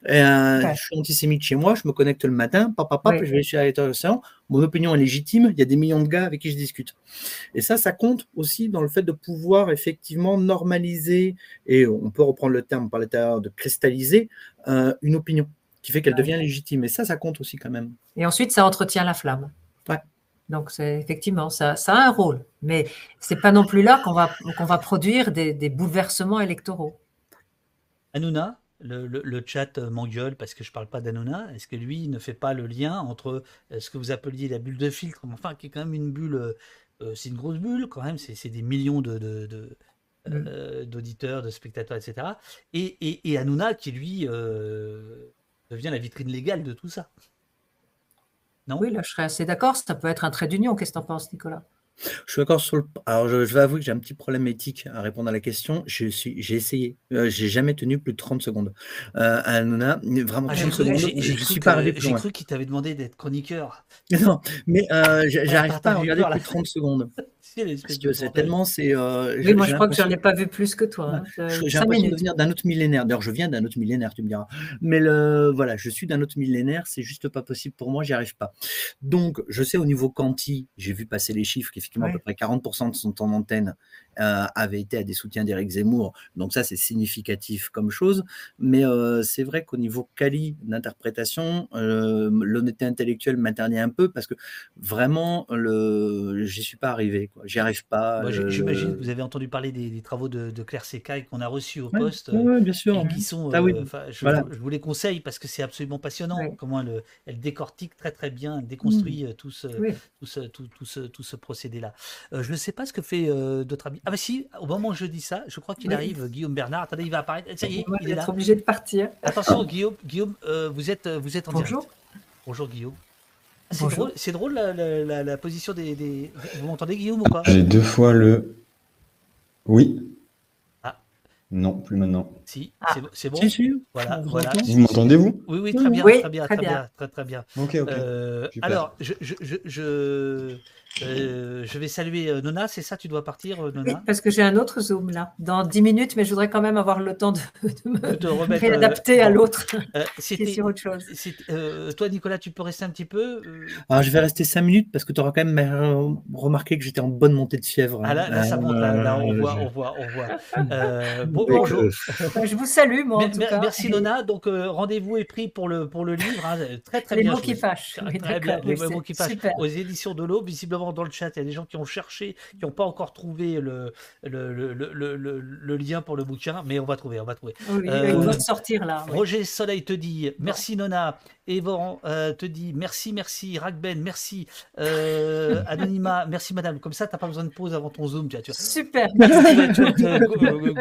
Je suis antisémite chez moi, je me connecte le matin, papa, papa, je vais chez l'océan, mon opinion est légitime, il y a des millions de gars avec qui je discute. Et ça, ça compte aussi dans le fait de pouvoir effectivement normaliser, et on peut reprendre le terme par l'intérieur de cristalliser, euh, une opinion qui fait qu'elle devient légitime. Et ça, ça compte aussi quand même. Et ensuite, ça entretient la flamme. Donc, effectivement, ça, ça a un rôle. Mais c'est pas non plus là qu'on va, qu'on va produire des, des bouleversements électoraux. Anouna le, chat m'engueule parce que je parle pas d'Anona. Est-ce que lui ne fait pas le lien entre euh, ce que vous appeliez la bulle de filtre, enfin qui est quand même une bulle, euh, euh, c'est une grosse bulle quand même, c'est des millions de, mm. d'auditeurs, de, spectateurs, etc. Et, et, et qui lui devient la vitrine légale de tout ça. Non? Oui, là, je serais assez d'accord. Ça peut être un trait d'union. Qu'est-ce que tu en penses, Nicolas? Je suis d'accord sur le. Alors, je, vais avouer que j'ai un petit problème éthique à répondre à la question. Je suis, j'ai essayé. Euh, j'ai jamais tenu plus de 30 secondes. Euh, vraiment ah, j'ai cru, suis pas J'ai cru qu'il t'avait demandé d'être chroniqueur. Non, mais euh, j'arrive pas à regarder plus de 30 secondes. C'est tellement c'est. Euh, oui, moi je crois que j'en ai pas vu plus que toi. Hein. J'ai l'impression de venir d'un autre millénaire. D'ailleurs, je viens d'un autre millénaire, tu me diras. Mais le, voilà, je suis d'un autre millénaire, c'est juste pas possible pour moi, j'y arrive pas. Donc, je sais au niveau quanti, j'ai vu passer les chiffres qu'effectivement à peu près 40% de son temps d'antenne euh, avait été à des soutiens d'Éric Zemmour. Donc ça, c'est significatif comme chose. Mais euh, c'est vrai qu'au niveau quali d'interprétation, euh, l'honnêteté intellectuelle m'interdit un peu parce que vraiment, le, j'y suis pas arrivé. J'y arrive pas. J'imagine que vous avez entendu parler des, travaux de, Claire Secaille qu'on a reçus au poste. Oui, bien sûr. Et qui sont, ah, oui. je, vous les conseille parce que c'est absolument passionnant comment elle, elle, décortique très très bien, elle déconstruit mmh. tout, ce, tout, ce, tout, ce, tout ce procédé-là. je ne sais pas ce que fait d'autres amis. Ah bah si, au moment où je dis ça, je crois qu'il arrive, Guillaume Bernard. Attendez, il va apparaître. Ça y est, il est là. obligé de partir. Attention, Guillaume, Guillaume euh, vous, êtes, vous êtes en Bonjour. direct. Bonjour, Guillaume. C'est drôle, c'est drôle la, la, position des, des... Vous m'entendez, Guillaume, ou pas? J'ai deux fois le... Oui. Ah. Non, plus maintenant. Si, ah. c'est bon. Si, Voilà, voilà. Vous m'entendez, vous Oui, oui, très bien, très bien, très bien, très, très bien. Ok, ok. Euh, alors, je, je, je, euh, je vais saluer euh, Nona, c'est ça, tu dois partir, euh, Nona oui, Parce que j'ai un autre Zoom là, dans 10 minutes, mais je voudrais quand même avoir le temps de, me réadapter à l'autre. c'est sur autre chose. toi, Nicolas, tu peux rester un petit peu Alors, Je vais rester 5 minutes parce que tu auras quand même remarqué que j'étais en bonne montée de fièvre. Ah là, ça monte, là, on, voit, on voit, on voit, bon, bonjour. je vous salue, moi. En tout cas. Merci, Nona. Donc, rendez-vous est pris pour le, pour le livre. Hein. Très, très les bien. Mots qui fâchent. très bien, les mots qui fâchent. Aux éditions de l'eau, visiblement dans le chat, il y a des gens qui ont cherché, qui n'ont pas encore trouvé le le, le, le, le, lien pour le bouquin, mais on va trouver, on va trouver. il euh, doit sortir là. Roger Soleil te dit merci Nona. Evan euh, te dit merci, merci. Ragben, merci. Euh, Anonyma, merci madame. Comme ça, tu n'as pas besoin de pause avant ton Zoom. Tu, vois, Super.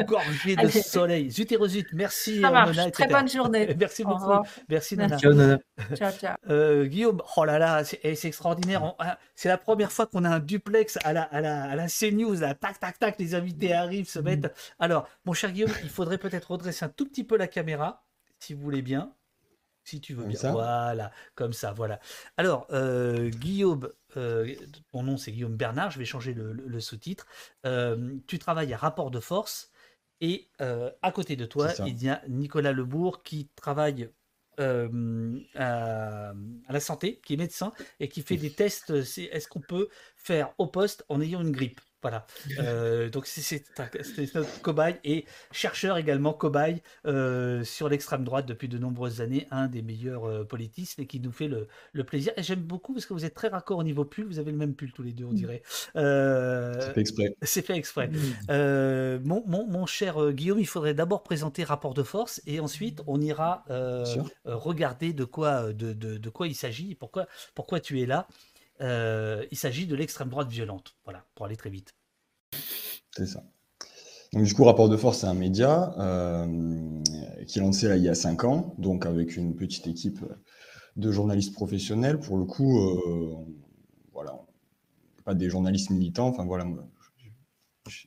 gorgé de soleil. Zut et rezut, merci. Nona, Très bonne journée. merci beaucoup. Merci Nona. Ciao, ciao. Guillaume, oh là là, c'est extraordinaire. Ah, c'est la première fois qu'on a un duplex à la, à la, à la CNews. Là. Tac, tac, tac, les invités arrivent, se mettent. Alors, mon cher Guillaume, il faudrait peut-être redresser un tout petit peu la caméra, si vous voulez bien. Si tu veux bien. Voilà, comme ça, voilà. Alors, euh, Guillaume, euh, ton nom c'est Guillaume Bernard, je vais changer le, sous-titre. Euh, tu travailles à Rapport de Force et à côté de toi, il y a Nicolas Lebourg qui travaille euh, à, la santé, qui est médecin et qui fait des tests. Est-ce qu'on peut faire au poste en ayant une grippe? Voilà. Euh, donc c'est notre cobaye et chercheur également cobaye euh, sur l'extrême droite depuis de nombreuses années, un des meilleurs euh, politistes et qui nous fait le, plaisir. Et j'aime beaucoup parce que vous êtes très raccord au niveau pull, vous avez le même pull tous les deux, on mmh. dirait. c'est fait exprès. C'est fait exprès. Mon, mon, cher Guillaume, il faudrait d'abord présenter rapport de force et ensuite on ira regarder de quoi, de, de, de quoi il s'agit, pourquoi, pourquoi tu es là. Euh, il s'agit de l'extrême droite violente, voilà, pour aller très vite. C'est ça. Donc, du coup, Rapport de Force, c'est un média euh, qui est lancé là, il y a cinq ans, donc avec une petite équipe de journalistes professionnels. Pour le coup, euh, voilà, pas des journalistes militants. Enfin, voilà, je,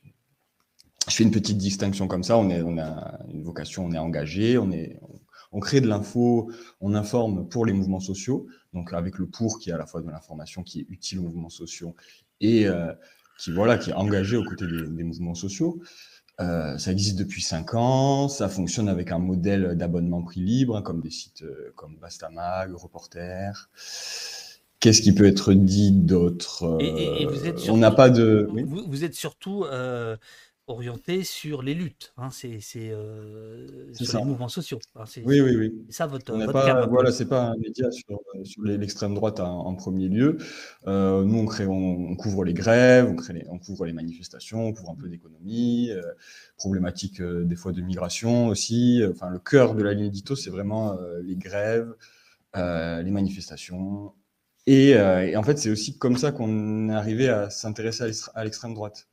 fais une petite distinction comme ça. On, on a une vocation, on est engagé, on, est, on crée de l'info, on informe pour les mouvements sociaux donc avec le pour qui est à la fois de l'information qui est utile aux mouvements sociaux et euh, qui, voilà, qui est engagé aux côtés des, mouvements sociaux. Euh, ça existe depuis cinq ans, ça fonctionne avec un modèle d'abonnement prix libre, hein, comme des sites euh, comme Bastamag, Reporter. Qu'est-ce qui peut être dit d'autre? On n'a pas de. Vous, vous, êtes surtout orienté sur les luttes. Hein, c'est euh, sur les mouvements sociaux. oui, oui, oui. ça votre, votre pas, Voilà, c'est pas un média sur, sur l'extrême droite en, premier lieu. Euh, nous, on, crée, on, couvre les grèves, on, crée on couvre les manifestations, on couvre un peu d'économie, euh, problématiques euh, des fois de migration aussi. Enfin, le cœur de la ligne édito, c'est vraiment les grèves, les manifestations. Et, et en fait, c'est aussi comme ça qu'on est arrivé à s'intéresser à l'extrême droite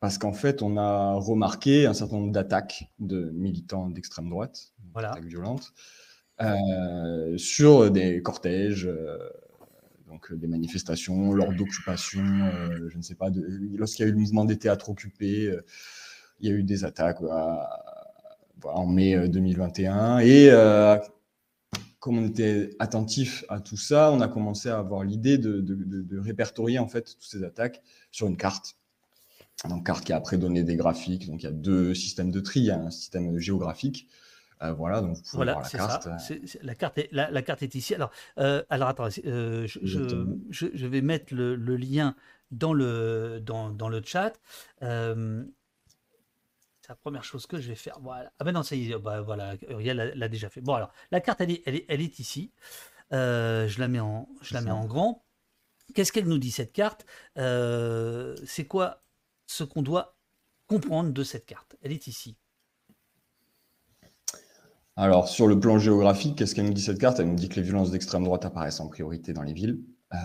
parce qu'en fait, on a remarqué un certain nombre d'attaques de militants d'extrême droite, voilà. attaques violentes, euh, sur des cortèges, euh, donc des manifestations, lors d'occupation, je ne sais pas, lorsqu'il y a eu le mouvement des théâtres occupés, il y a eu des attaques en mai 2021. Et comme on était attentif à tout ça, on a commencé à avoir l'idée de, répertorier en fait toutes ces attaques sur une carte. Une carte qui a après donné des graphiques. Donc il y a deux systèmes de tri, il y a un système géographique. Euh, voilà, donc vous voilà, la carte. Ça. la, carte est, la, carte est ici. Alors, euh, alors attends, euh, je, je, vais mettre le, lien dans le, dans, dans le chat. C'est la première chose que je vais faire. Voilà. Ah ben non, ça y est, bah, voilà, Uriel l'a déjà fait. Bon alors, la carte, elle est, elle est, elle est ici. Je la mets en, je la mets en grand. Qu'est-ce qu'elle nous dit cette carte? C'est quoi ce qu'on doit comprendre de cette carte Elle est ici. Alors, sur le plan géographique, qu'est-ce qu'elle nous dit cette carte? Elle nous dit que les violences d'extrême droite apparaissent en priorité dans les villes. Euh,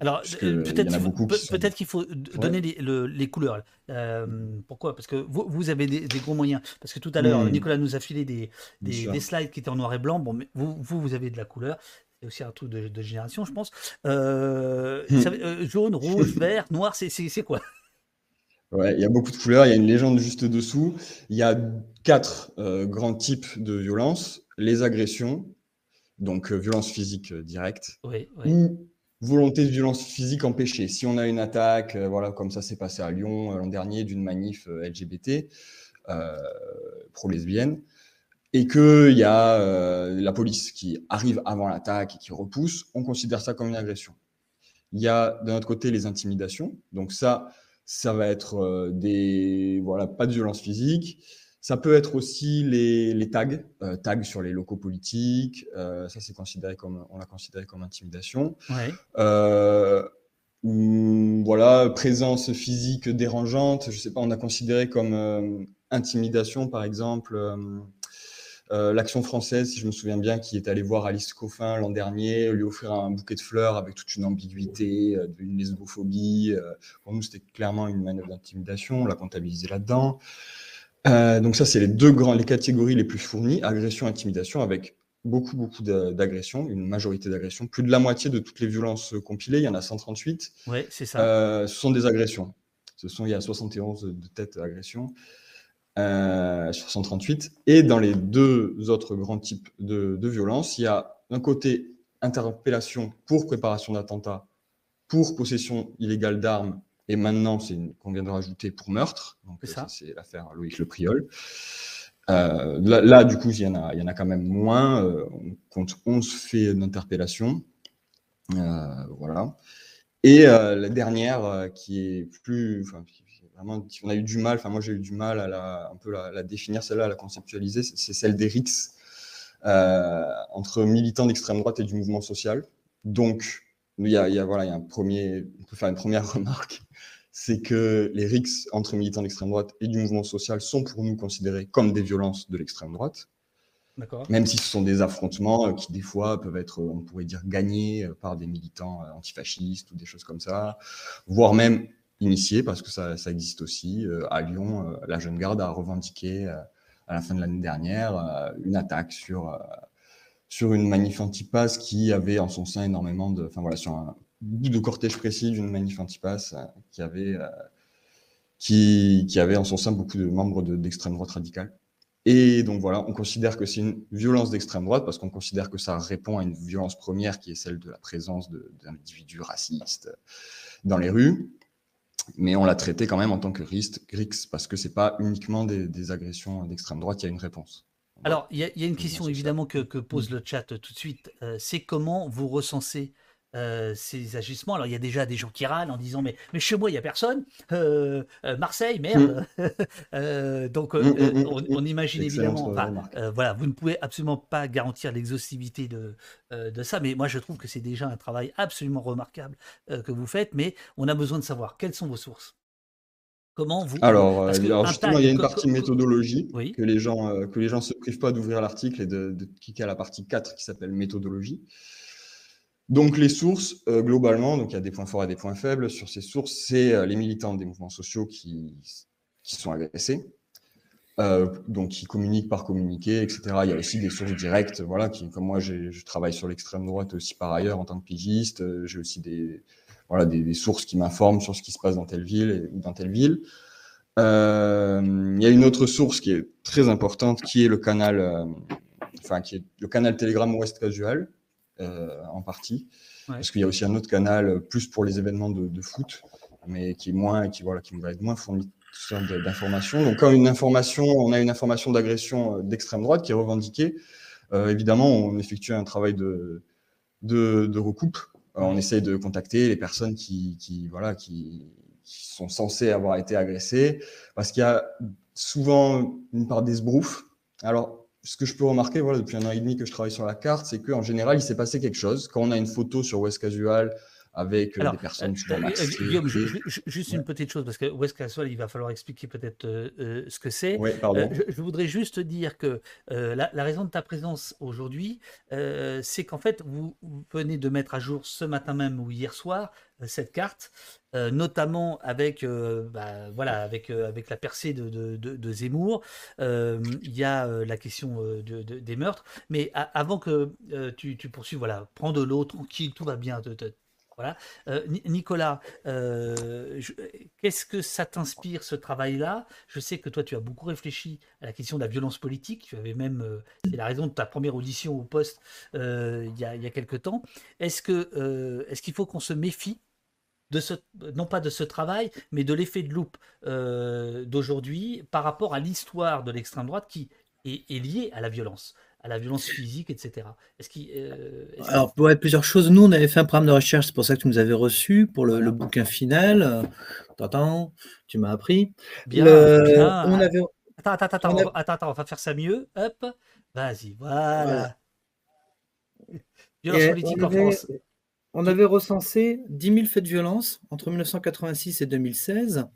alors, euh, peut-être qu'il faut, donner les, couleurs. Euh, pourquoi? Parce que vous, vous avez des, gros moyens. Parce que tout à l'heure, hmm. Nicolas nous a filé des, des, slides qui étaient en noir et blanc. Bon, mais vous, vous, vous avez de la couleur. C'est aussi un truc de, génération, je pense. Euh, hmm. jaune, rouge, vert, noir, c'est quoi? Ouais, il y a beaucoup de couleurs. Il y a une légende juste dessous. Il y a quatre grands types de violences les agressions, donc violence physique directe, oui, oui volonté de violence physique empêchée. Si on a une attaque, euh, voilà, comme ça s'est passé à Lyon euh, l'an dernier d'une manif euh, LGBT pro-lesbienne, et qu'il y a la police qui arrive avant l'attaque et qui repousse, on considère ça comme une agression. Il y a de notre côté les intimidations, donc ça, ça va être des, voilà, pas de violence physique, ça peut être aussi les, tags, euh, tags sur les locaux politiques. Euh, ça, c'est considéré comme, on l'a considéré comme intimidation. Euh, voilà, présence physique dérangeante. Je sais pas, on a considéré comme intimidation, par exemple. L'action française, si je me souviens bien, qui est allé voir Alice Coffin l'an dernier, lui offrir un bouquet de fleurs avec toute une ambiguïté, une lesbophobie. pour nous, c'était clairement une manœuvre d'intimidation. On l'a comptabilisé là-dedans. Euh, donc ça, c'est les deux grands, les catégories les plus fournies, agression, intimidation, avec beaucoup, beaucoup d'agressions, une majorité d'agressions. Plus de la moitié de toutes les violences compilées, il y en a 138. Oui, c'est ça. Euh, ce sont des agressions. Ce sont, il y a 71 de têtes d'agression euh, sur 138. Et dans les deux autres grands types de, de violences, il y a d'un côté interpellation pour préparation d'attentat, pour possession illégale d'armes et maintenant, c'est qu'on vient de rajouter pour meurtre. Donc, c'est l'affaire Loïc Le Priol. Euh, là, du coup, il y, en a, il y en a quand même moins. Euh, on compte 11 faits d'interpellation. Euh, voilà. Et la dernière, qui est plus. Vraiment, on a eu du mal, enfin, moi j'ai eu du mal à la, un peu la, définir, celle-là, à la conceptualiser, c'est celle des RICS, entre militants d'extrême droite et du mouvement social. Donc, il y a, il y a, voilà, il y a un premier, on peut faire une première remarque c'est que les rixes entre militants d'extrême droite et du mouvement social sont pour nous considérés comme des violences de l'extrême droite. Même si ce sont des affrontements euh, qui, des fois, peuvent être, on pourrait dire, gagnés euh, par des militants euh, antifascistes ou des choses comme ça, voire même initiés, parce que ça, existe aussi. À Lyon, la Jeune Garde a revendiqué, à la fin de l'année dernière, une attaque sur, sur une manif antipasse qui avait en son sein énormément de. Enfin voilà, sur un, bout de cortège précis d'une manif antipasse euh, qui avait, euh, qui, qui, avait en son sein beaucoup de membres d'extrême droite radicale. Et donc voilà, on considère que c'est une violence d'extrême droite parce qu'on considère que ça répond à une violence première qui est celle de la présence d'individus racistes dans les rues. Mais on l'a traité quand même en tant que RICS parce que c'est pas uniquement des, agressions d'extrême droite, il y a une réponse. Alors, il y, a une question évidemment que, pose le chat tout de suite. Euh, c'est comment vous recensez euh, ces agissements. Alors, il y a déjà des gens qui râlent en disant Mais, mais chez moi, il n'y a personne. Euh, euh, Marseille, merde. Mm. donc, mm, mm, on, imagine évidemment. voilà, vous ne pouvez absolument pas garantir l'exhaustivité de, de ça, mais moi, je trouve que c'est déjà un travail absolument remarquable que vous faites. Mais on a besoin de savoir quelles sont vos sources. Comment vous Alors, justement, il y a une partie méthodologie que les gens que les gens se privent pas d'ouvrir l'article et de, de, cliquer à la partie 4 qui s'appelle méthodologie. Donc les sources, euh, globalement, donc il y a des points forts et des points faibles. Sur ces sources, c'est euh, les militants des mouvements sociaux qui, qui sont agressés. euh, donc qui communiquent par communiqué, etc. Il y a aussi des sources directes, voilà, qui, comme moi, je travaille sur l'extrême droite aussi par ailleurs en tant que pigiste. J'ai aussi des, voilà, des, sources qui m'informent sur ce qui se passe dans telle ville ou dans telle ville. Il y a une autre source qui est très importante, qui est le canal, enfin, qui est le canal Telegram Ouest Casual, en partie. Parce qu'il y a aussi un autre canal plus pour les événements de, de foot, mais qui est moins, qui voilà, qui va être moins fourni d'informations. Donc, quand une information, on a une information d'agression euh, d'extrême droite qui est revendiquée, euh, évidemment, on effectue un travail de, de, recoupe. Euh, on essaye de contacter les personnes qui, qui voilà, qui, sont censées avoir été agressées, parce qu'il y a souvent une part d'esbrouf. Alors, ce que je peux remarquer, voilà, depuis un an et demi que je travaille sur la carte, c'est qu'en général, il s'est passé quelque chose. Quand on a une photo sur West Casual, avec euh, des personnes euh, euh, Guillaume, juste une petite chose, parce que West Castle, il va falloir expliquer peut-être ce que c'est. je, voudrais juste dire que la, raison de ta présence aujourd'hui, c'est qu'en fait, vous, venez de mettre à jour ce matin même ou hier soir cette carte, notamment avec, bah, voilà, avec, avec la percée de, de, Zemmour. Il y a la question des meurtres. Mais avant que tu, tu poursuives, voilà, prends de l'eau, tranquille, tout va bien. Voilà. Euh, Nicolas, euh, qu'est-ce que ça t'inspire ce travail-là? Je sais que toi, tu as beaucoup réfléchi à la question de la violence politique. Tu avais même, euh, c'est la raison de ta première audition au poste il, y a, il y a quelque temps. Est-ce qu'il faut qu'on se méfie non pas de ce travail, mais de l'effet de loupe d'aujourd'hui par rapport à l'histoire de l'extrême droite qui est liée à la violence? À la violence physique, etc. Est-ce qu'il, euh, Alors, pour plusieurs choses. Nous, on avait fait un programme de recherche, c'est pour ça que tu nous avais reçu pour le, bouquin final. Attends, tu m'as appris. Bien, On avait... Attends, attends, attends, on, attends, on va faire ça mieux. Hop, vas-y, voilà. Violence politique en France. On avait recensé 10 000 faits de violence entre 1986 et 2016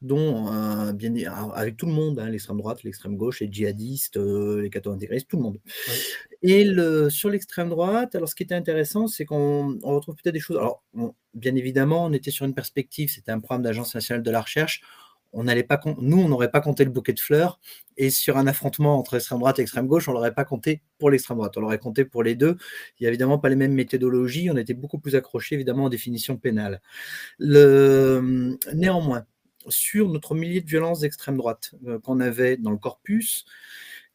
dont euh, bien, avec tout le monde, hein, l'extrême droite, l'extrême gauche, les djihadistes, euh, les cathos intégristes, tout le monde. Et le, sur l'extrême droite, alors ce qui était intéressant, c'est qu'on retrouve peut-être des choses. Alors, bien évidemment, on était sur une perspective, c'était un programme d'Agence nationale de la recherche. On n'allait pas, nous, on n'aurait pas compté le bouquet de fleurs, et sur un affrontement entre extrême droite et extrême gauche, on l'aurait pas compté pour l'extrême droite, on l'aurait compté pour les deux. Il n'y a évidemment pas les mêmes méthodologies, on était beaucoup plus accroché évidemment aux définitions pénales. Le, néanmoins, sur notre millier de violences d'extrême droite euh, qu'on avait dans le corpus.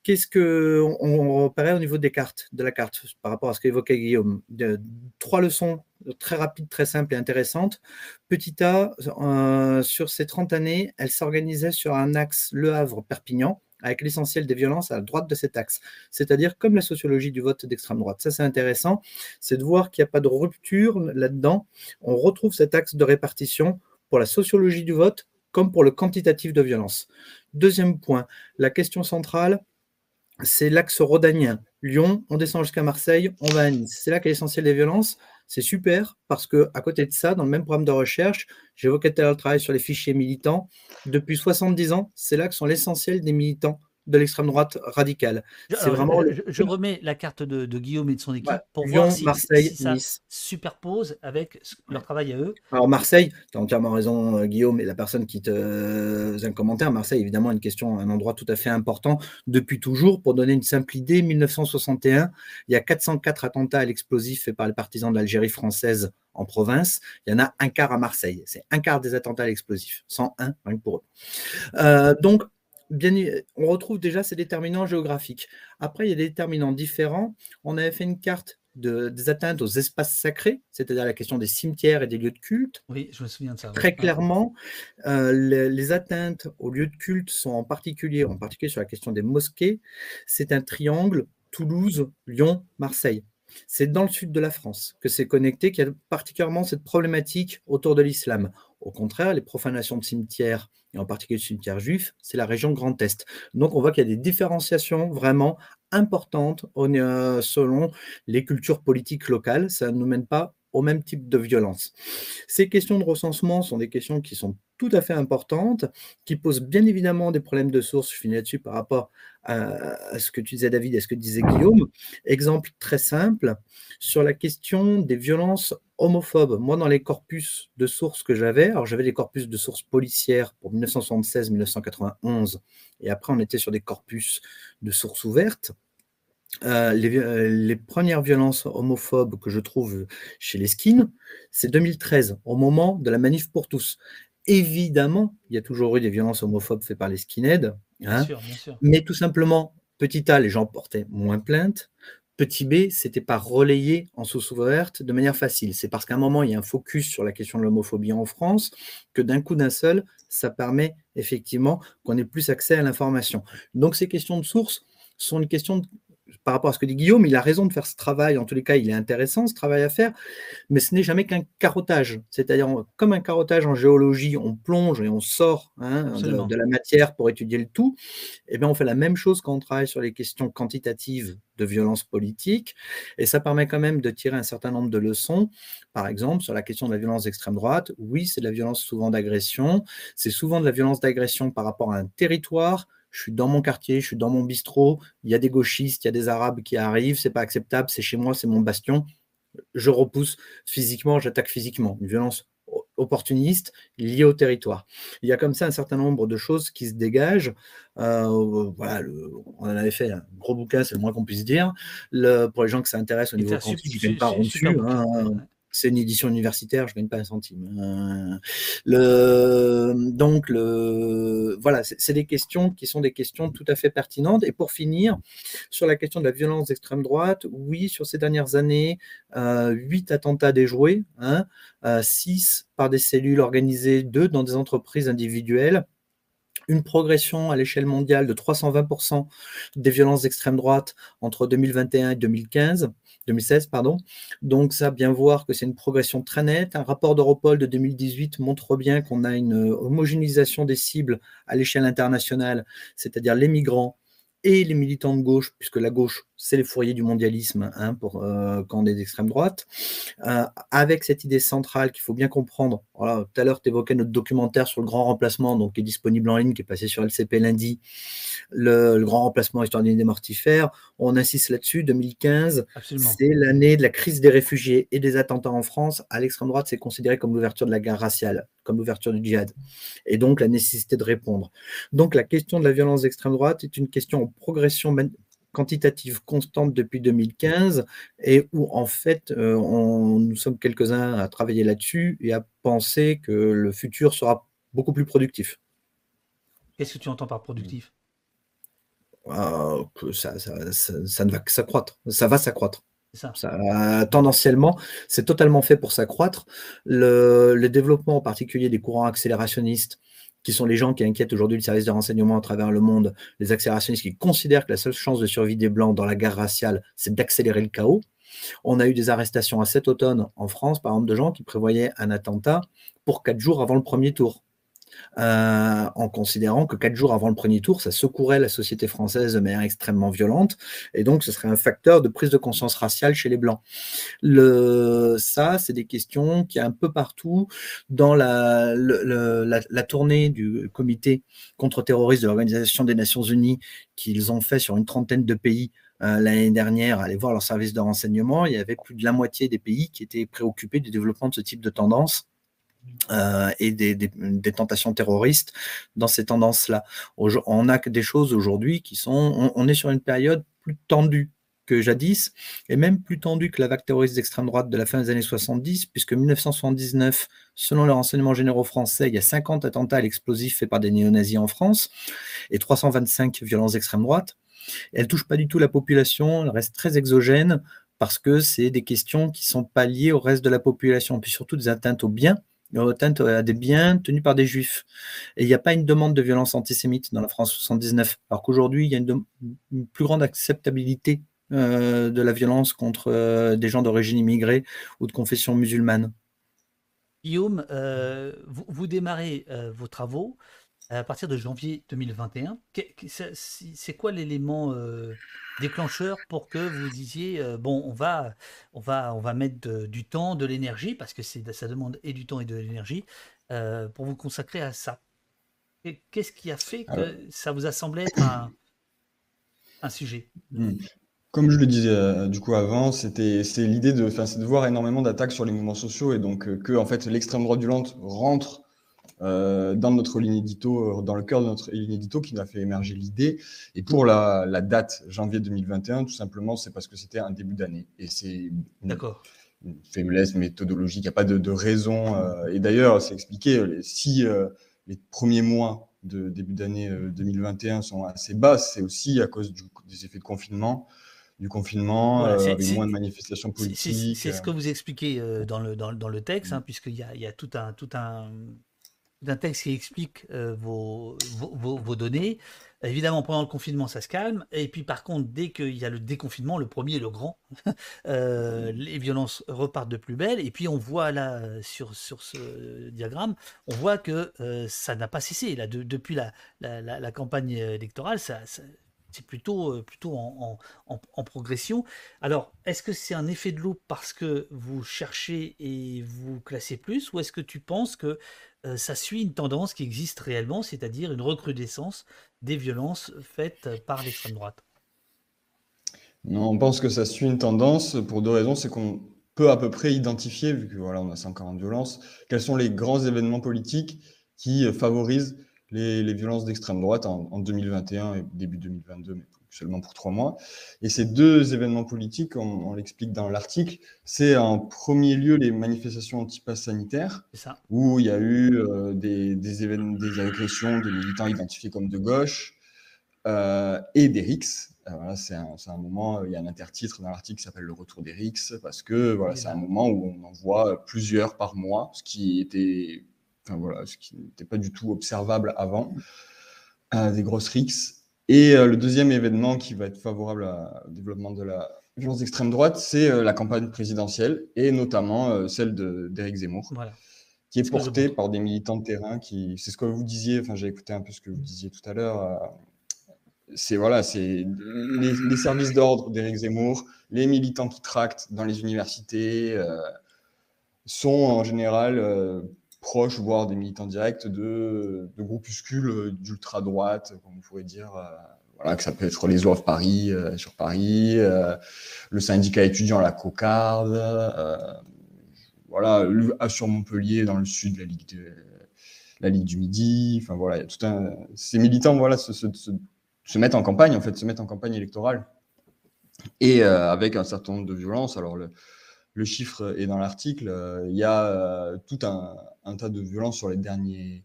Qu'est-ce qu'on on repérait au niveau des cartes, de la carte, par rapport à ce qu'évoquait Guillaume? Trois leçons très rapides, très simples et intéressantes. Petit A, euh, sur ces 30 années, elle s'organisait sur un axe Le Havre-Perpignan, avec l'essentiel des violences à la droite de cet axe, c'est-à-dire comme la sociologie du vote d'extrême droite. Ça, c'est intéressant, c'est de voir qu'il n'y a pas de rupture là-dedans. On retrouve cet axe de répartition pour la sociologie du vote comme pour le quantitatif de violence. Deuxième point, la question centrale, c'est l'axe rhodanien. Lyon, on descend jusqu'à Marseille, on va à Nice. C'est là qu'est l'essentiel des violences. C'est super parce que à côté de ça, dans le même programme de recherche, j'évoquais tout à l'heure le travail sur les fichiers militants. Depuis 70 ans, c'est là que sont l'essentiel des militants de l'extrême droite radicale. C'est vraiment. Je, remets la carte de, Guillaume et de son équipe pour voir si, Marseille, ça superpose avec leur travail à eux. Alors Marseille, tu as entièrement raison, euh, Guillaume, et la personne qui te faisait un commentaire. Marseille, évidemment, une question, un endroit tout à fait important depuis toujours. Pour donner une simple idée, 1961, il y a 404 attentats à l'explosif faits par les partisans de l'Algérie française en province, il y en a un quart à Marseille. C'est un quart des attentats à l'explosif, 101 rien que pour eux. Euh, donc, on retrouve déjà ces déterminants géographiques. Après, il y a des déterminants différents. On avait fait une carte des atteintes aux espaces sacrés, c'est-à-dire la question des cimetières et des lieux de culte. Oui, je me souviens de ça. Très clairement, euh, les, atteintes aux lieux de culte sont en particulier, en particulier sur la question des mosquées, c'est un triangle Toulouse, Lyon, Marseille. C'est dans le sud de la France que c'est connecté, qu'il y a particulièrement cette problématique autour de l'islam. Au contraire, les profanations de cimetières, et en particulier de cimetières juifs, c'est la région Grand Est. Donc on voit qu'il y a des différenciations vraiment importantes euh, selon les cultures politiques locales. Ça ne nous mène pas au même type de violence. Ces questions de recensement sont des questions qui sont tout à fait importantes, qui posent bien évidemment des problèmes de source, je finis là-dessus par rapport à, ce que tu disais David et ce que disait Guillaume. Exemple très simple, sur la question des violences homophobes. Moi, dans les corpus de sources que j'avais, alors j'avais des corpus de sources policières pour 1976-1991, et après on était sur des corpus de sources ouvertes. Euh, euh, les, premières violences homophobes que je trouve chez les skins, c'est 2013, au moment de la manif pour tous. Évidemment, il y a toujours eu des violences homophobes faites par les skinheads, hein. mais tout simplement, petit A, les gens portaient moins plainte. Petit B, c'était pas relayé en source ouverte de manière facile. C'est parce qu'à un moment, il y a un focus sur la question de l'homophobie en France que d'un coup d'un seul, ça permet effectivement qu'on ait plus accès à l'information. Donc ces questions de source sont une question de par rapport à ce que dit Guillaume, il a raison de faire ce travail. En tous les cas, il est intéressant ce travail à faire, mais ce n'est jamais qu'un carottage. C'est-à-dire, comme un carottage en géologie, on plonge et on sort hein, de, la matière pour étudier le tout. Et eh bien, on fait la même chose quand on travaille sur les questions quantitatives de violence politique, et ça permet quand même de tirer un certain nombre de leçons. Par exemple, sur la question de la violence d'extrême droite, oui, c'est de la violence souvent d'agression. C'est souvent de la violence d'agression par rapport à un territoire je suis dans mon quartier, je suis dans mon bistrot, il y a des gauchistes, il y a des arabes qui arrivent, c'est pas acceptable, c'est chez moi, c'est mon bastion. Je repousse physiquement, j'attaque physiquement. Une violence opportuniste liée au territoire. Il y a comme ça un certain nombre de choses qui se dégagent. Euh, voilà, on en avait fait un gros bouquin, c'est le moins qu'on puisse dire. Le, pour les gens qui s'intéressent au niveau quantique, ils ne pas dessus c'est une édition universitaire, je ne gagne pas un centime. Euh, donc, voilà, c'est des questions qui sont des questions tout à fait pertinentes. Et pour finir, sur la question de la violence d'extrême droite, oui, sur ces dernières années, euh, 8 attentats déjoués, hein, 6 euh, par des cellules organisées, 2 dans des entreprises individuelles une progression à l'échelle mondiale de 320% des violences d'extrême droite entre 2021 et 2015. 2016, pardon. Donc ça, bien voir que c'est une progression très nette. Un rapport d'Europol de 2018 montre bien qu'on a une homogénéisation des cibles à l'échelle internationale, c'est-à-dire les migrants, et les militants de gauche, puisque la gauche, c'est les fourriers du mondialisme hein, pour, euh, quand on est d'extrême droite, euh, avec cette idée centrale qu'il faut bien comprendre. Voilà, tout à l'heure, tu évoquais notre documentaire sur le grand remplacement, donc qui est disponible en ligne, qui est passé sur LCP lundi, le, grand remplacement histoire d'une idée mortifère. On insiste là-dessus, 2015, c'est l'année de la crise des réfugiés et des attentats en France. À l'extrême droite, c'est considéré comme l'ouverture de la guerre raciale, comme l'ouverture du djihad, et donc la nécessité de répondre. Donc la question de la violence d'extrême droite est une question en progression quantitative constante depuis 2015 et où en fait euh, on, nous sommes quelques-uns à travailler là-dessus et à penser que le futur sera beaucoup plus productif. Qu'est-ce que tu entends par productif? Ah, que ça, ça, ne va que s'accroître. Ça va s'accroître. Ça. tendanciellement, c'est totalement fait pour s'accroître. Le, le, développement en particulier des courants accélérationnistes, qui sont les gens qui inquiètent aujourd'hui le service de renseignement à travers le monde, les accélérationnistes qui considèrent que la seule chance de survie des Blancs dans la guerre raciale, c'est d'accélérer le chaos. On a eu des arrestations à cet automne en France, par exemple, de gens qui prévoyaient un attentat pour quatre jours avant le premier tour. Euh, en considérant que quatre jours avant le premier tour, ça secourait la société française de manière extrêmement violente, et donc ce serait un facteur de prise de conscience raciale chez les Blancs. Ça, c'est des questions qui, un peu partout, dans la, la, tournée du comité contre-terroriste de l'Organisation des Nations Unies, qu'ils ont fait sur une trentaine de pays euh, l'année dernière, aller voir leur service de renseignement, il y avait plus de la moitié des pays qui étaient préoccupés du développement de ce type de tendance euh, et des, tentations terroristes dans ces tendances-là. On a des choses aujourd'hui qui sont, on, est sur une période plus tendue que jadis, et même plus tendue que la vague terroriste d'extrême droite de la fin des années 70, puisque 1979, selon les renseignements généraux français, il y a 50 attentats à l'explosif faits par des néo-nazis en France, et 325 violences d'extrême droite. Elle ne touche pas du tout la population, elle reste très exogène, parce que c'est des questions qui sont pas liées au reste de la population, puis surtout des atteintes aux biens, des biens tenus par des juifs. Et il n'y a pas une demande de violence antisémite dans la France 79, alors qu'aujourd'hui, il y a une, plus grande acceptabilité euh, de la violence contre euh, des gens d'origine immigrée ou de confession musulmane. Guillaume, euh, vous, démarrez vos travaux à partir de janvier 2021. C'est quoi l'élément euh, déclencheur pour que vous disiez euh, bon, on va, on va, on va mettre du temps, de l'énergie, parce que ça demande et du temps et de l'énergie, euh, pour vous consacrer à ça? Qu'est-ce qui a fait que ça vous a semblé être un, sujet? Hmm. Comme je le disais du coup avant, c'était c'est l'idée de, de voir énormément d'attaques sur les mouvements sociaux et donc que en fait l'extrême droite violente rentre euh, dans notre ligne édito, euh, dans le cœur de notre ligne édito qui nous a fait émerger l'idée. Et pour la, date janvier 2021, tout simplement, c'est parce que c'était un début d'année. Et c'est une, une, faiblesse méthodologique, il n'y a pas de, raison. Euh, et d'ailleurs, c'est expliqué, si les premiers mois de début d'année 2021 sont assez bas, c'est aussi à cause des effets de confinement du confinement, avec moins de manifestations politiques. C'est ce que vous expliquez dans, le, dans, le texte, hein, puisqu'il y a, y a tout un, tout un, d'un texte qui explique euh, vos, vos, données. Évidemment, pendant le confinement, ça se calme. Et puis, par contre, dès qu'il y a le déconfinement, le premier, le grand, euh, les violences repartent de plus belle. Et puis, on voit là, sur, sur ce diagramme, on voit que euh, ça n'a pas cessé. Là, depuis la, la, campagne électorale, ça, c'est plutôt, plutôt en, en, progression. Alors, est-ce que c'est un effet de loupe parce que vous cherchez et vous classez plus, ou est-ce que tu penses que euh, ça suit une tendance qui existe réellement, c'est-à-dire une recrudescence des violences faites par l'extrême droite. Non, on pense que ça suit une tendance pour deux raisons. C'est qu'on peut à peu près identifier, vu que voilà, on a 140 violences, quels sont les grands événements politiques qui favorisent les, violences d'extrême droite en, en, 2021 et début 2022, mais seulement pour trois mois. Et ces deux événements politiques, on, l'explique dans l'article, c'est en premier lieu les manifestations anti-pass sanitaires, où il y a eu euh, des, événements, des agressions de militants identifiés comme de gauche euh, et des RICS. Euh, voilà, c'est un, moment, il y a un intertitre dans l'article qui s'appelle Le retour des RICS, parce que voilà, c'est un moment où on en voit plusieurs par mois, ce qui était, enfin, voilà, ce qui n'était pas du tout observable avant, des grosses RICS. Et euh, le deuxième événement qui va être favorable au développement de la violence d'extrême droite, c'est euh, la campagne présidentielle et notamment euh, celle d'Éric Zemmour, qui est portée par des militants de terrain. Qui, c'est ce que vous disiez. Enfin, j'ai écouté un peu ce que vous disiez tout à l'heure. c'est voilà, c'est les, services d'ordre d'Éric Zemmour, les militants qui tractent dans les universités sont en général proches, voire des militants directs de, de groupuscules euh, d'ultra-droite, comme on pourrait dire. Euh, voilà, que ça peut être les OAF Paris, euh, sur Paris, le syndicat étudiant La Cocarde, voilà, sur Montpellier, dans le sud, la Ligue, de, la Ligue du Midi. Enfin, voilà, tout un. Ces militants, voilà, se, se, se, mettent en campagne, en fait, se mettent en campagne électorale. Et avec un certain nombre de violences. Alors, le, le chiffre est dans l'article, euh, il y a euh, tout un, tas de violences sur les derniers,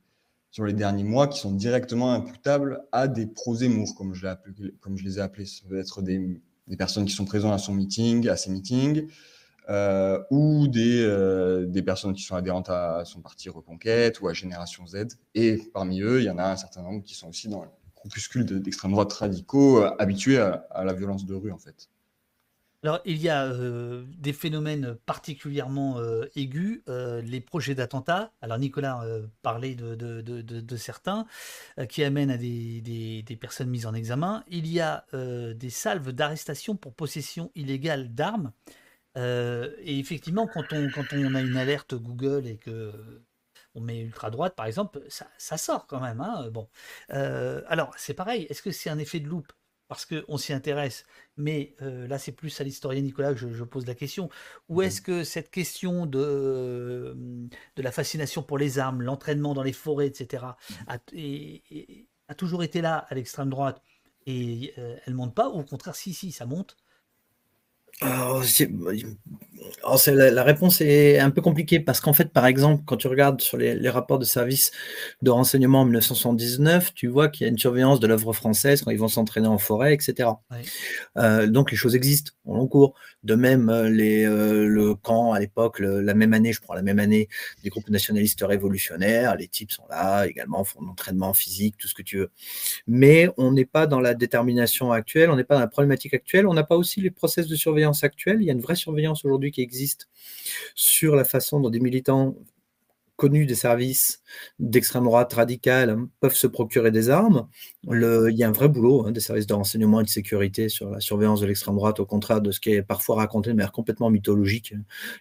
mois qui sont directement imputables à des prosémours, comme je, comme je les ai appelés. Ça peut être des, personnes qui sont présentes à son meeting, à ses meetings, euh, ou des, personnes qui sont adhérentes à son parti Reconquête ou à Génération Z. Et parmi eux, il y en a un certain nombre qui sont aussi dans le groupuscule d'extrême droite radicaux, habitués à la violence de rue, en fait. Alors, il y a euh, des phénomènes particulièrement euh, aigus, euh, les projets d'attentats. Alors, Nicolas parlait de, certains qui amènent à des, personnes mises en examen. Il y a des salves d'arrestation pour possession illégale d'armes. et effectivement, quand on, quand on a une alerte Google et que on met ultra droite, par exemple, ça, sort quand même. Hein, bon. alors, c'est pareil. Est-ce que c'est un effet de loupe? Parce qu'on s'y intéresse, mais euh, là c'est plus à l'historien Nicolas que je, pose la question, où est-ce que cette question de, euh, de la fascination pour les armes, l'entraînement dans les forêts, etc., a, a toujours été là à l'extrême droite et euh, elle monte pas, ou au contraire, si, si, ça monte, alors, la, réponse est un peu compliquée parce qu'en fait, par exemple, quand tu regardes sur les, rapports de service de renseignement en 1979, tu vois qu'il y a une surveillance de l'œuvre française quand ils vont s'entraîner en forêt, etc. Euh, donc les choses existent en long cours. De même, euh, les, euh, le camp à l'époque, la même année, je prends la même année, des groupes nationalistes révolutionnaires, les types sont là également, font l'entraînement physique, tout ce que tu veux. Mais on n'est pas dans la détermination actuelle, on n'est pas dans la problématique actuelle, on n'a pas aussi les process de surveillance actuels. Il y a une vraie surveillance aujourd'hui qui existe sur la façon dont des militants connus des services d'extrême droite radicale peuvent se procurer des armes. il y a un vrai boulot hein, des services de renseignement et de sécurité sur la surveillance de l'extrême droite, au contraire de ce qui est parfois raconté de manière complètement mythologique.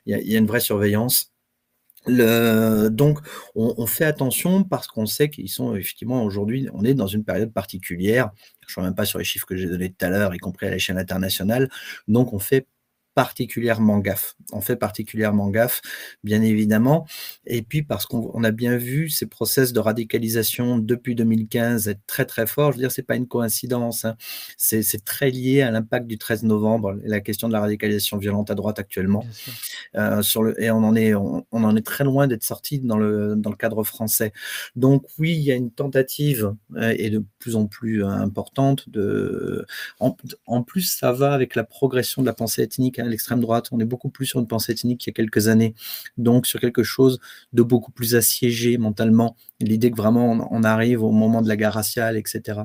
Il y a, une vraie surveillance. donc, on, fait attention parce qu'on sait qu'ils sont effectivement aujourd'hui, on est dans une période particulière. Je ne reviens même pas sur les chiffres que j'ai donnés tout à l'heure, y compris à l'échelle internationale. Donc, on fait particulièrement gaffe. On fait particulièrement gaffe, bien évidemment. Et puis parce qu'on a bien vu ces process de radicalisation depuis 2015 être très très forts. Je veux dire, c'est pas une coïncidence. Hein. C'est très lié à l'impact du 13 novembre et la question de la radicalisation violente à droite actuellement. Euh, sur le, et on en est, on, en est très loin d'être sorti dans le, dans le cadre français. Donc oui, il y a une tentative euh, et de plus en plus euh, importante de. En, en, plus, ça va avec la progression de la pensée ethnique. Hein l'extrême droite. On est beaucoup plus sur une pensée ethnique qu'il y a quelques années, donc sur quelque chose de beaucoup plus assiégé mentalement. L'idée que vraiment on, arrive au moment de la guerre raciale, etc.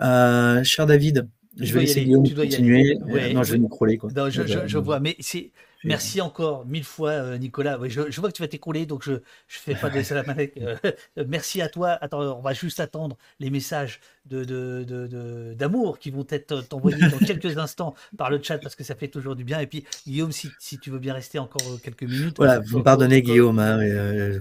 Euh, cher David, je vais laisser Guillaume continuer. non, je vais me crawler. Quoi. je, je, vois, mais c'est Merci encore mille fois, euh, Nicolas. je, vois que tu vas t'écrouler, donc je ne fais pas de la euh, merci à toi. Attends, on va juste attendre les messages d'amour de, de, qui vont être envoyés dans quelques instants par le chat, parce que ça fait toujours du bien. Et puis, Guillaume, si, tu veux bien rester encore quelques minutes. Voilà, vous me pardonnez, Guillaume. Hein,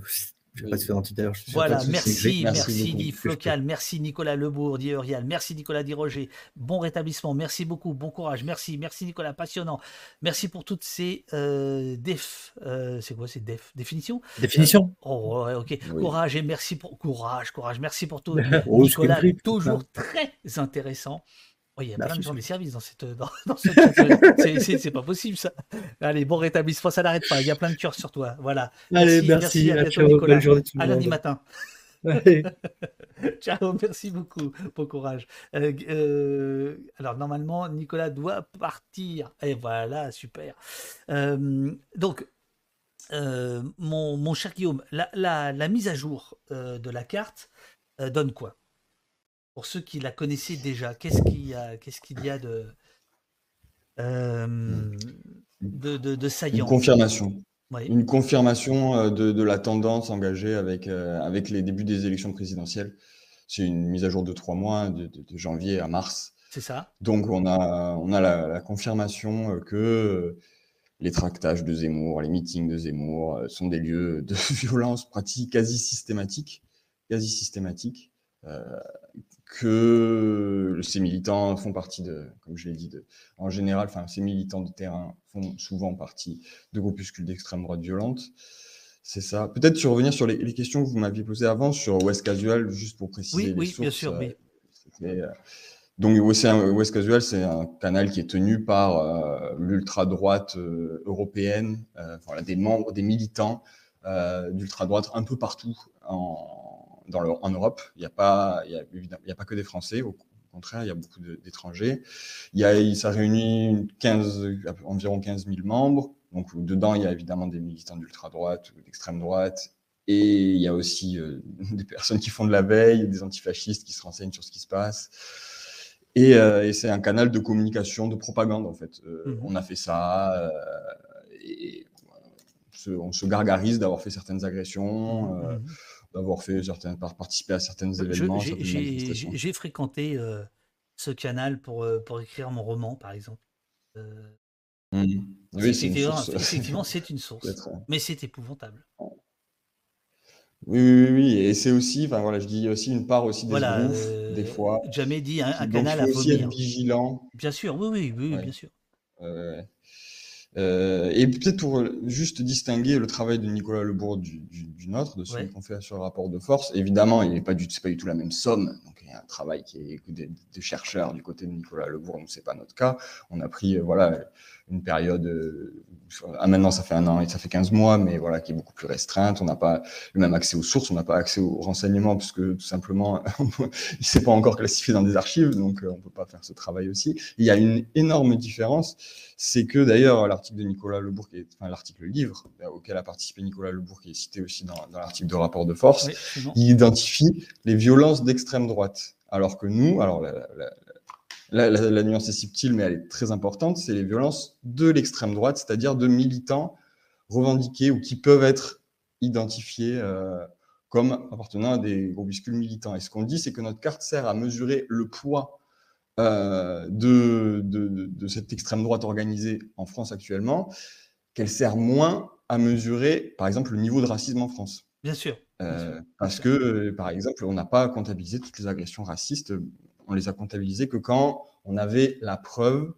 voilà, merci, merci, merci Flocal, merci Nicolas Lebourg, dit Eurial, merci Nicolas Di Roger, bon rétablissement, merci beaucoup, bon courage, merci, merci Nicolas, passionnant, merci pour toutes ces euh, def, euh, c'est quoi, c'est def, définitions Définition. Euh, oh, ouais, ok, courage et merci pour courage, courage, merci pour tout, oh, Nicolas, toujours très intéressant. Oh, il y a plein de gens des services dans cette, dans, c'est pas possible ça. Allez, bon rétablissement, ça n'arrête pas. Il y a plein de cœurs sur toi. Voilà. Allez, merci. à, bientôt, Nicolas. à lundi matin. Ciao, merci beaucoup. Bon courage. Euh, euh, alors, normalement, Nicolas doit partir. Et voilà, super. Euh, donc, mon, mon, cher Guillaume, la, la, la mise à jour de la carte donne quoi? Pour ceux qui la connaissaient déjà, qu'est-ce qu'il y a, qu'est-ce qu'il y a de, euh, de, de, saillant Une confirmation. Une confirmation euh, de, la tendance engagée avec, euh, avec les débuts des élections présidentielles. C'est une mise à jour de trois mois, de, janvier à mars. C'est ça. Donc on a, on a la, confirmation que les tractages de Zemmour, les meetings de Zemmour sont des lieux de violence pratique quasi systématique, quasi systématique, que ces militants font partie de, comme je l'ai dit, de, en général, enfin, ces militants de terrain font souvent partie de groupuscules d'extrême droite violente. C'est ça. Peut-être sur revenir sur les, questions que vous m'aviez posées avant sur West Casual, juste pour préciser. Oui, oui, bien sûr. Euh, euh, donc West Casual, c'est un canal qui est tenu par euh, l'ultra-droite européenne, voilà, des membres, des militants d'ultra-droite un peu partout en, en Europe. Il n'y a, pas, il y a, pas que des Français, au contraire, il y a beaucoup d'étrangers. A, ça réunit 15, environ 15 000 membres. Donc, dedans, il y a évidemment des militants d'ultra-droite ou d'extrême droite. Et il y a aussi euh, des personnes qui font de la veille, des antifascistes qui se renseignent sur ce qui se passe. Et, euh, c'est un canal de communication, de propagande, en fait. Euh, mmh. On a fait ça. et on se, gargarise d'avoir fait certaines agressions. Mmh d'avoir fait certaines, participer à certains événements. J'ai fréquenté euh, ce canal pour, euh, pour écrire mon roman, par exemple. Euh, mmh. oui, effectivement, c'est une source, mais c'est épouvantable. Oui, oui, oui, et c'est aussi, enfin voilà, je dis aussi une part aussi des voilà, des fois. Jamais dit un, un canal à aussi être vigilant. Bien sûr, oui, oui, oui, bien sûr. Euh, et peut-être pour juste distinguer le travail de Nicolas Lebourg du, du, du nôtre, de celui qu'on fait sur le rapport de force, évidemment, il n'est pas du, pas du tout la même somme. Donc, il y a un travail qui est des, des chercheurs du côté de Nicolas Lebourg, nous, c'est pas notre cas. On a pris, euh, voilà, une période, euh, ah, maintenant ça fait un an et ça fait 15 mois, mais voilà, qui est beaucoup plus restreinte. On n'a pas le même accès aux sources, on n'a pas accès aux renseignements, puisque tout simplement, il ne s'est pas encore classifié dans des archives, donc euh, on ne peut pas faire ce travail aussi. il y a une énorme différence, c'est que d'ailleurs, l'article de Nicolas Lebourg, est, enfin l'article livre euh, auquel a participé Nicolas Lebourg, qui est cité aussi dans, dans l'article de rapport de force, il identifie les violences d'extrême droite. Alors que nous, alors la, la, la, nuance est subtile, mais elle est très importante, c'est les violences de l'extrême droite, c'est-à-dire de militants revendiqués ou qui peuvent être identifiés comme appartenant à des groupuscules militants. Et ce qu'on dit, c'est que notre carte sert à mesurer le poids de, de, de, cette extrême droite organisée en France actuellement, qu'elle sert moins à mesurer, par exemple, le niveau de racisme en France. Bien sûr. parce que, par exemple, on n'a pas comptabilisé toutes les agressions racistes. On les a comptabilisées que quand on avait la preuve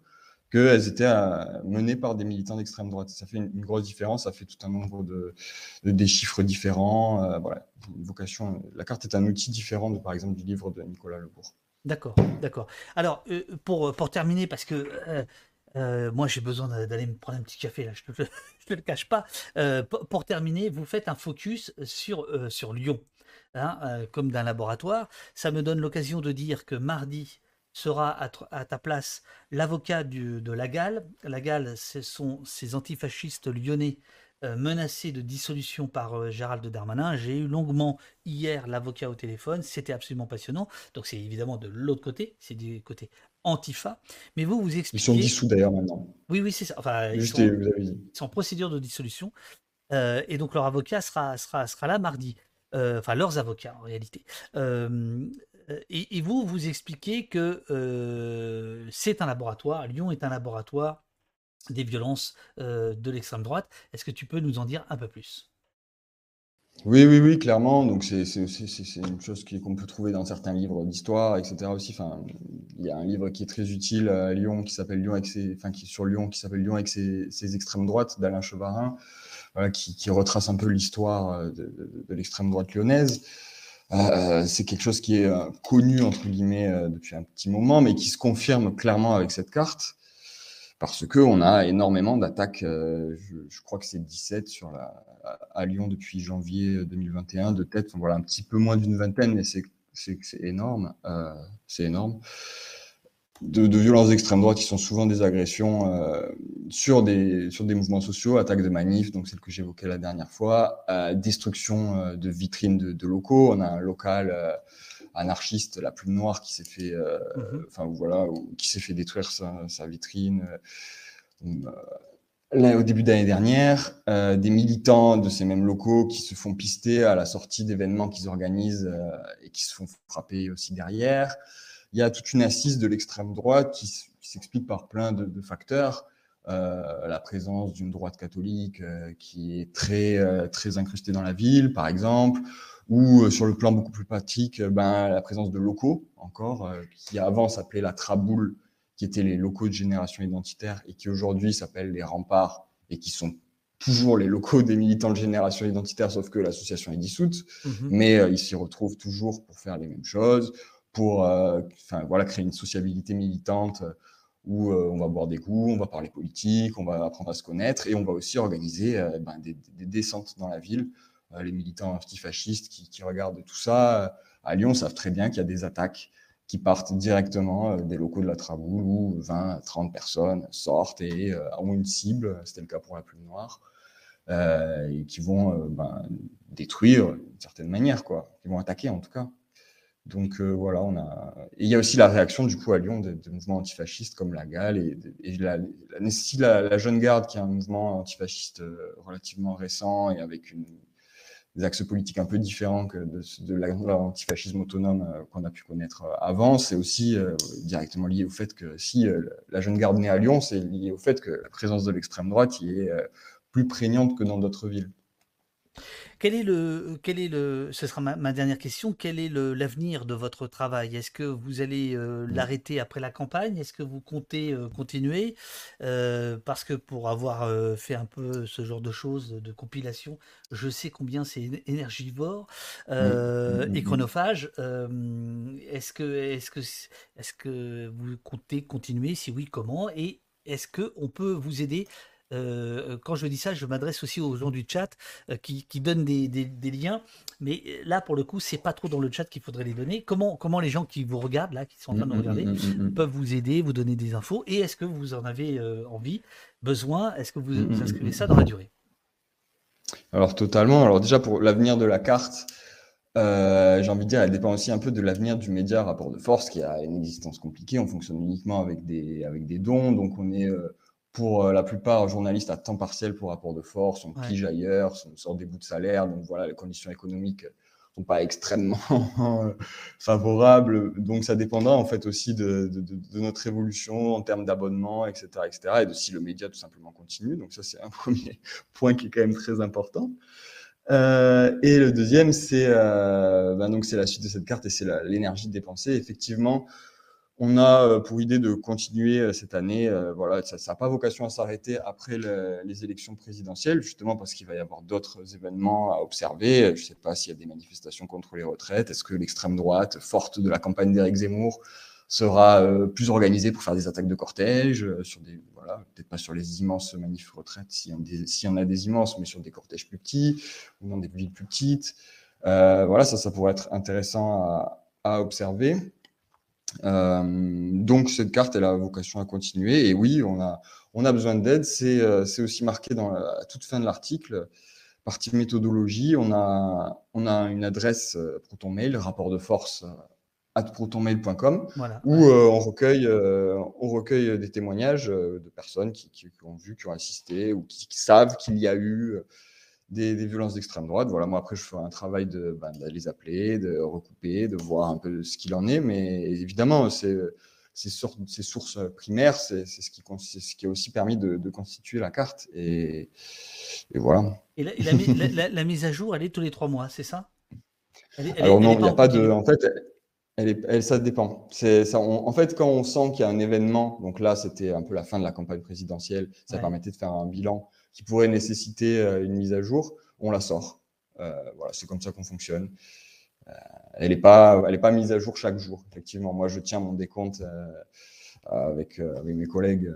qu'elles étaient euh, menées par des militants d'extrême droite. Ça fait une, grosse différence, ça fait tout un nombre de, des chiffres différents. Euh, voilà, vocation. La carte est un outil différent, de, par exemple, du livre de Nicolas Lebourg. D'accord, d'accord. Alors, euh, pour, pour terminer, parce que moi j'ai besoin d'aller me prendre un petit café, là, je ne te, le cache pas. Pour, terminer, vous faites un focus sur, sur Lyon, hein, comme d'un laboratoire. Ça me donne l'occasion de dire que mardi, sera à, ta place l'avocat de la Galle. La Galle, ce sont ces antifascistes lyonnais euh, menacés de dissolution par euh, Gérald Darmanin. J'ai eu longuement hier l'avocat au téléphone, c'était absolument passionnant. Donc c'est évidemment de l'autre côté, c'est du côté antifa. Mais vous, vous expliquez... Ils sont dissous d'ailleurs maintenant. Oui, oui, c'est ça. Enfin, ils, sont, en procédure de dissolution. Euh, et donc leur avocat sera, sera, sera là mardi. Enfin, leurs avocats en réalité. Euh, et, vous, vous expliquez que euh, c'est un laboratoire, Lyon est un laboratoire des violences euh, de l'extrême droite. Est-ce que tu peux nous en dire un peu plus? Oui, oui, oui, clairement. Donc, c'est une chose qu'on peut trouver dans certains livres d'histoire, etc. aussi. Enfin, il y a un livre qui est très utile à Lyon, qui s'appelle Lyon avec ses, enfin, qui sur Lyon, qui s'appelle Lyon avec ses, extrêmes droites, d'Alain Chevarin, qui, retrace un peu l'histoire de l'extrême droite lyonnaise. Euh, c'est quelque chose qui est euh, connu, entre guillemets, euh, depuis un petit moment, mais qui se confirme clairement avec cette carte, parce qu'on a énormément d'attaques, je, crois que c'est 17 sur la, à Lyon depuis janvier 2021, de tête, voilà, un petit peu moins d'une vingtaine, mais c'est énorme, c'est énorme de, de, violences d'extrême droite qui sont souvent des agressions euh, sur, des, sur des mouvements sociaux, attaques de manifs, donc celle que j'évoquais la dernière fois, euh, destruction euh, de vitrines de, de, locaux. On a un local anarchiste, la plume noire, qui s'est fait, mhm. enfin voilà, qui s'est fait détruire sa, sa vitrine. Là, au début d'année dernière, des militants de ces mêmes locaux qui se font pister à la sortie d'événements qu'ils organisent et qui se font frapper aussi derrière il y a toute une assise de l'extrême droite qui, s'explique par plein de, facteurs. Euh, la présence d'une droite catholique euh, qui est très, euh, très incrustée dans la ville, par exemple, ou sur le plan beaucoup plus pratique, ben, la présence de locaux, encore, qui avant s'appelait la Traboule, qui étaient les locaux de génération identitaire et qui aujourd'hui s'appellent les remparts et qui sont toujours les locaux des militants de génération identitaire, sauf que l'association est dissoute, mmh mais ils s'y retrouvent toujours pour faire les mêmes choses pour euh, voilà, créer une sociabilité militante euh, où euh, on va boire des coups, on va parler politique, on va apprendre à se connaître et on va aussi organiser ben, des, descentes dans la ville. les militants antifascistes qui, qui, regardent tout ça à Lyon savent très bien qu'il y a des attaques qui partent directement des locaux de la Traboule où 20, 30 personnes sortent et ont une cible, c'était le cas pour la Plume Noire, et qui vont ben, détruire d'une certaine manière, quoi, qui vont attaquer en tout cas. Donc euh, voilà, on a. Et il y a aussi la réaction du coup à Lyon des, mouvements antifascistes comme la Galle et, la, la, Jeune Garde, qui est un mouvement antifasciste euh, relativement récent et avec des axes politiques un peu différents que de, l'antifascisme autonome euh, qu'on a pu connaître avant. C'est aussi directement lié au fait que si la Jeune Garde naît à Lyon, c'est lié au fait que la présence de l'extrême droite y est plus prégnante que dans d'autres villes. Quel est le, quel est le, ce sera ma, dernière question, quel est l'avenir de votre travail? Est-ce que vous allez euh, mmh. l'arrêter après la campagne? Est-ce que vous comptez euh, continuer? Euh, Parce que pour avoir fait un peu ce genre de choses, de compilation, je sais combien c'est énergivore mmh. Mmh, et chronophage. est-ce que, est-ce que, est-ce que vous comptez continuer? Si oui, comment? Et est-ce que on peut vous aider? Euh, quand je dis ça, je m'adresse aussi aux gens du chat euh, qui, donnent des, liens. Mais là, pour le coup, c'est pas trop dans le chat qu'il faudrait les donner. Comment, comment les gens qui vous regardent, là, qui sont en train de mmh, mmh, regarder, mmh, peuvent vous aider, vous donner des infos? Et est-ce que vous en avez euh, envie, besoin? Est-ce que vous, inscrivez ça dans la durée? Alors, totalement. Alors, déjà, pour l'avenir de la carte, j'ai envie de dire, elle dépend aussi un peu de l'avenir du média rapport de force qui a une existence compliquée. On fonctionne uniquement avec des, avec des dons, donc on est pour la plupart journalistes à temps partiel pour rapport de force, on pige ailleurs, on sort des bouts de salaire, donc voilà, les conditions économiques sont pas extrêmement favorables. Donc ça dépendra en fait aussi de, notre évolution en termes d'abonnement, etc., etc., et de si le média tout simplement continue. Donc ça c'est un premier point qui est quand même très important. Euh, et le deuxième, c'est euh, ben donc c'est la suite de cette carte et c'est l'énergie dépensée. Effectivement, on a euh, pour idée de continuer euh, cette année. Euh, voilà, ça n'a pas vocation à s'arrêter après les élections présidentielles, justement parce qu'il va y avoir d'autres événements à observer. Je ne sais pas s'il y a des manifestations contre les retraites. Est-ce que l'extrême droite, forte de la campagne d'Éric Zemmour, sera plus organisée pour faire des attaques de cortège sur des voilà, peut-être pas sur les immenses manifs retraites, s'il y, en a des immenses, mais sur des cortèges plus petits ou dans des villes plus petites. voilà, ça, pourrait être intéressant à observer. Euh, donc cette carte, elle a vocation à continuer. Et oui, on a, on a besoin d'aide. C'est euh, aussi marqué dans à toute fin de l'article. Partie méthodologie, on a, on a une adresse euh, ProtonMail, rapport de force at protonmail.com, où on, recueille, on recueille des témoignages de personnes qui, qui, ont vu, qui ont assisté ou qui, savent qu'il y a eu des, violences d'extrême droite. Voilà, moi après je ferai un travail de, ben, les appeler, de recouper, de voir un peu ce qu'il en est, mais évidemment c'est ces sources primaires, c'est ce, qui, ce qui a aussi permis de, constituer la carte. Et, voilà. Et la, mise à jour, elle est tous les trois mois, c'est ça? Alors non, il n'y a pas de. En fait, elle elle, ça dépend. Ça, en fait, quand on sent qu'il y a un événement, donc là, c'était un peu la fin de la campagne présidentielle, ça permettait de faire un bilan qui pourrait nécessiter euh, une mise à jour, on la sort. Euh, voilà, c'est comme ça qu'on fonctionne. Euh, elle n'est pas, est pas mise à jour chaque jour. Effectivement, moi, je tiens mon décompte avec, mes collègues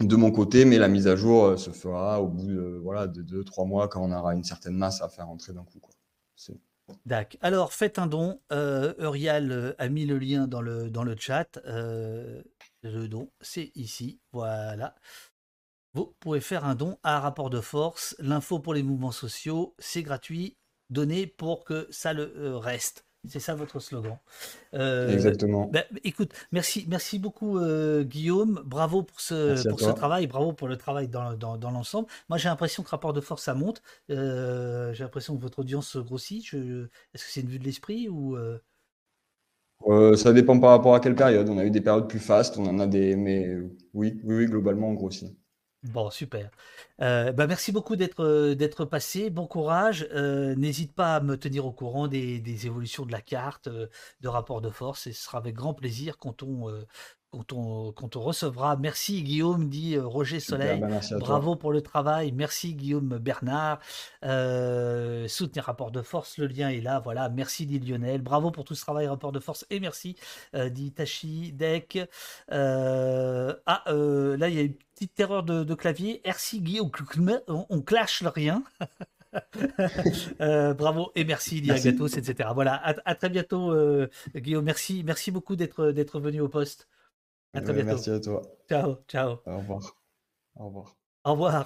de mon côté, mais la mise à jour se fera au bout de, deux, trois mois quand on aura une certaine masse à faire entrer d'un coup. Quoi. Alors, faites un don. Euh, Eurial a mis le lien dans le chat. le don, c'est ici. Voilà. Vous pouvez faire un don à rapport de force. L'info pour les mouvements sociaux, c'est gratuit. Donnez pour que ça le euh, reste. C'est ça votre slogan. Euh, Exactement. Ben, écoute, merci, merci beaucoup euh, Guillaume. Bravo pour ce, pour ce travail, bravo pour le travail dans, dans, l'ensemble. Moi j'ai l'impression que rapport de force ça monte. j'ai l'impression que votre audience grossit. Est-ce que c'est une vue de l'esprit ou Ça dépend par rapport à quelle période. On a eu des périodes plus fastes, on en a des, mais oui, oui, oui globalement on grossit. Bon, super. Euh, bah, merci beaucoup d'être euh, d'être passé. Bon courage. Euh, n'hésite pas à me tenir au courant des, des évolutions de la carte, de rapport de force, et ce sera avec grand plaisir quand on, quand on, quand on recevra. Merci Guillaume, dit euh, Roger Soleil. Bah, Bravo pour le travail. Merci Guillaume Bernard. Euh, soutenir rapport de force, le lien est là. Voilà. Merci dit Lionel. Bravo pour tout ce travail rapport de force et merci euh, dit Tachi Deck. Euh, ah, là il y a une petite erreur de, clavier. Merci Guillaume. On, on clash le rien. bravo et merci, dit Agatos, etc. Voilà, à, à très bientôt, Guillaume. Merci, merci beaucoup d'être venu au poste. À très bientôt. Merci à toi. Ciao, ciao. Au revoir. Au revoir. Au revoir.